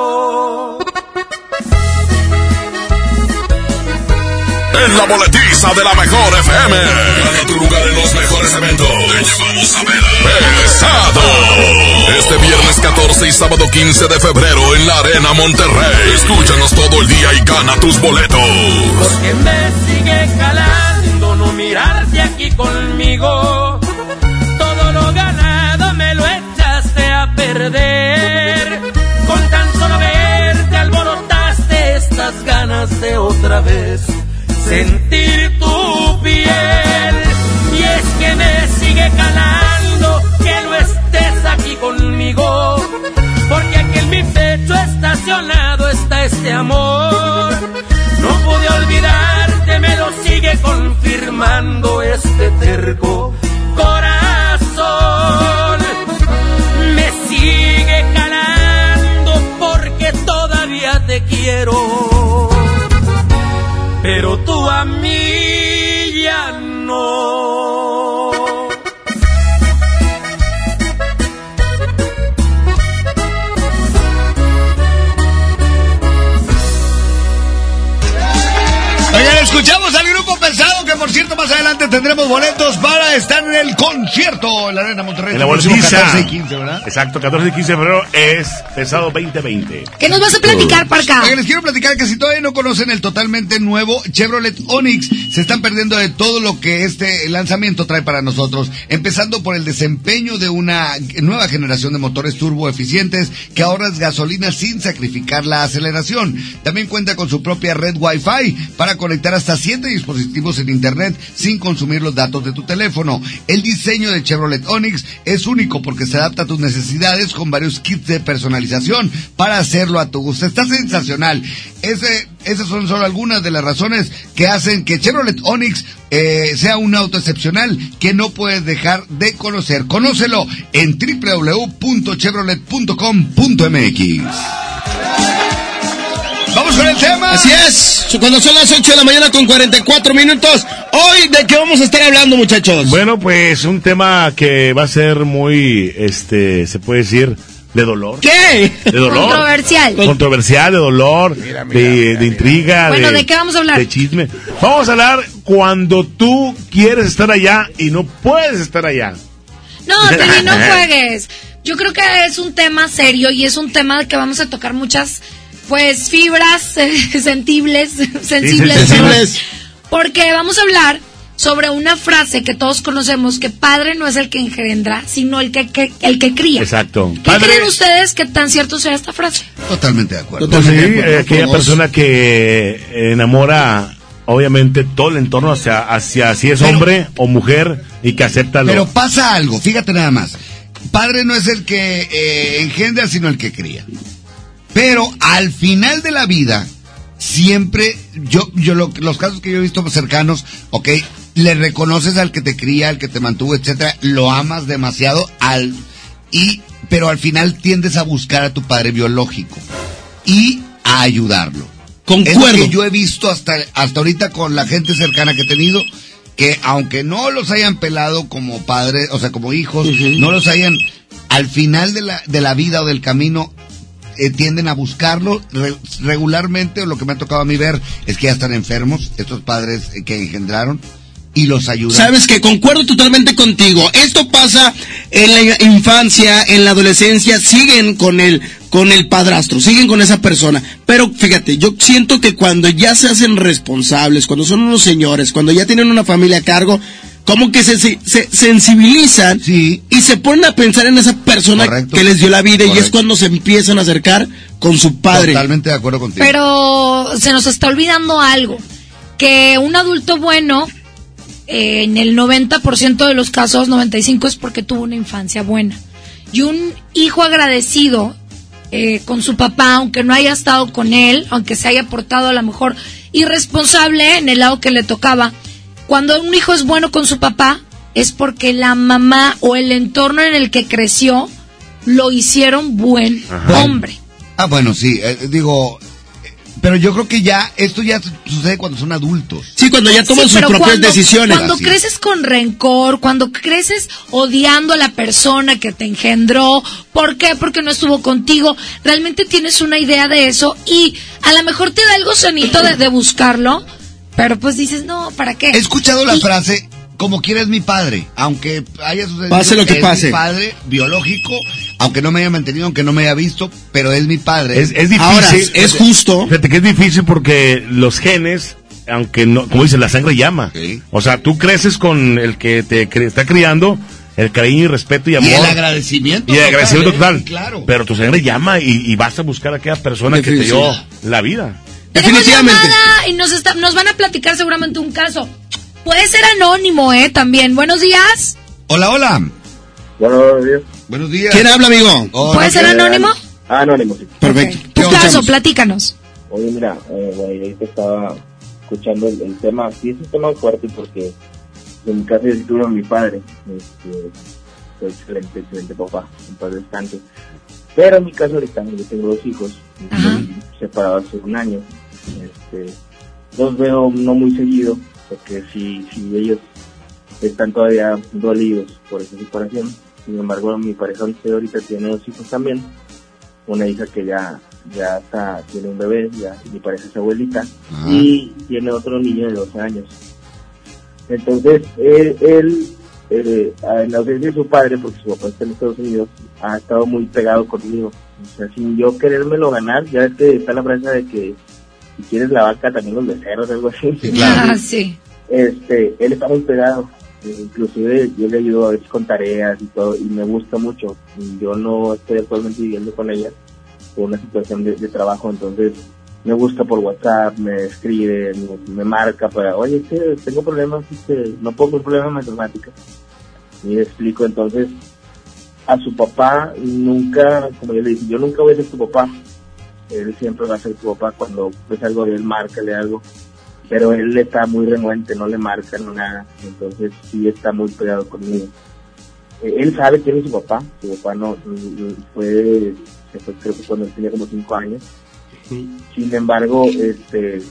En la boletiza de la mejor FM. Gana tu lugar en los mejores eventos. Te llevamos a ver. Pesado. Este viernes 14 y sábado 15 de febrero en la Arena Monterrey. Escúchanos todo el día y gana tus boletos. Porque me sigue calando no mirarte aquí conmigo. Todo lo ganado me lo echaste a perder. Con tan solo verte alborotaste estas ganas de otra vez sentir tu piel. Y es que me sigue calando que no estés aquí conmigo. Porque aquí en mi pecho estacionado está este amor. No pude olvidarte, me lo sigue confirmando este terco corazón. Me sigue calando porque todavía te quiero. A. escuchamos al grupo pesado que por cierto más adelante tendremos boletos para estar en el concierto en la Arena Monterrey. En la el próximo boletiza. 14 y 15, ¿verdad? Exacto, 14 y 15 de febrero es Pesado 2020. ¿Qué nos vas a platicar, Parca? Les quiero platicar que si todavía no conocen el totalmente nuevo Chevrolet Onix, se están perdiendo de todo lo que este lanzamiento trae para nosotros, empezando por el desempeño de una nueva generación de motores turbo eficientes que ahorras gasolina sin sacrificar la aceleración. También cuenta con su propia red Wi-Fi para conectar a hasta 7 dispositivos en Internet sin consumir los datos de tu teléfono. El diseño de Chevrolet Onix es único porque se adapta a tus necesidades con varios kits de personalización para hacerlo a tu gusto. Está sensacional. Esas son solo algunas de las razones que hacen que Chevrolet Onix eh, sea un auto excepcional que no puedes dejar de conocer. Conócelo en www.chevrolet.com.mx. Vamos con el tema. Así es, cuando son las 8 de la mañana con 44 minutos. Hoy, ¿de qué vamos a estar hablando, muchachos? Bueno, pues un tema que va a ser muy, este, se puede decir, de dolor. ¿Qué? De dolor. Controversial. Controversial, de dolor, de, de intriga. Bueno, ¿de qué vamos a hablar? De chisme. Vamos a hablar cuando tú quieres estar allá y no puedes estar allá. No, Trini, no *laughs* juegues. Yo creo que es un tema serio y es un tema que vamos a tocar muchas, pues, fibras eh, *laughs* sensibles, sensibles. sensibles. Porque vamos a hablar sobre una frase que todos conocemos, que padre no es el que engendra, sino el que, que- el que cría. Exacto. ¿Qué creen ustedes que tan cierto sea esta frase? Totalmente de acuerdo. Pues sí, Totalmente de acuerdo eh, aquella persona que enamora obviamente todo el entorno hacia, hacia si es Pero- hombre o mujer y que acepta lo Pero pasa algo, fíjate nada más. Padre no es el que eh, engendra, sino el que cría. Pero al final de la vida, siempre, yo, yo lo- los casos que yo he visto cercanos, ok, le reconoces al que te cría, al que te mantuvo, etcétera, lo amas demasiado, al, y, pero al final tiendes a buscar a tu padre biológico y a ayudarlo. Es lo Concuerdo. que yo he visto hasta, hasta ahorita con la gente cercana que he tenido, que aunque no los hayan pelado como padres, o sea, como hijos, no los hayan, al final de la, de la vida o del camino, eh, tienden a buscarlo Re- regularmente, o lo que me ha tocado a mí ver, es que ya están enfermos, estos padres eh, que engendraron, y los ayudan. Sabes que concuerdo totalmente contigo. Esto pasa en la infancia, en la adolescencia, siguen con el con el padrastro, siguen con esa persona. Pero fíjate, yo siento que cuando ya se hacen responsables, cuando son unos señores, cuando ya tienen una familia a cargo, como que se, se- se sensibilizan y se ponen a pensar en esa persona Correcto. que les dio la vida y es cuando se empiezan a acercar con su padre. Totalmente de acuerdo contigo. Pero se nos está olvidando algo, que un adulto bueno, eh, en el 90% de los casos, 95 es porque tuvo una infancia buena. Y un hijo agradecido eh, con su papá, aunque no haya estado con él, aunque se haya portado a lo mejor irresponsable en el lado que le tocaba, cuando un hijo es bueno con su papá, es porque la mamá o el entorno en el que creció lo hicieron buen Ajá. hombre. Ah, bueno, sí, eh, digo, eh, pero yo creo que ya, esto ya sucede cuando son adultos. Sí, cuando ya toman Sí, sus propias cuando- decisiones. Cuando Así. creces con rencor, cuando creces odiando a la persona que te engendró, ¿por qué? Porque no estuvo contigo. Realmente tienes una idea de eso y a lo mejor te da algo sanito de, de buscarlo, pero pues dices, no, ¿para qué? He escuchado la Y- frase, como quiera es mi padre, aunque haya sucedido Pase lo que es pase. mi padre biológico, aunque no me haya mantenido, aunque no me haya visto, pero es mi padre. Es, es difícil. Ahora, es justo. Fíjate que es difícil porque los genes, aunque no, como dice, la sangre llama. O sea, tú creces con el que te cre- está criando, el cariño y respeto y y amor. el agradecimiento. Y el agradecimiento total, total. ¿eh? Claro. Pero tu sangre llama y, y vas a buscar a aquella persona que te dio la vida. Tenemos Definitivamente. llamada y nos, está- nos van a platicar seguramente un caso. Puede ser anónimo, ¿eh? También. Buenos días. Hola, hola. Buenos días. Buenos días. ¿Quién habla, amigo? Hola, ¿Puede ser anónimo? Ah, anónimo, sí. Perfecto. Tu Te caso, escuchamos. platícanos. Oye, mira, eh, güey, ahorita estaba escuchando el, el tema. Sí, es un tema fuerte porque en mi caso yo tuve a mi padre. Este, fue excelente, excelente papá. Un padre descanso. Pero en mi caso ahorita yo tengo dos hijos. estoy separado hace un año. Este, los veo no muy seguido porque si, si ellos están todavía dolidos por esa separación. Sin embargo, mi pareja ahorita tiene dos hijos también. Una hija que ya ya está, tiene un bebé, ya mi pareja es abuelita, y tiene otro niño de 12 años. Entonces, él, él, eh, en la ausencia de su padre, porque su papá está en Estados Unidos, ha estado muy pegado conmigo. O sea, sin yo querérmelo ganar, ya es que está la frase de que si quieres la vaca, también los becerros, algo así. *laughs* Ah, sí. este, él está muy pegado. Inclusive yo le ayudo a veces con tareas y todo, y me gusta mucho. Yo no estoy actualmente viviendo con ella por una situación de, de trabajo, entonces me busca por WhatsApp, me escribe, me, me marca para, oye, es que tengo problemas, este, no puedo con problemas matemáticas. Y le explico, entonces, a su papá nunca, como yo le dije, yo nunca voy a ser tu papá. Él siempre va a ser tu papá cuando pues algo de él, márcale algo. Pero él está muy renuente, no le marca, no nada. Entonces sí está muy pegado conmigo. Eh, él sabe quién es su papá. Su papá no, fue, se fue creo que cuando él tenía como cinco años. Sin embargo, este,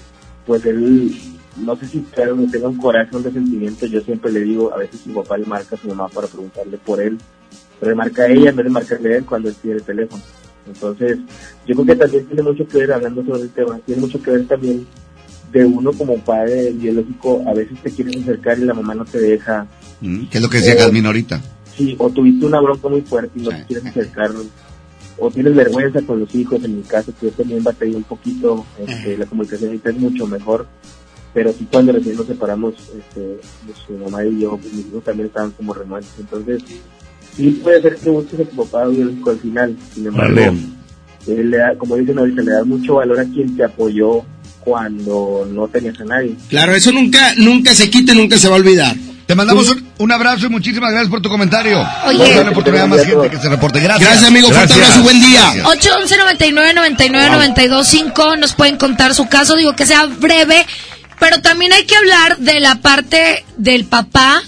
pues él, no sé si claro, tenga un corazón de sentimiento, yo siempre le digo, a veces su papá le marca a su mamá para preguntarle por él, pero le marca a ella en vez de marcarle a él cuando él tiene el teléfono. Entonces, yo creo que también tiene mucho que ver, hablando sobre el tema, tiene mucho que ver también de uno como padre biológico, a veces te quieres acercar y la mamá no te deja, Mm, ¿Qué es lo que decía Jasmine ahorita? Sí, o tuviste una bronca muy fuerte y no te quieres acercar, o tienes vergüenza con los hijos, en mi caso, que yo también batallé un poquito, este, la comunicación ahorita es mucho mejor, pero sí cuando recién nos separamos, este, pues, su mamá y yo, pues, mis hijos también estaban como renuentes, entonces, sí puede ser que tu papá biológico al final, sin embargo, Vale. él le da, como dicen ahorita, le da mucho valor a quien te apoyó cuando no tenías a nadie. Claro, eso nunca, nunca se quita nunca se va a olvidar. Te mandamos un, un abrazo y muchísimas gracias por tu comentario. Oye. Vamos a darle oportunidad a más gente que se reporte. Gracias. Gracias, amigo. Fuerte abrazo, buen día. 811 99 99 92 5 nos pueden contar su caso, digo que sea breve, pero también hay que hablar de la parte del papá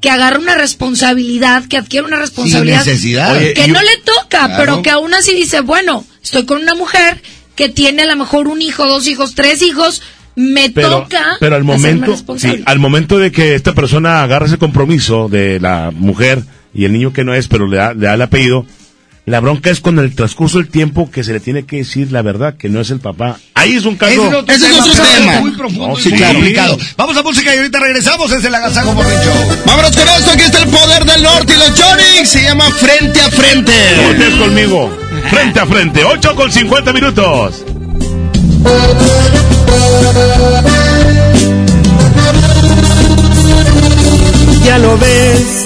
que agarra una responsabilidad, que adquiere una responsabilidad necesidad. que no le toca, Claro. pero que aún así dice, bueno, estoy con una mujer que tiene a lo mejor un hijo, dos hijos, tres hijos, me pero, toca pero al momento, sí, al momento de que esta persona agarra ese compromiso de la mujer y el niño que no es, pero le da, le da el apellido, la bronca es con el transcurso del tiempo que se le tiene que decir la verdad, que no es el papá. Ahí es un caso. Ese es otro Ese es tema, otro tema. Muy profundo No, y sí, muy claro. complicado. Vamos a música y ahorita regresamos. Es el Agasajo Morning Show. Vámonos con esto, aquí está el poder del norte y los Jonix. Se llama Frente a Frente. Voltees conmigo. Frente a frente. 8 con 50 minutos. Ya lo ves,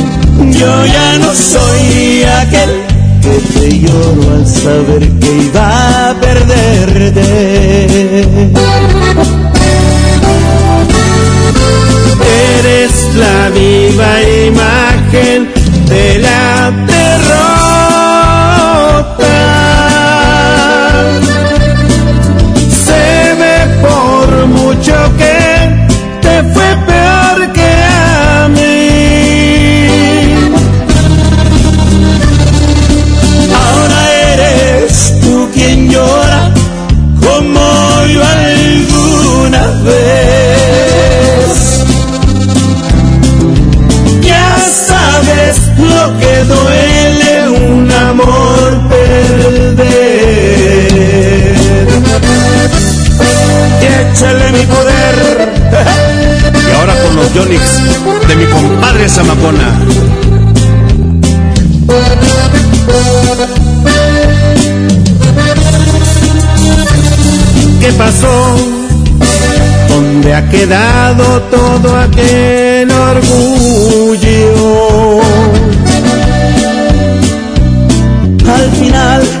Yo ya no soy aquel que te lloro al saber que iba a perderte. Eres la viva imagen de la derrota. Zamacona. ¿Qué pasó? ¿Dónde ha quedado todo aquel orgullo? Al final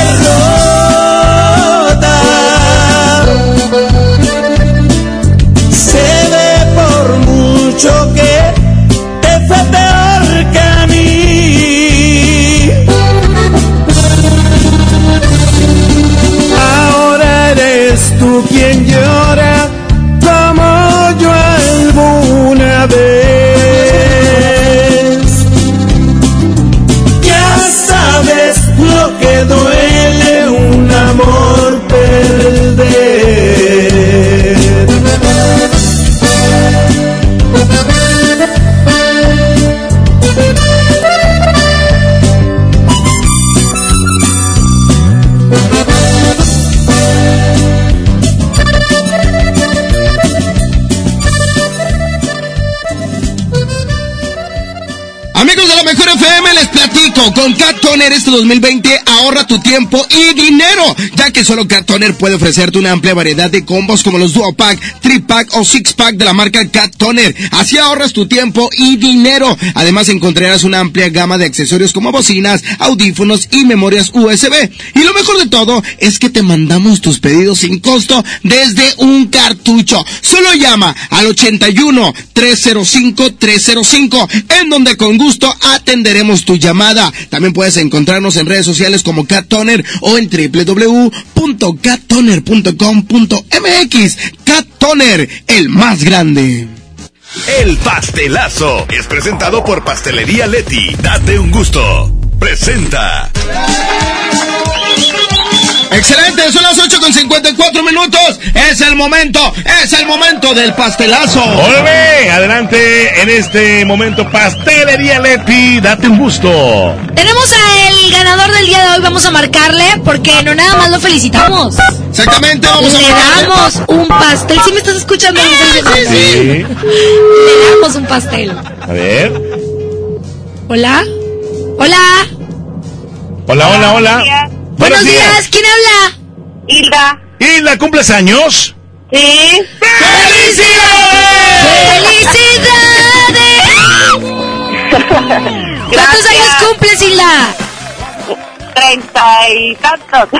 quien Este 2020 ahorra tu tiempo y dinero, ya que solo Cat Toner puede ofrecerte una amplia variedad de combos como los Duo Pack, Pack o Six Pack de la marca Cat Toner. Así ahorras tu tiempo y dinero. Además encontrarás una amplia gama de accesorios como bocinas, audífonos y memorias USB. Y lo mejor de todo es que te mandamos tus pedidos sin costo desde un cartucho. Solo llama al 81 305 305 en donde con gusto atenderemos tu llamada. También puedes encontrarnos en redes sociales como Cat Toner o en www.cattoner.com.mx. Cat Toner, el más grande. El pastelazo es presentado por Pastelería Leti. Date un gusto. Presenta. Excelente, son las 8 con 54 minutos. Es el momento, es el momento del pastelazo. Olve, adelante en este momento, Pastelería Leti, date un gusto. Tenemos al ganador del día de hoy, vamos a marcarle porque no nada más lo felicitamos. Exactamente, vamos a Le damos un pastel. ¿Sí me estás escuchando? Sí. Le damos un pastel. A ver. Hola. Hola. Hola, hola, hola. Buenos días. ¿Quién habla? Hilda. Hilda, ¿cumples años? Sí. ¡Felicidades! *laughs* ¿Cuántos años cumples, Hilda? Treinta y tantos. *laughs*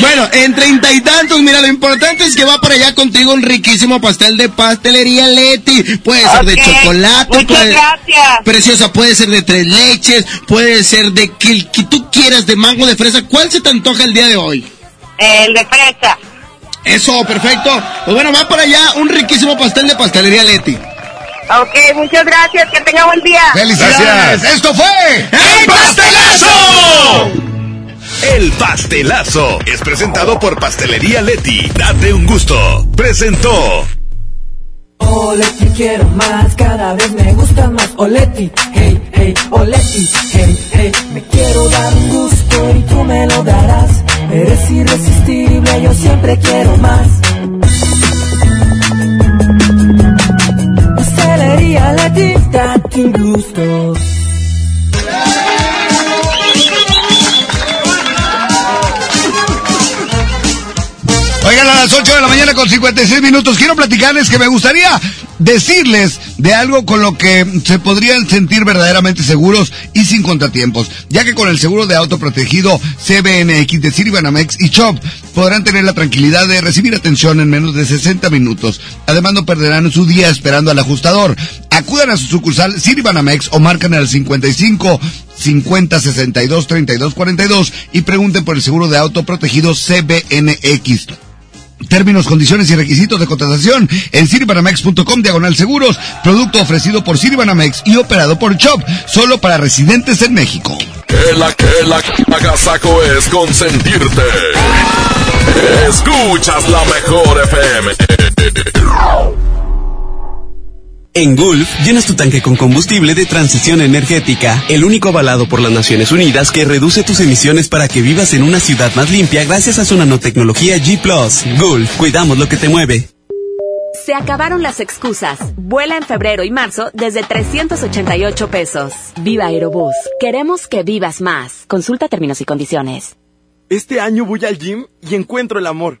Bueno, en treinta y tantos, mira, lo importante es que va por allá contigo un riquísimo pastel de pastelería Leti. Puede ser de chocolate, muchas puede- gracias. preciosa, puede ser de tres leches, puede ser de que que tú quieras, de mango, de fresa. ¿Cuál se te antoja el día de hoy? El de fresa. Eso, perfecto. Pues bueno, va por allá un riquísimo pastel de pastelería Leti. Ok, muchas gracias. Que tenga buen día. ¡Felicidades! Esto fue ¡El pastelazo! El pastelazo es presentado por Pastelería Leti. Date un gusto. Presentó. Oleti quiero más, cada vez me gusta más Oleti, hey, hey, Oleti, hey, hey Me quiero dar un gusto y tú me lo darás Eres irresistible, yo siempre quiero más Pastelería Leti, date un gusto las 8 de la mañana con 56 minutos, quiero platicarles que me gustaría decirles de algo con lo que se podrían sentir verdaderamente seguros y sin contratiempos, ya que con el seguro de auto protegido CBNX de Citibanamex y Chop podrán tener la tranquilidad de recibir atención en menos de 60 minutos. Además no perderán su día esperando al ajustador. Acudan a su sucursal Citibanamex o marcan al 55 50 62 32 42 y pregunten por el seguro de auto protegido CBNX. Términos, condiciones y requisitos de contratación en ciribanamex.com diagonal seguros. Producto ofrecido por Ciribanamex y operado por Chop, solo para residentes en México. Que la que la agasaco es consentirte. Escuchas la mejor FM. En Gulf, llenas tu tanque con combustible de transición energética, el único avalado por las Naciones Unidas que reduce tus emisiones para que vivas en una ciudad más limpia gracias a su nanotecnología G ⁇ Gulf, cuidamos lo que te mueve. Se acabaron las excusas. Vuela en febrero y marzo desde 388 pesos. Viva Aerobús. Queremos que vivas más. Consulta términos y condiciones. Este año voy al gym y encuentro el amor.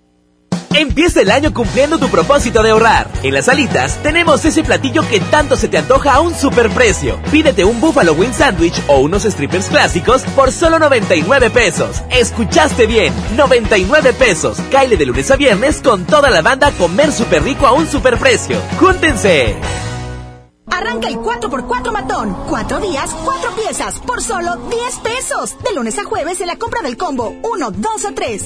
Empieza el año cumpliendo tu propósito de ahorrar. En las alitas tenemos ese platillo que tanto se te antoja a un superprecio. Pídete un Buffalo Wing Sandwich o unos strippers clásicos por solo 99 pesos. Escuchaste bien, 99 pesos. Caile de lunes a viernes con toda la banda a comer súper rico a un superprecio. ¡Júntense! Arranca el 4x4 matón. Cuatro días, cuatro piezas, por solo 10 pesos. De lunes a jueves en la compra del combo 1, 2 o 3.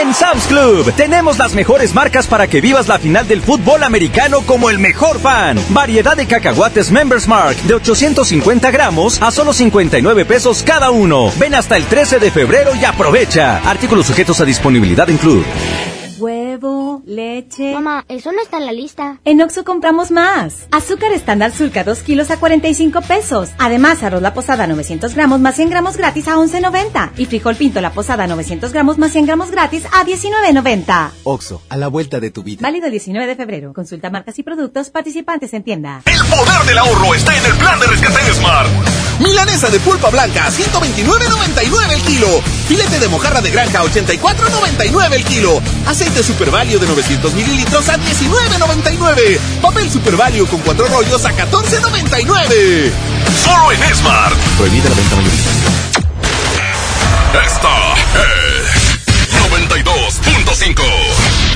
En Sam's Club tenemos las mejores marcas para que vivas la final del fútbol americano como el mejor fan. Variedad de cacahuates Members Mark de 850 gramos a solo 59 pesos cada uno. Ven hasta el 13 de febrero y aprovecha. Artículos sujetos a disponibilidad en Club. Huevo, leche. Mamá, eso no está en la lista. En Oxo compramos más. Azúcar estándar Sulca 2 kilos a 45 pesos. Además, arroz la posada 900 gramos más 100 gramos gratis a 11.90. Y frijol pinto la posada 900 gramos más 100 gramos gratis a 19.90. Oxo, a la vuelta de tu vida. Válido el 19 de febrero. Consulta marcas y productos participantes en tienda. El poder del ahorro está en el plan de rescate de Smart. Milanesa de pulpa blanca, 129.99 el kilo. Filete de mojarra de granja, 84.99 el kilo. Aceite Super Value de 900 mililitros a 19.99. Papel Super Value con cuatro rollos a 14.99. Solo en Smart. Prohibida la venta mayorista. Esta es 92.5.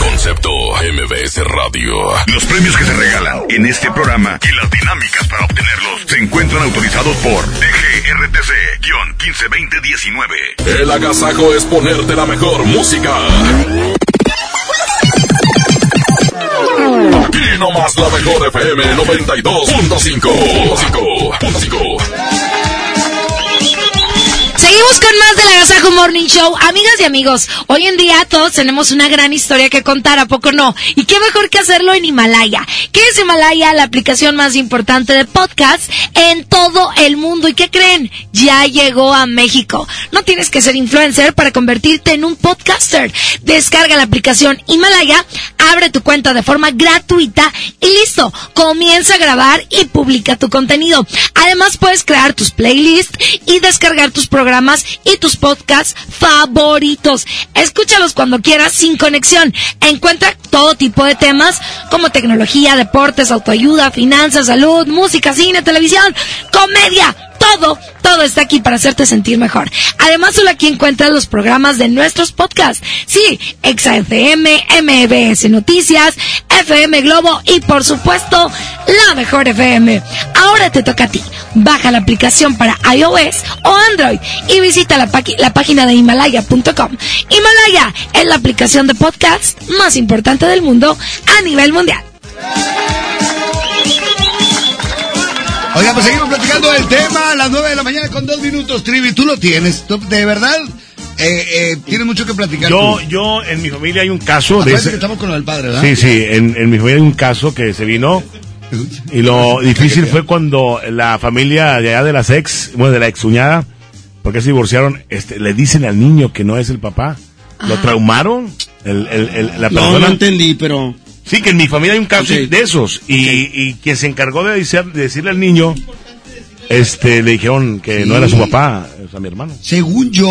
Concepto MBS Radio. Los premios que se regalan en este programa y las dinámicas para obtenerlos se encuentran autorizados por DGRTC-152019. El agasajo es ponerte la mejor música. Aquí nomás la mejor FM 92.5. Seguimos con más del Agasajo Morning Show. Amigas y amigos, hoy en día todos tenemos una gran historia que contar, ¿a poco no? Y qué mejor que hacerlo en Himalaya. ¿Qué es Himalaya? La aplicación más importante de podcast en todo el mundo. ¿Y qué creen? Ya llegó a México. No tienes que ser influencer para convertirte en un podcaster. Descarga la aplicación Himalaya, abre tu cuenta de forma gratuita y listo. Comienza a grabar y publica tu contenido. Además puedes crear tus playlists y descargar tus programas y tus podcasts favoritos. Escúchalos cuando quieras sin conexión. Encuentra todo tipo de temas como tecnología, deportes, autoayuda, finanzas, salud, música, cine, televisión, comedia. Todo, todo está aquí para hacerte sentir mejor. Además, solo aquí encuentras los programas de nuestros podcasts. Sí, ExaFM, MBS Noticias, FM Globo y por supuesto, la mejor FM. Ahora te toca a ti. Baja la aplicación para iOS o Android y visita la, la página de Himalaya.com. Himalaya es la aplicación de podcast más importante del mundo a nivel mundial. Oiga, pues seguimos platicando del tema a las 9 de la mañana con dos minutos, Trivi. ¿Tú lo tienes? ¿Tú- ¿De verdad? Eh, eh, tienes mucho que platicar. Yo, tú. yo, en mi familia hay un caso de ese- que estamos con del padre, ¿verdad? Sí, sí, en, en mi familia hay un caso que se vino y lo *laughs* difícil fue cuando la familia de allá de las ex, bueno, de la ex cuñada, porque se divorciaron, este, le dicen al niño que no es el papá. Lo Ah. traumaron, el, el- el- la No, persona. no entendí, pero... Sí, que en mi familia hay un caso de esos y, y que se encargó de, decir- de decirle al niño, este, le dijeron que no era su papá, o sea, mi hermano. Según yo,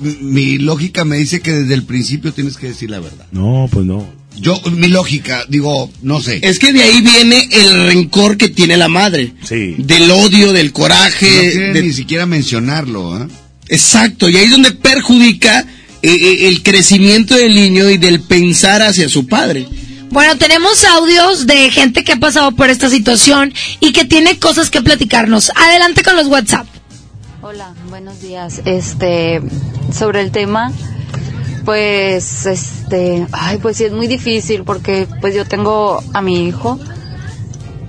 mi, mi lógica me dice que desde el principio tienes que decir la verdad. No, pues no. Yo, mi lógica, digo, no sé. Es que de ahí viene el rencor que tiene la madre. Sí. Del odio, del coraje. de- ni siquiera mencionarlo, ¿eh? Exacto, y ahí es donde perjudica eh, eh, el crecimiento del niño y del pensar hacia su padre. Bueno, tenemos audios de gente que ha pasado por esta situación y que tiene cosas que platicarnos. Adelante con los WhatsApp. Hola, buenos días. Este, sobre el tema, Pues, este, ay, pues sí es muy difícil porque pues yo tengo a mi hijo.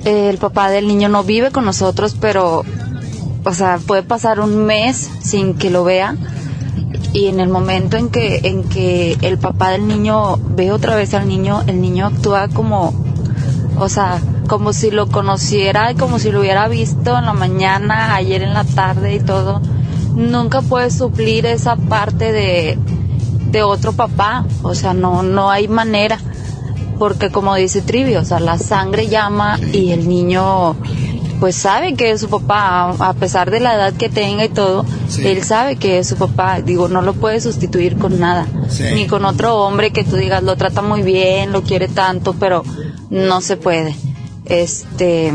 El papá del niño no vive con nosotros, pero, o sea, puede pasar un mes sin que lo vea. Y en el momento en que, en que el papá del niño ve otra vez al niño, el niño actúa como, o sea, como si lo conociera y como si lo hubiera visto en la mañana, ayer en la tarde y todo. Nunca puede suplir esa parte de, de otro papá, o sea, no, no hay manera, porque como dice Trivi, o sea, la sangre llama y el niño pues sabe que es su papá, a pesar de la edad que tenga y todo, él sabe que es su papá, digo, no lo puede sustituir con nada, Sí. ni con otro hombre que tú digas, lo trata muy bien, lo quiere tanto, pero no se puede. Este,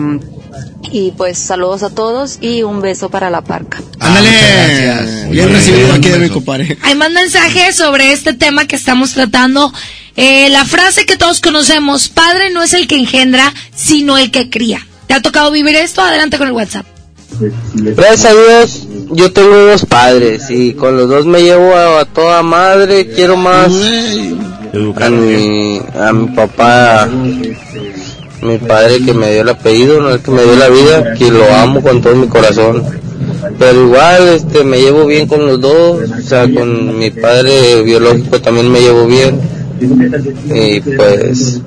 y pues saludos a todos y un beso para la parca. Ándale. Bien recibido aquí de mi compadre. Hay más mensajes sobre este tema que estamos tratando. Eh, la frase que todos conocemos, padre no es el que engendra, sino el que cría. ¿Te ha tocado vivir esto? Adelante con el WhatsApp. Gracias a Dios, yo tengo dos padres y con los dos me llevo a, a toda madre. Quiero más a mi, a mi papá, mi padre que me dio el apellido, no el que me dio la vida, que lo amo con todo mi corazón. Pero igual, este, me llevo bien con los dos, o sea, con mi padre biológico también me llevo bien. Y pues,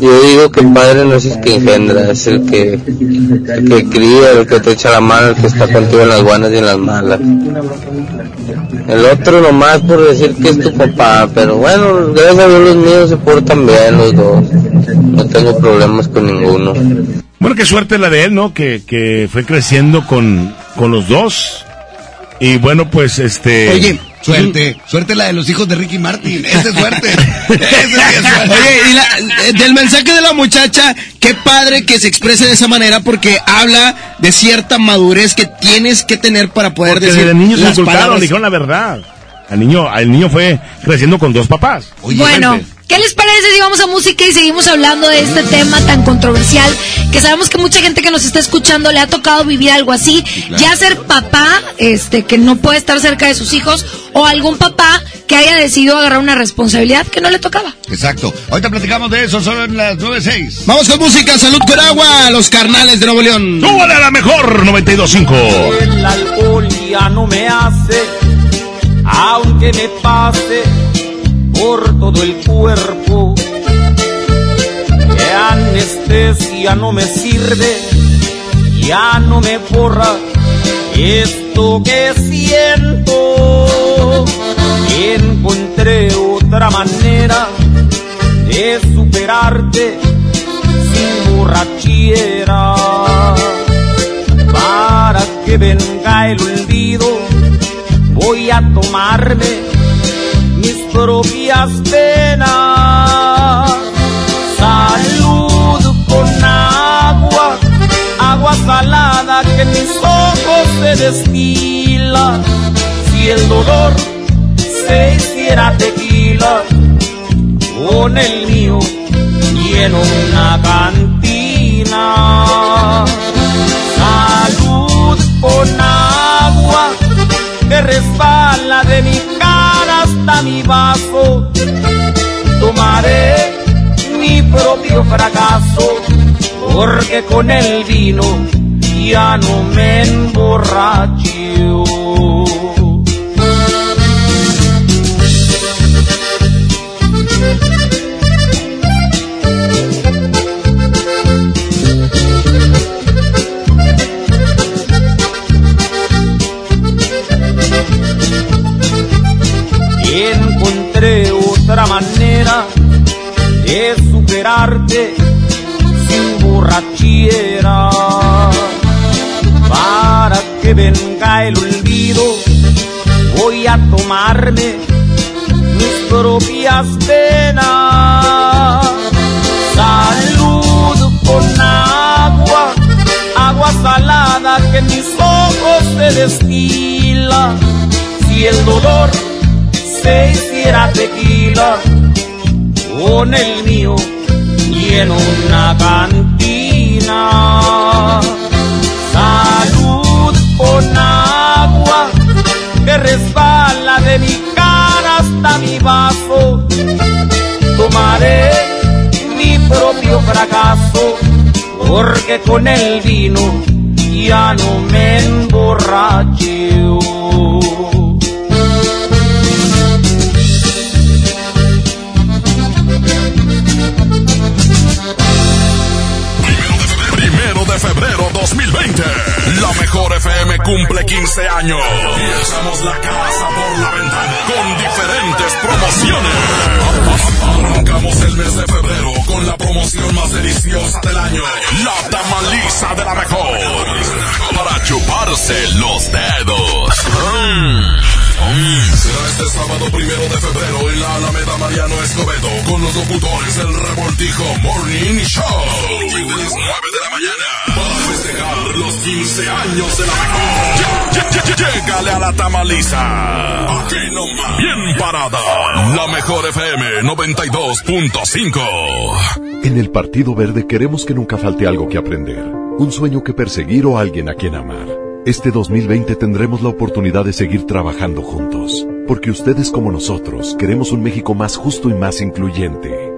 yo digo que el padre no es el que engendra, es el que, el que cría, el que te echa la mano, el que está contigo en las buenas y en las malas. El otro nomás por decir que es tu papá, pero bueno, gracias a Dios los míos se portan bien los dos. No tengo problemas con ninguno. Bueno, qué suerte la de él, ¿no? Que, que fue creciendo con, con los dos. Y bueno, pues este. Oye, suerte, suerte la de los hijos de Ricky Martin, esa es suerte. *laughs* Esa sí es suerte. Oye, y la- del mensaje de la muchacha, qué padre que se exprese de esa manera porque habla de cierta madurez que tienes que tener para poder Porque decir desde niños se las inculcaron, palabras. dijeron la verdad. Al niño, al niño fue creciendo con dos papás. bueno, ¿qué les parece si vamos a música y seguimos hablando de este tema tan controversial? Que sabemos que mucha gente que nos está escuchando le ha tocado vivir algo así, ya ser papá, este, que no puede estar cerca de sus hijos, o algún papá que haya decidido agarrar una responsabilidad que no le tocaba. Exacto. Ahorita platicamos de eso, solo en las 9.6. Vamos con música, salud con agua, los carnales de Nuevo León. ¡Súbale a la mejor 92.5! El alcohol ya no me hace, aunque me pase por todo el cuerpo. Que anestesia no me sirve, ya no me borra esto que siento. Encontré otra manera de superarte sin borrachera para que venga el olvido, voy a tomarme penas. Salud con agua, agua salada que mis ojos se destila. Si el dolor se hiciera tequila, con el mío lleno una cantina. Salud con agua que resbala de mi cara hasta mi vaso. Mi propio fracaso porque con el vino ya no me emborracho. Sin borrachera. Para que venga el olvido, voy a tomarme mis propias penas. Salud con agua, agua salada que mis ojos se destila. Si el dolor se hiciera tequila con el mío en una cantina. Salud con agua que resbala de mi cara hasta mi vaso. Tomaré mi propio fracaso porque con el vino ya no me emborracho. Febrero 2020. La mejor FM cumple 15 años. Y la casa por la ventana con diferentes promociones. Arrancamos el mes de febrero con la promoción más deliciosa del año. La tamaliza de la mejor. Para chuparse los dedos. Será este sábado primero de febrero en la Alameda Mariano Escobedo con los locutores del Revoltijo Morning Show. Desde las 9 de la mañana los 15 años de la mejor. Llegale a la tamaliza. Aquí nomás. Bien parada. La mejor FM 92.5. En el Partido Verde queremos que nunca falte algo que aprender, un sueño que perseguir o alguien a quien amar. Este 2020 tendremos la oportunidad de seguir trabajando juntos, porque ustedes como nosotros queremos un México más justo y más incluyente.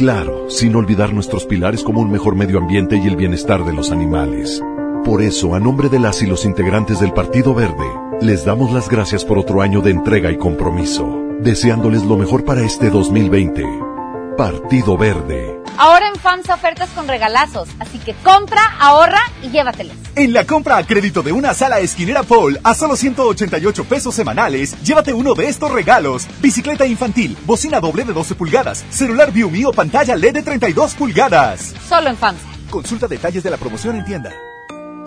Claro, sin olvidar nuestros pilares como un mejor medio ambiente y el bienestar de los animales. Por eso, a nombre de las y los integrantes del Partido Verde, les damos las gracias por otro año de entrega y compromiso, deseándoles lo mejor para este 2020. Partido Verde. Ahora en FAMSA ofertas con regalazos, así que compra, ahorra y llévatelos. En la compra a crédito de una sala esquinera Paul a solo 188 pesos semanales, llévate uno de estos regalos. Bicicleta infantil, bocina doble de 12 pulgadas, celular ViewMe o pantalla LED de 32 pulgadas. Solo en FAMSA. Consulta detalles de la promoción en tienda.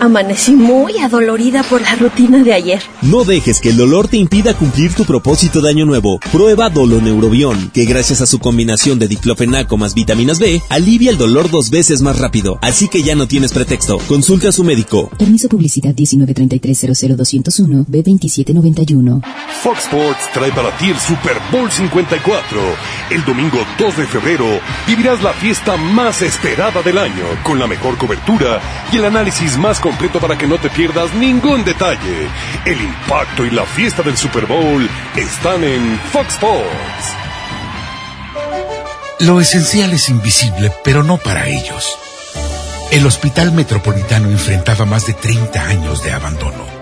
Amanecí muy adolorida por la rutina de ayer. No dejes que el dolor te impida cumplir tu propósito de año nuevo. Prueba Doloneurobión, que gracias a su combinación de diclofenaco más vitaminas B, alivia el dolor dos veces más rápido. Así que ya no tienes pretexto. Consulta a su médico. Permiso publicidad 193300201 B2791. Fox Sports trae para ti el Super Bowl 54. El domingo 2 de febrero vivirás la fiesta más esperada del año, con la mejor cobertura y el análisis más completo para que no te pierdas ningún detalle. El impacto y la fiesta del Super Bowl están en Fox Sports. Lo esencial es invisible, pero no para ellos. El Hospital Metropolitano enfrentaba más de 30 años de abandono.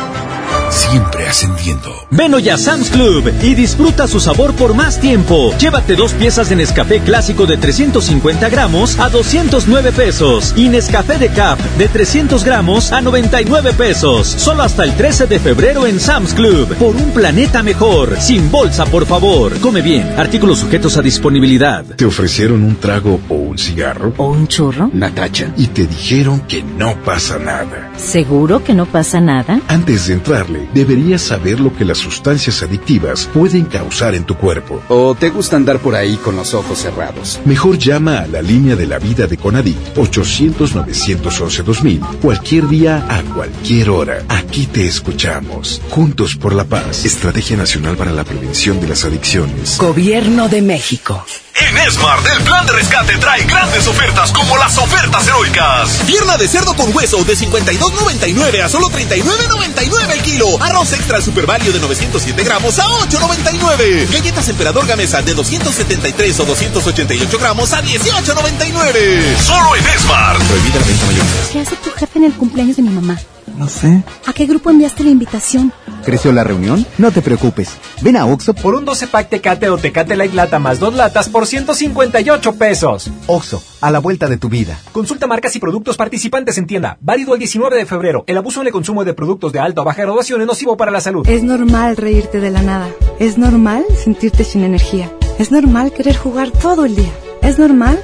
Siempre ascendiendo. Ven hoy a Sam's Club y disfruta su sabor por más tiempo. Llévate dos piezas de Nescafé clásico de 350 gramos a 209 pesos y Nescafé de Cap de 300 gramos a 99 pesos. Solo hasta el 13 de febrero en Sam's Club. Por un planeta mejor. Sin bolsa, por favor. Come bien. Artículos sujetos a disponibilidad. ¿Te ofrecieron un trago o un cigarro? ¿O un churro? Natacha. Y te dijeron que no pasa nada. ¿Seguro que no pasa nada? Antes de entrarle, deberías saber lo que las sustancias adictivas pueden causar en tu cuerpo. ¿O te gusta andar por ahí con los ojos cerrados? Mejor llama a la línea de la vida de Conadic 800-911-2000 cualquier día a cualquier hora. Aquí te escuchamos. Juntos por la paz. Estrategia Nacional para la Prevención de las Adicciones. Gobierno de México. En Smart, el plan de rescate trae grandes ofertas como las ofertas heroicas. Pierna de cerdo con hueso de 52.99 a solo 39.99 el kilo. Arroz extra super valio de 907 gramos a 8.99. Galletas emperador gamesa de 273 o 288 gramos a 18.99. Solo en Smart. Prohibida la venta mayor. ¿Qué hace tu jefe en el cumpleaños de mi mamá? No sé. ¿A qué grupo enviaste la invitación? ¿Creció la reunión? No te preocupes. Ven a Oxo por un 12 pack Tecate o Tecate Light Lata más dos latas por 158 pesos. Oxo, a la vuelta de tu vida. Consulta marcas y productos participantes en tienda. Válido el 19 de febrero. El abuso en el consumo de productos de alta o baja graduación es nocivo para la salud. Es normal reírte de la nada. Es normal sentirte sin energía. Es normal querer jugar todo el día. Es normal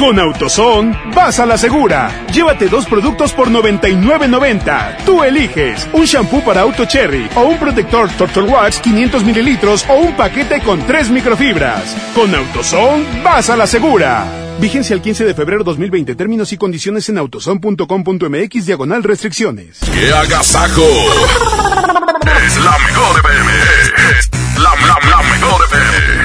Con AutoZone, vas a la segura. Llévate dos productos por 99.90. Tú eliges un shampoo para auto cherry o un protector Turtle Wax 500 mililitros o un paquete con tres microfibras. Con AutoZone, vas a la segura. Vigencia el 15 de febrero 2020. Términos y condiciones en autozone.com.mx diagonal restricciones. ¡Qué agasajo! es la mejor FM. Es la, la, la mejor en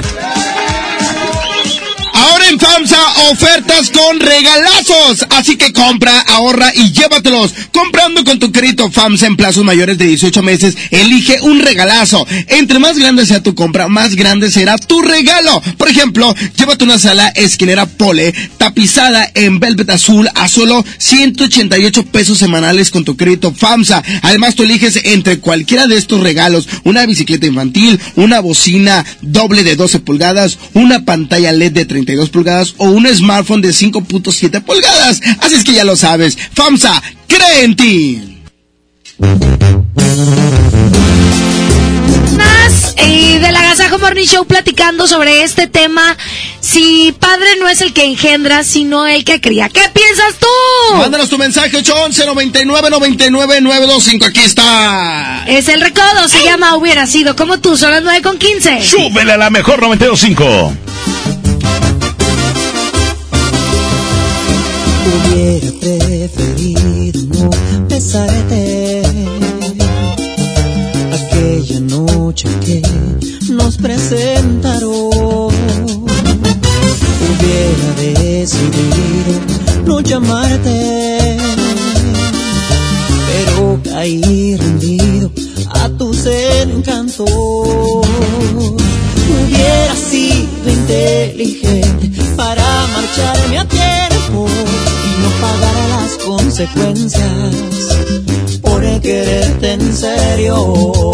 FAMSA, ofertas con regalazos. Así que compra, ahorra y llévatelos. Comprando con tu crédito FAMSA en plazos mayores de 18 meses, elige un regalazo. Entre más grande sea tu compra, más grande será tu regalo. Por ejemplo, llévate una sala esquinera pole tapizada en velvet azul a solo 188 pesos semanales con tu crédito FAMSA. Además, tú eliges entre cualquiera de estos regalos una bicicleta infantil, una bocina doble de 12 pulgadas, una pantalla LED de 32 pulgadas o un smartphone de 5.7 pulgadas. Así es que ya lo sabes. FAMSA, cree en ti. Más eh, del Agasajo Morning Show platicando sobre este tema. Si padre no es el que engendra, sino el que cría. ¿Qué piensas tú? Mándanos tu mensaje 811 99 99 925. Aquí está. Es el recodo, se llama Hubiera sido como tú, son las 9 con 15. Súbele a la mejor 925. Hubiera preferido no besarte aquella noche que nos presentaron. Hubiera decidido no llamarte, pero caí rendido a tus encantos. Hubiera sido inteligente para marcharme a tiempo y no pagar las consecuencias por quererte en serio.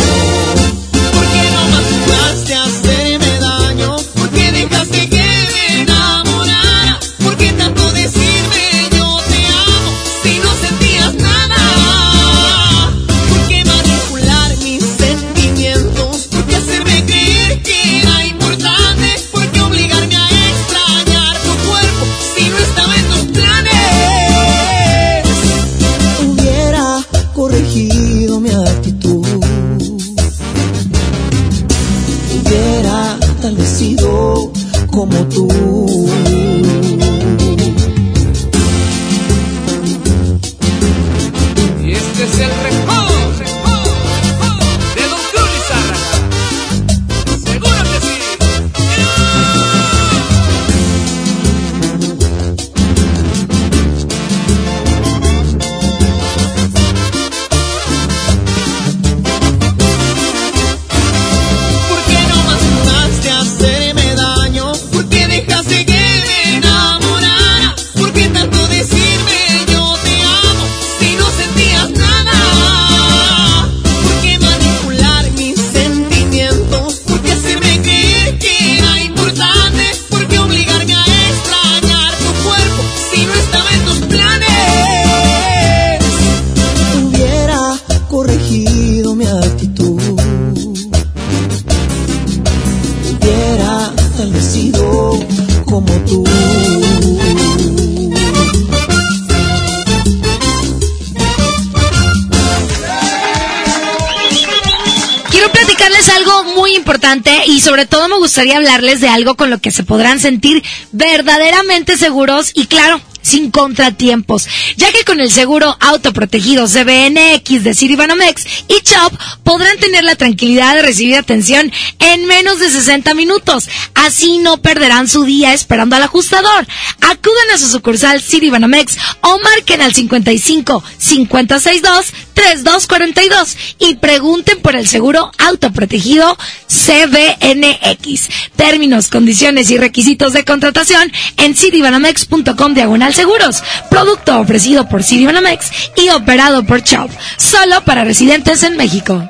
Sobre todo me gustaría hablarles de algo con lo que se podrán sentir verdaderamente seguros y claro, sin contratiempos, ya que con el seguro autoprotegido CBNX de Citibanamex y Chop podrán tener la tranquilidad de recibir atención en menos de 60 minutos. Así no perderán su día esperando al ajustador. Acudan a su sucursal Citibanamex o marquen al 55 562 3242 y pregunten por el seguro autoprotegido CBNX. Términos, condiciones y requisitos de contratación en citibanamex.com diagonal seguros. Producto ofrecido por Citibanamex y operado por Chop. Solo para residentes en México.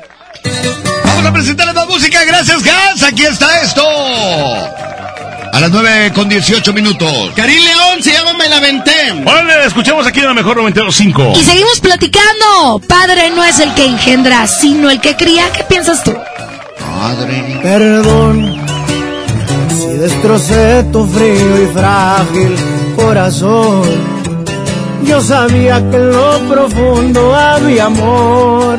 Vamos a presentarles más música. Gracias, Gas. Aquí está esto. A las 9 con 18 minutos. Karim León se llama Me la Venté. Vale, escuchamos aquí en la mejor 92.5. Y seguimos platicando. Padre no es el que engendra, sino el que cría. ¿Qué piensas tú? Padre. Perdón si destrocé tu frío y frágil corazón. Yo sabía que en lo profundo había amor,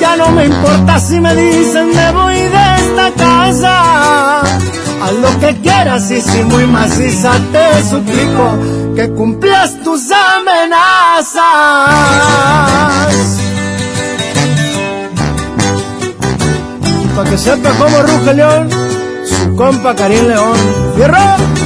Ya no me importa si me dicen me voy de esta casa. Haz lo que quieras y si muy maciza te suplico que cumplas tus amenazas. Pa' que sepa cómo ruge León, su compa Karim León. ¡Fierro!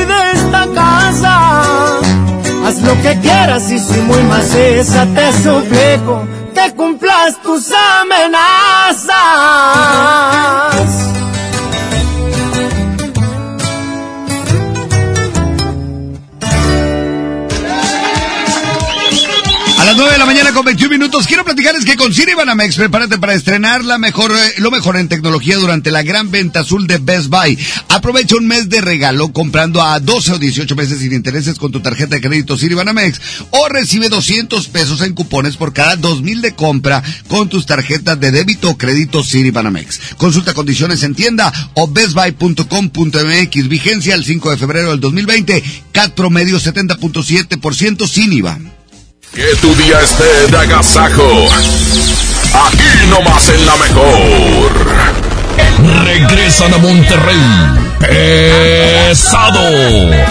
Haz lo que quieras y si muy maciza te suplico que cumplas tus amenazas. 9 de la mañana con 21 minutos, quiero platicarles que con Cine Banamex prepárate para estrenar la mejor, eh, lo mejor en tecnología durante la gran venta azul de Best Buy. Aprovecha un mes de regalo comprando a 12 o 18 meses sin intereses con tu tarjeta de crédito Cine Banamex o recibe 200 pesos en cupones por cada 2000 de compra con tus tarjetas de débito o crédito City Banamex. Consulta condiciones en tienda o bestbuy.com.mx. Vigencia el 5 de febrero del 2020. CAT promedio 70.7% sin IVA. Que tu día esté de agasajo. Aquí nomás en la mejor. Regresan a Monterrey. Pesado.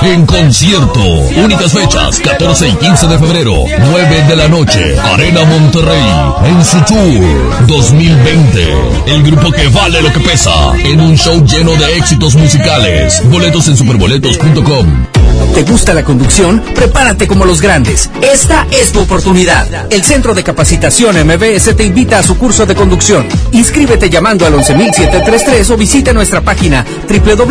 En concierto. Únicas fechas, 14 y 15 de febrero, 9 de la noche. Arena Monterrey. En su tour 2020. El grupo que vale lo que pesa. En un show lleno de éxitos musicales. Boletos en superboletos.com. ¿Te gusta la conducción? Prepárate como los grandes. Esta es tu oportunidad. El Centro de Capacitación MBS te invita a su curso de conducción. Inscríbete llamando al 11733 o visita nuestra página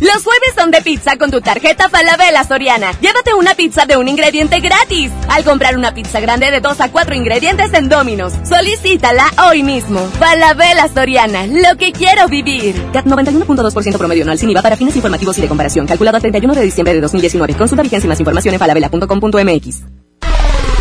Los jueves son de pizza con tu tarjeta Falabella Soriana. Llévate una pizza de un ingrediente gratis al comprar una pizza grande de 2 a 4 ingredientes en Domino's. Solicítala hoy mismo. Falabella Soriana, lo que quiero vivir. CAT 91.2% promedio anual sin IVA para fines informativos y de comparación. Calculado a 31 de diciembre de 2019. Consulta vigencia y más información en falabella.com.mx.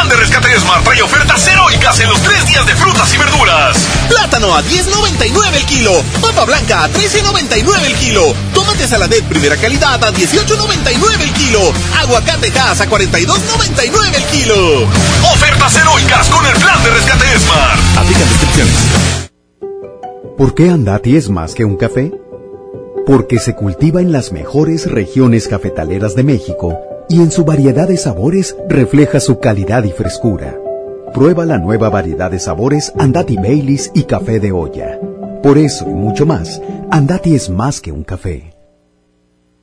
El plan de rescate Smart trae ofertas heroicas en los tres días de frutas y verduras. Plátano a 10.99 el kilo. Papa blanca a 13.99 el kilo. Tomate saladet primera calidad a 18.99 el kilo. Aguacate Hass a 42.99 el kilo. Ofertas heroicas con el plan de rescate Smart. Aplican descripciones. ¿Por qué Andati es más que un café? Porque se cultiva en las mejores regiones cafetaleras de México y en su variedad de sabores refleja su calidad y frescura. Prueba la nueva variedad de sabores Andati Baileys y café de olla. Por eso y mucho más, Andati es más que un café.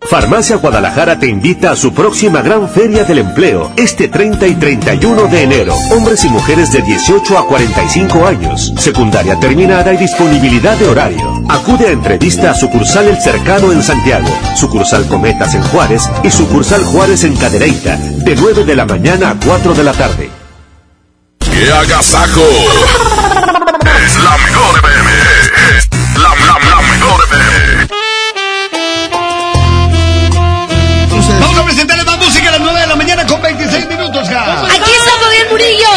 Farmacia Guadalajara te invita a su próxima gran feria del empleo, este 30 y 31 de enero. Hombres y mujeres de 18 a 45 años, secundaria terminada y disponibilidad de horario. Acude a entrevista a sucursal El Cercado en Santiago, sucursal Cometas en Juárez y sucursal Juárez en Cadereyta, de 9 de la mañana a 4 de la tarde. ¡Qué agasajo!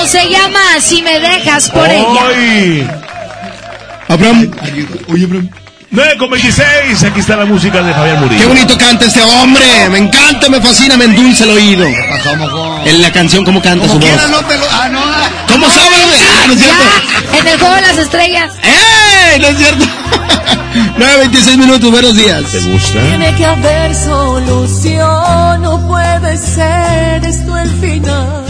Se llama Si me dejas por ella. ¡Ay! Abraham. Oye, Abraham. 9 con 26, aquí está la música de Fabián Murillo. Qué bonito canta este hombre. Me encanta, me fascina, me endulce el oído. En la canción, ¿cómo canta su voz? no te lo... Ah, no. ¿Cómo sabe? Ah, no es cierto. Ya, en el juego de las estrellas. ¡Ey! No es cierto. *laughs* 9.26 minutos, buenos días. ¿Te gusta? Tiene que haber solución, no puede ser esto el final.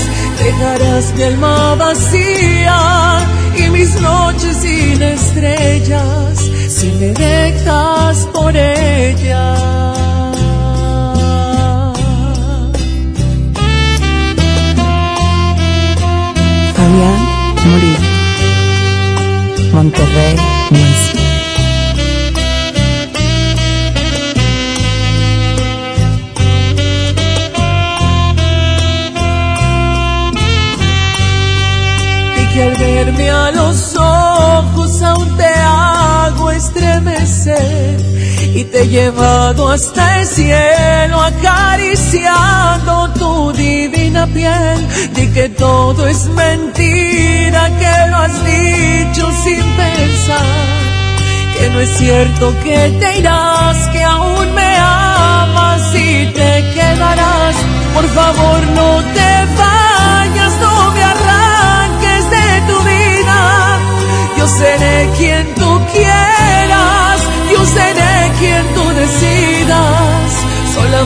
Dejarás mi alma vacía y mis noches sin estrellas si me dejas por ella. Fabián Murillo. Monterrey, México. Verme a los ojos aún te hago estremecer y te he llevado hasta el cielo acariciando tu divina piel. Di que todo es mentira, que lo has dicho sin pensar, que no es cierto que te irás, que aún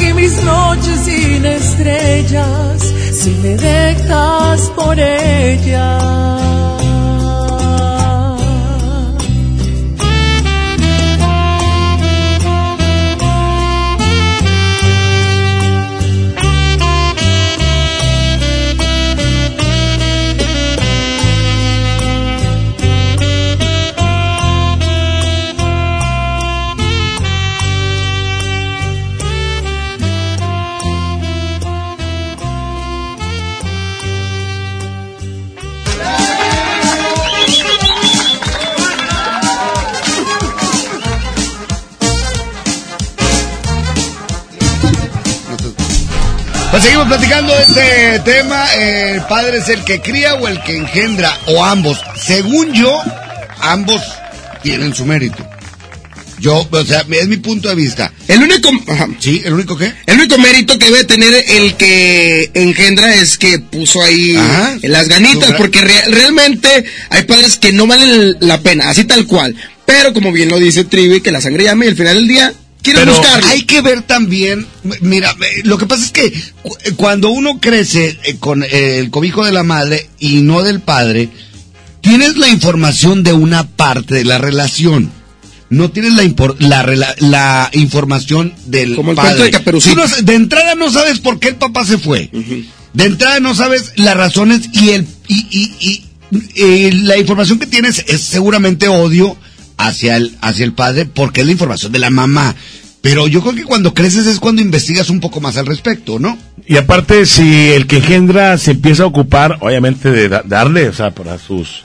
y mis noches sin estrellas si me dejas por ella. Platicando de este tema. ¿El padre es el que cría o el que engendra? O ambos. Según yo, ambos tienen su mérito. Yo, o sea, es mi punto de vista. El único, sí, el único qué? El único mérito que debe tener el que engendra es que puso ahí Ajá. las ganitas, porque re- realmente hay padres que no valen la pena, así tal cual. Pero como bien lo dice Trivi, que la sangre llame y al final del día quieren Pero buscarlo. hay que ver también, mira, eh, lo que pasa es que eh, cuando uno crece eh, con el cobijo de la madre y no del padre, tienes la información de una parte de la relación. No tienes la, la, información del Como el padre. de. Tú no de entrada no sabes por qué el papá se fue. De entrada no sabes las razones y el y, y- y- y la información que tienes es seguramente odio hacia el hacia el padre porque es la información de la mamá. Pero yo creo que cuando creces es cuando investigas un poco más al respecto, ¿no? Y aparte, si el que engendra se empieza a ocupar, obviamente, de da- darle, o sea, para sus...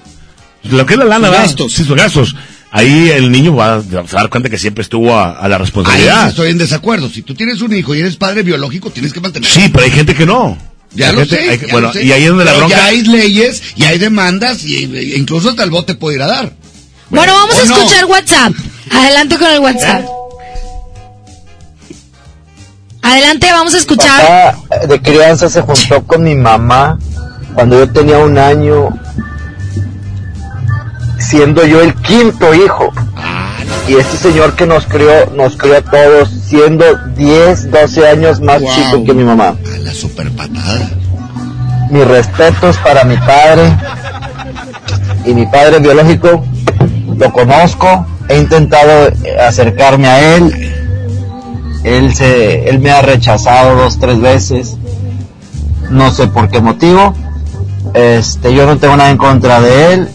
Lo que es la lana, gastos. Sí, sus gastos. Ahí el niño va a, se va a dar cuenta que siempre estuvo a, a la Ahí responsabilidad. estoy en desacuerdo. Si tú tienes un hijo y eres padre biológico, tienes que mantener. Sí, pero hay gente que no. Ya Hay lo gente- sé. hay ya bueno, lo sé. y ahí es donde la bronca... Ya hay leyes y hay demandas y e incluso hasta el bote puede ir a dar. Bueno, vamos a escuchar WhatsApp. Adelante con el WhatsApp. Adelante, vamos a escuchar. papá de crianza se juntó con mi mamá cuando yo tenía un año, siendo yo el quinto hijo. Y este señor que nos crió, nos crió a todos, siendo 10, 12 años más Wow. chico que mi mamá. La super patada. Mis respetos para mi padre y mi padre biológico, lo conozco, he intentado eh, acercarme a él, él se, él me ha rechazado dos, tres veces, no sé por qué motivo, este, yo no tengo nada en contra de él,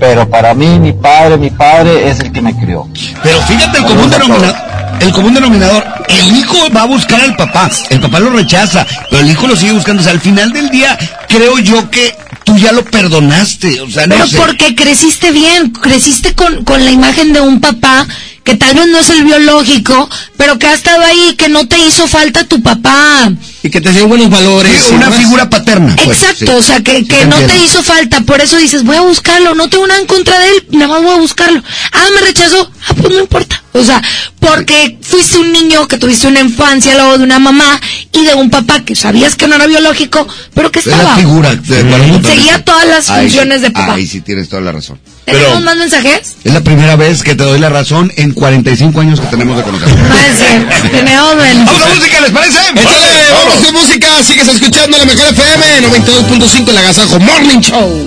pero para mí mi padre, mi padre es el que me crió. Pero fíjate el común denominador. El común denominador, el hijo va a buscar al papá, el papá lo rechaza, pero el hijo lo sigue buscando. O sea, al final del día, creo yo que tú ya lo perdonaste. O sea, no Pero sé. porque creciste bien, creciste con, con la imagen de un papá que tal vez no es el biológico, pero que ha estado ahí, que no te hizo falta tu papá. Y que te dio buenos valores. Sí, una ¿no? figura paterna. pues, Exacto, sí. o sea, que, Sí, que te no te hizo falta, por eso dices, voy a buscarlo, no tengo nada en contra de él, nada más voy a buscarlo. Ah, me rechazó, ah, pues no importa. O sea, porque fuiste un niño que tuviste una infancia luego de una mamá y de un papá que sabías que no era biológico, pero que Es estaba. la figura. de. Seguía todas las Ahí sí, funciones de papá. Ahí sí tienes toda la razón. ¿Tenemos más mensajes? Es la primera vez que te doy la razón en 45 años que tenemos de es cierto, tenemos. ¡Vamos a música, les parece! Échale, vamos de música, sigues escuchando la mejor FM 92.5 el Agasajo Morning Show.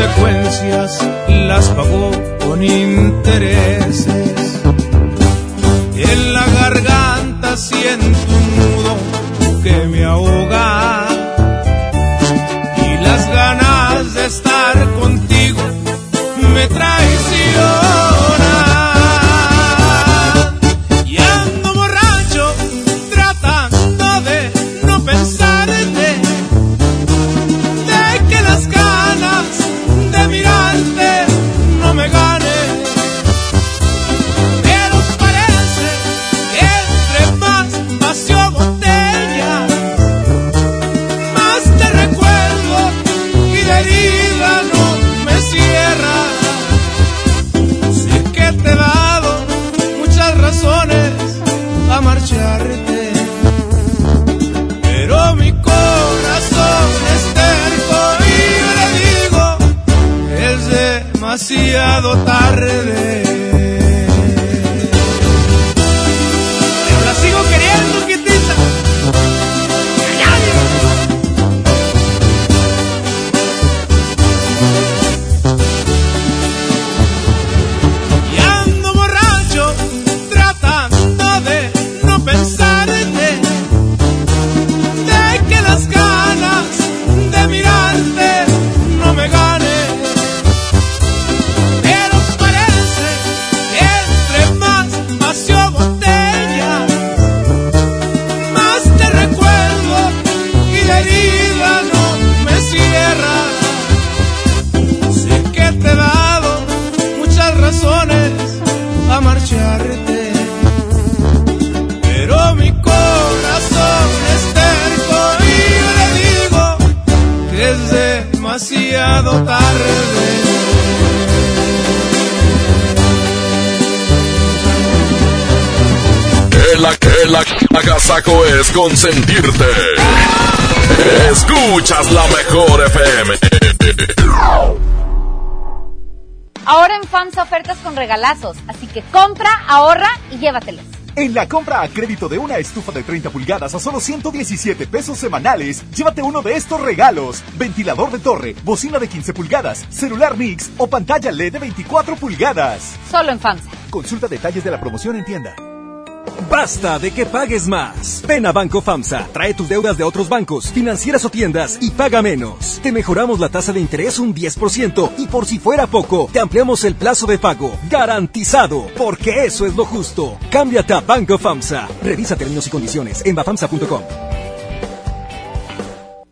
Consecuencias las pagó con intereses. En la garganta siento tarde. El, el, el agasajo es consentirte. Escuchas la mejor FM. Ahora en FAMSA ofertas con regalazos, así que compra, ahorra y llévatelos. En la compra a crédito de una estufa de 30 pulgadas a solo 117 pesos semanales, llévate uno de estos regalos. Ventilador de torre, bocina de 15 pulgadas, celular mix o pantalla LED de 24 pulgadas. Solo en FAMSA. Consulta detalles de la promoción en tienda. Basta de que pagues más. Ven a Banco FAMSA, trae tus deudas de otros bancos, financieras o tiendas y paga menos. Te mejoramos la tasa de interés un 10% y por si fuera poco, te ampliamos el plazo de pago. Garantizado, porque eso es lo justo. Cámbiate a Banco FAMSA. Revisa términos y condiciones en bafamsa.com.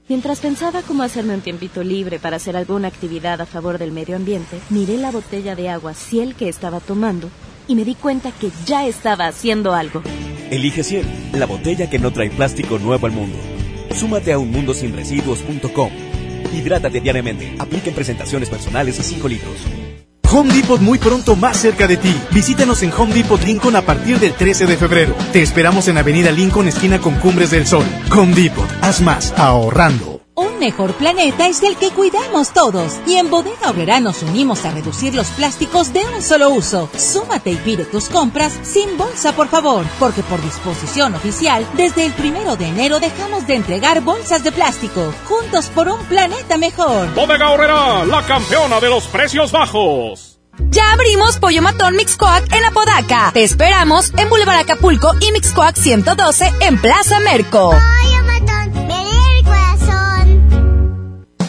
Mientras pensaba cómo hacerme un tiempito libre para hacer alguna actividad a favor del medio ambiente, miré la botella de agua Ciel que estaba tomando y me di cuenta que ya estaba haciendo algo. Elige Ciel, la botella que no trae plástico nuevo al mundo. Súmate a unmundosinresiduos.com. Hidrátate diariamente. Aplica en presentaciones personales y 5 litros. Home Depot muy pronto más cerca de ti. Visítanos en Home Depot Lincoln a partir del 13 de febrero. Te esperamos en Avenida Lincoln, esquina con Cumbres del Sol. Home Depot, haz más ahorrando. Un mejor planeta es el que cuidamos todos. Y en Bodega Obrera nos unimos a reducir los plásticos de un solo uso. Súmate y pide tus compras sin bolsa, por favor. Porque por disposición oficial, desde el primero de enero dejamos de entregar bolsas de plástico. Juntos por un planeta mejor. Bodega Horrera, la campeona de los precios bajos. Ya abrimos Pollo Matón Mixcoac en Apodaca. Te esperamos en Boulevard Acapulco y Mixcoac 112 en Plaza Merco.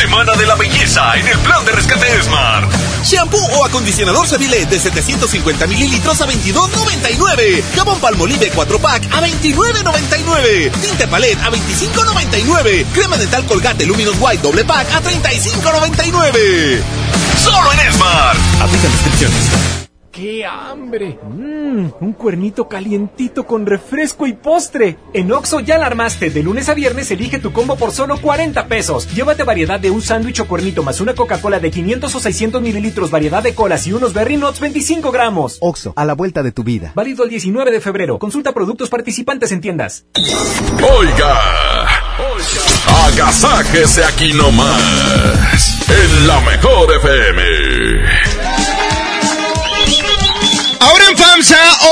Semana de la belleza en el plan de rescate Smart. Shampoo o acondicionador Seville de 750 mililitros a 22.99. Jabón Palmolive 4 pack a 29.99. Tinte Palette a 25.99. Crema dental Colgate Luminous White doble pack a 35.99. Solo en Smart. Aplica descripciones. ¡Qué hambre! Mmm, un cuernito calientito con refresco y postre. En Oxo ya la armaste. De lunes a viernes elige tu combo por solo 40 pesos. Llévate variedad de un sándwich o cuernito más una Coca-Cola de 500 o 600 mililitros, variedad de colas y unos Berry Nuts 25 gramos. Oxo, a la vuelta de tu vida. Válido el 19 de febrero. Consulta productos participantes en tiendas. Oiga, oiga, agasáquese aquí nomás. En la mejor FM.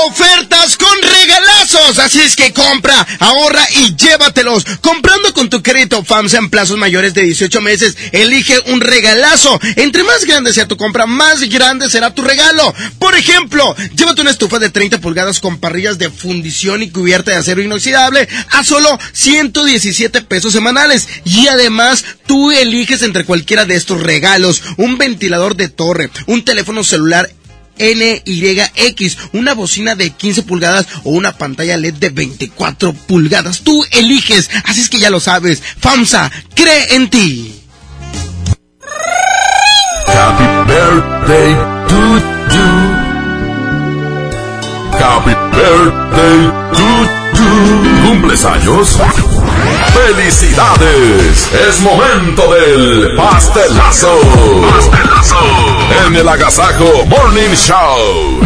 Ofertas con regalazos. Así es que compra, ahorra y llévatelos. Comprando con tu crédito FAMSA en plazos mayores de 18 meses, elige un regalazo. Entre más grande sea tu compra, más grande será tu regalo. Por ejemplo, llévate una estufa de 30 pulgadas con parrillas de fundición y cubierta de acero inoxidable a solo 117 pesos semanales. Y además, tú eliges entre cualquiera de estos regalos un ventilador de torre, un teléfono celular NYX, una bocina de 15 pulgadas o una pantalla LED de 24 pulgadas. Tú eliges, así es que ya lo sabes. FAMSA, cree en ti. Happy birthday to you. Happy birthday to you. ¿Cumples años? ¡Felicidades! Es momento del pastelazo. Pastelazo. En el Agasajo Morning Show.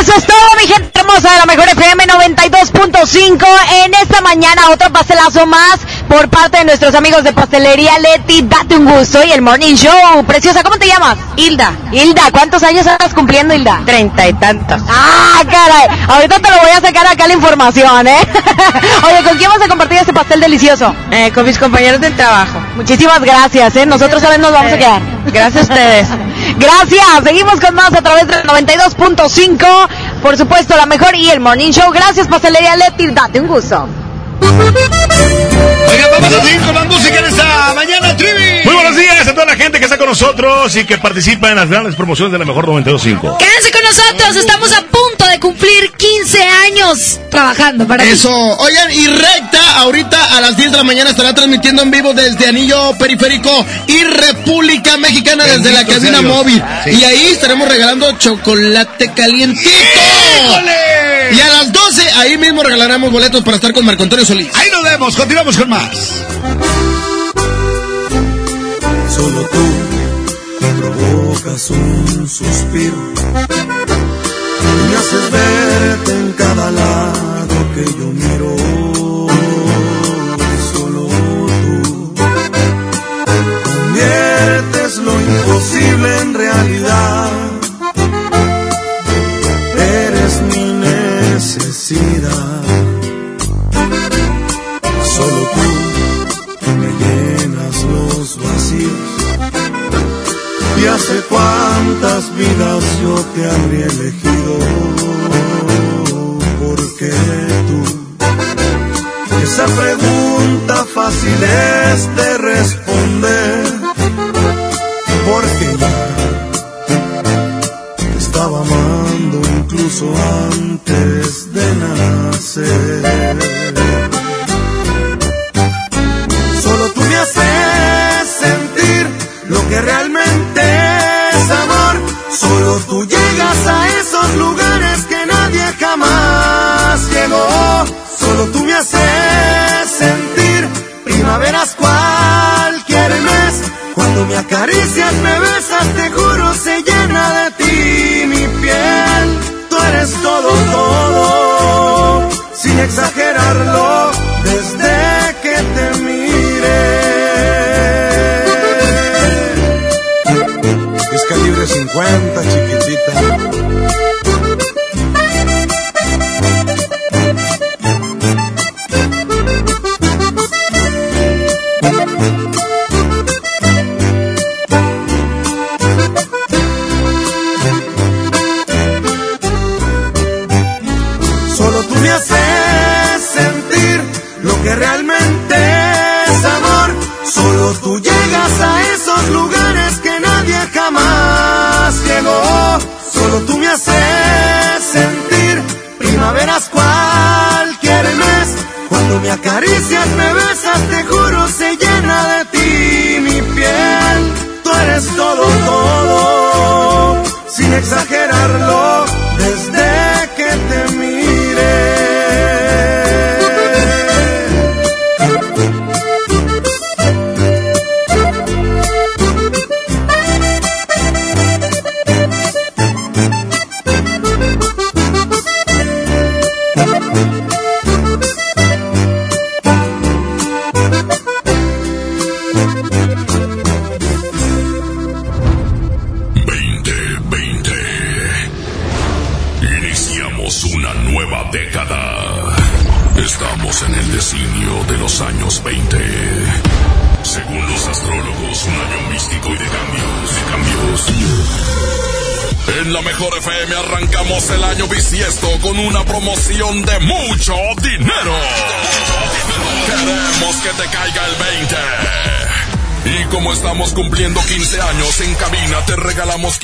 Eso es todo, mi gente hermosa de la mejor FM 92.5. En esta mañana, otro pastelazo más por parte de nuestros amigos de Pastelería Leti. Date un gusto y el Morning Show. Preciosa, ¿cómo te llamas? Hilda. Hilda, ¿cuántos años estás cumpliendo, Hilda? Treinta y tantos. Ah, caray. Ahorita te lo voy a sacar acá la información, ¿eh? *laughs* Oye, ¿con quién vas a compartir este pastel delicioso? Eh, con mis compañeros del trabajo. Muchísimas gracias, ¿eh? Nosotros también nos vamos a quedar. Gracias a ustedes. *laughs* Gracias. Seguimos con más a través del 92.5. Por supuesto, la mejor y el Morning Show. Gracias, Pastelería Leti. Date un gusto. Oiga, vamos a seguir con la música en esta mañana, Trivi. Muy buenos días a toda la gente que está con nosotros y que participa en las grandes promociones de la mejor 92.5. Quédense con nosotros, estamos a punto de cumplir 15 años trabajando para ti. Eso, oigan, y recta, ahorita a las 10 de la mañana estará transmitiendo en vivo desde Anillo Periférico y República Mexicana desde la cabina móvil. Sí. Y ahí estaremos regalando chocolate calientito. Y a las 12 ahí mismo regalaremos boletos para estar con Marco Antonio Solís. Ahí nos vemos, continuamos con más. Solo tú provocas un suspiro. Me haces verte en cada lado que yo miro. Solo tú conviertes lo imposible en realidad. necesidad. Solo tú que me llenas los vacíos. Y hace cuántas vidas yo te habría elegido. Porque tú, esa pregunta fácil es de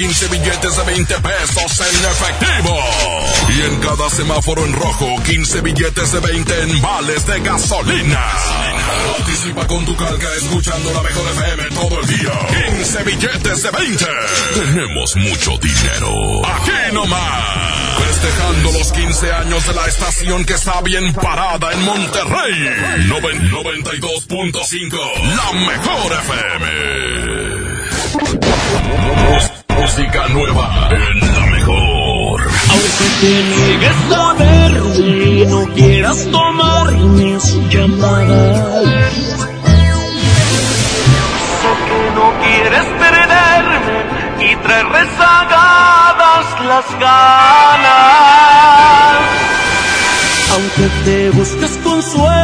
15 billetes de 20 pesos en efectivo. Y en cada semáforo en rojo, 15 billetes de 20 en vales de gasolina. Participa con tu calca escuchando la mejor FM todo el día. 15 billetes de 20. Tenemos mucho dinero. Aquí nomás. Festejando los 15 años de la estación que está bien parada en Monterrey. Noven- 92.5. La mejor FM. Nueva en la mejor. Aunque te niegues a verme y no quieras tomar mis llamadas. Sé que no quieres perderme y traer rezagadas las ganas. Aunque te busques consuelo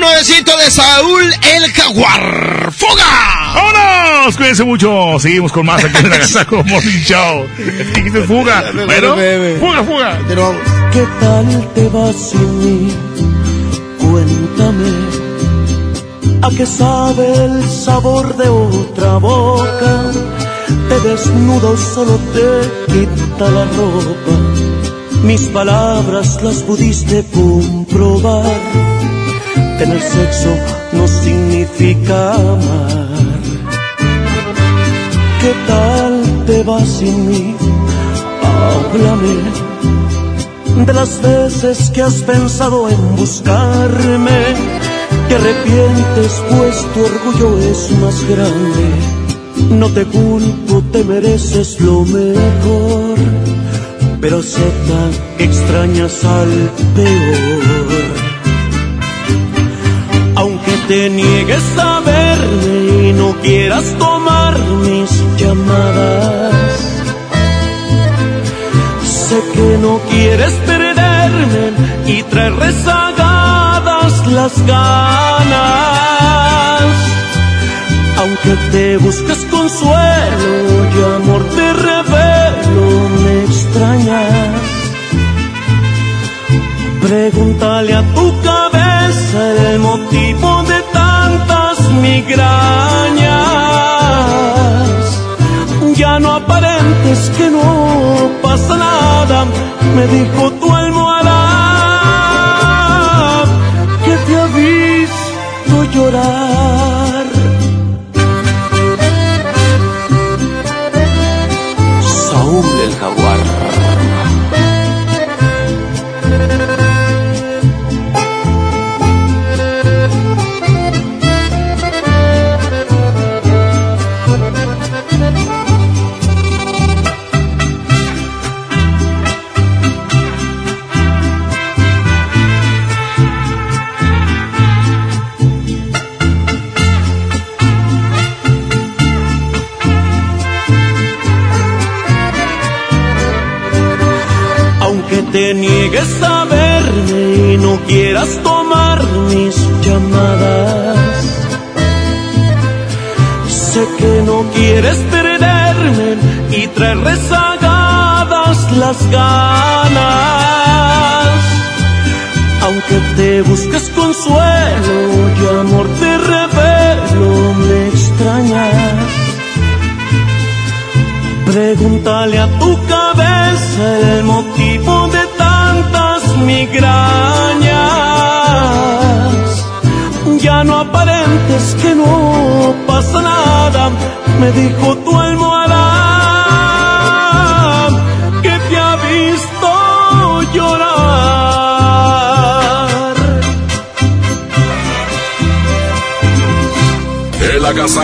nuevecito de Saúl el Jaguar. ¡Fuga! ¡Vámonos! Cuídense mucho. Seguimos con más aquí en la Gazaco Morning Show. Dijiste fuga. Bueno, fuga, fuga. ¿Qué tal te vas sin mí? Cuéntame. ¿A qué sabe el sabor de otra boca? Te desnudo, solo te quita la ropa. Mis palabras las pudiste comprobar. Tener sexo no significa amar. ¿Qué tal te vas sin mí? Háblame de las veces que has pensado en buscarme. Te arrepientes pues tu orgullo es más grande. No te culpo, te mereces lo mejor. Pero acepta que extrañas al peor. Te niegues a verme y no quieras tomar mis llamadas. Sé que no quieres perderme y traer rezagadas las ganas. Aunque te busques consuelo y amor te revelo, me extrañas. Pregúntale a tu cabeza el motivo migrañas. Ya no aparentes que no pasa nada, me dijo tu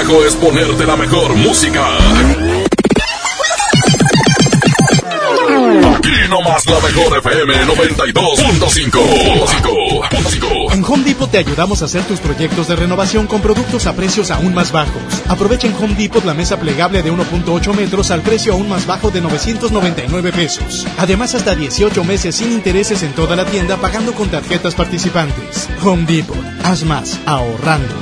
Es ponerte la mejor música. Aquí nomás la mejor FM 92.5. En Home Depot te ayudamos a hacer tus proyectos de renovación con productos a precios aún más bajos. Aprovecha en Home Depot la mesa plegable de 1.8 metros al precio aún más bajo de 999 pesos. Además, hasta 18 meses sin intereses en toda la tienda pagando con tarjetas participantes. Home Depot. Haz más ahorrando.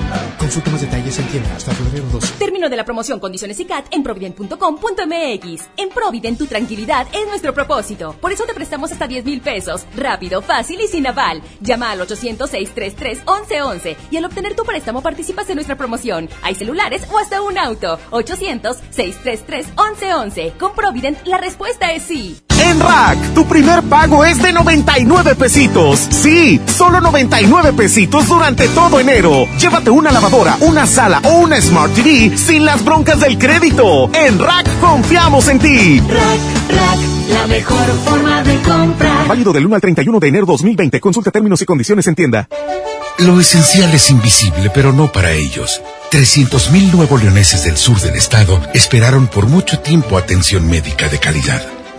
Consulta más detalles en tienda hasta febrero 12. Término de la promoción, condiciones y CAT en provident.com.mx. En Provident tu tranquilidad es nuestro propósito. Por eso te prestamos hasta 10 mil pesos. Rápido, fácil y sin aval. Llama al 800-633-1111 y al obtener tu préstamo participas en nuestra promoción. Hay celulares o hasta un auto. 800-633-1111. Con Provident la respuesta es sí. En Rack, tu primer pago es de 99 pesitos. Sí, solo 99 pesitos durante todo enero. Llévate una lavadora, una sala o una Smart TV sin las broncas del crédito. En Rack confiamos en ti. Rack, Rack, la mejor forma de comprar. Válido del 1 al 31 de enero 2020. Consulta términos y condiciones en tienda. Lo esencial es invisible, pero no para ellos. 300.000 nuevo leoneses del sur del estado esperaron por mucho tiempo atención médica de calidad.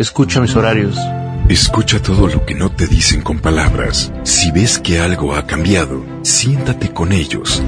Escucha mis horarios. Escucha todo lo que no te dicen con palabras. Si ves que algo ha cambiado, siéntate con ellos.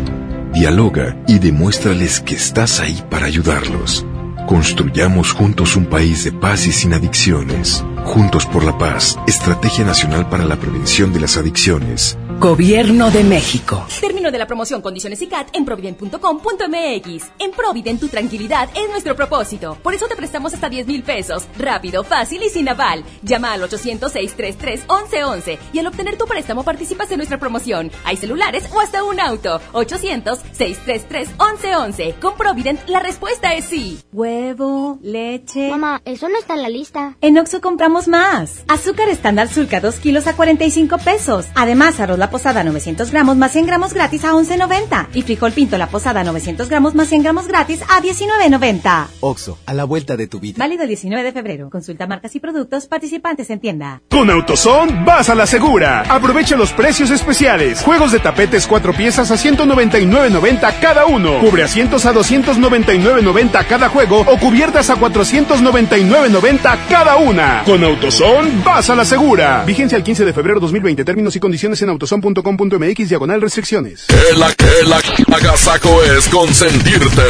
Dialoga y demuéstrales que estás ahí para ayudarlos. Construyamos juntos un país de paz y sin adicciones. Juntos por la paz, Estrategia Nacional para la Prevención de las Adicciones. Gobierno de México. Término de la promoción, condiciones y CAT en provident.com.mx. En Provident tu tranquilidad es nuestro propósito. Por eso te prestamos hasta 10 mil pesos. Rápido, fácil y sin aval. Llama al 800-633-1111 y al obtener tu préstamo participas en nuestra promoción. Hay celulares o hasta un auto. 800-633-1111. Con Provident la respuesta es sí. Huevo, leche. Mamá, eso no está en la lista. En Oxxo compramos más. Azúcar estándar Sulca 2 kilos a 45 pesos. Además, arroz la posada 900 gramos más 100 gramos gratis a 11.90. Y frijol pinto la posada 900 gramos más 100 gramos gratis a 19.90. Oxo, a la vuelta de tu vida. Válido el 19 de febrero. Consulta marcas y productos participantes en tienda. Con AutoZone vas a la segura. Aprovecha los precios especiales. Juegos de tapetes cuatro piezas a 199.90 cada uno. Cubre asientos a 299.90 cada juego o cubiertas a 499.90 cada una. Con AutoZone vas a la segura. Vigencia el 15 de febrero 2020. Términos y condiciones en autozone.com.mx diagonal restricciones. El, el, el agasaco es consentirte.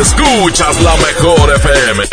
Escuchas la mejor FM.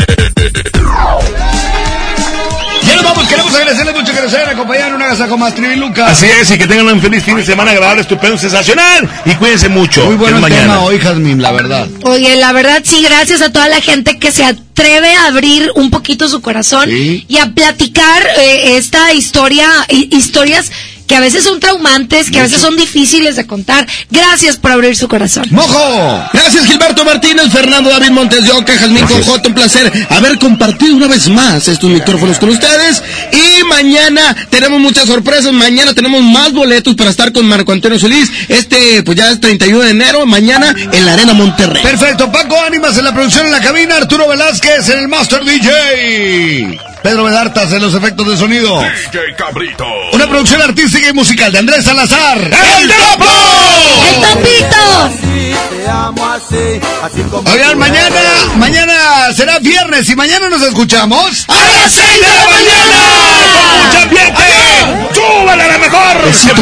Nos vamos, queremos agradecerles mucho que nos hayan acompañado en una agasajo más Triviluca. Así es, y que tengan un feliz fin de semana agradable, estupendo, sensacional. Y cuídense mucho. Muy el mañana. tema hoy, Jazmín, la verdad. Oye, la verdad sí, gracias a toda la gente que se atreve a abrir un poquito su corazón Sí. y a platicar eh, esta historia, hi- historias que a veces son traumantes, que a veces son difíciles de contar. Gracias por abrir su corazón. ¡Mojo! Gracias Gilberto Martínez, Fernando David Montes de Oca, Jazmín Conjota, un placer haber compartido una vez más estos micrófonos con ustedes. Y mañana tenemos muchas sorpresas, mañana tenemos más boletos para estar con Marco Antonio Solís. Este, pues ya es 31 de enero, mañana en la Arena Monterrey. Perfecto, Paco Ánimas en la producción en la cabina, Arturo Velázquez en el Master DJ, Pedro Vedartas en los efectos de sonido. DJ Cabrito. Una producción artística y musical de Andrés Salazar. ¡El Topo! ¡El Topito! Oigan, mañana, mañana será viernes y mañana nos escuchamos ¡A las 6 de la mañana! ¡Mucha ambiente! ¡Súbale a la mejor! Besito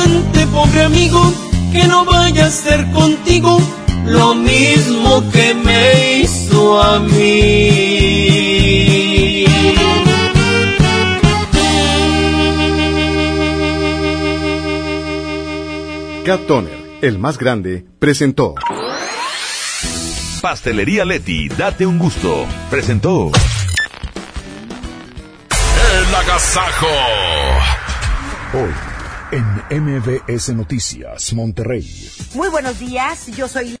pobre amigo, que no vaya a ser contigo lo mismo que me hizo a mí. Cat Toner, el más grande, presentó. Pastelería Leti, date un gusto. Presentó. El agasajo. Hoy, en MBS Noticias, Monterrey. Muy buenos días, yo soy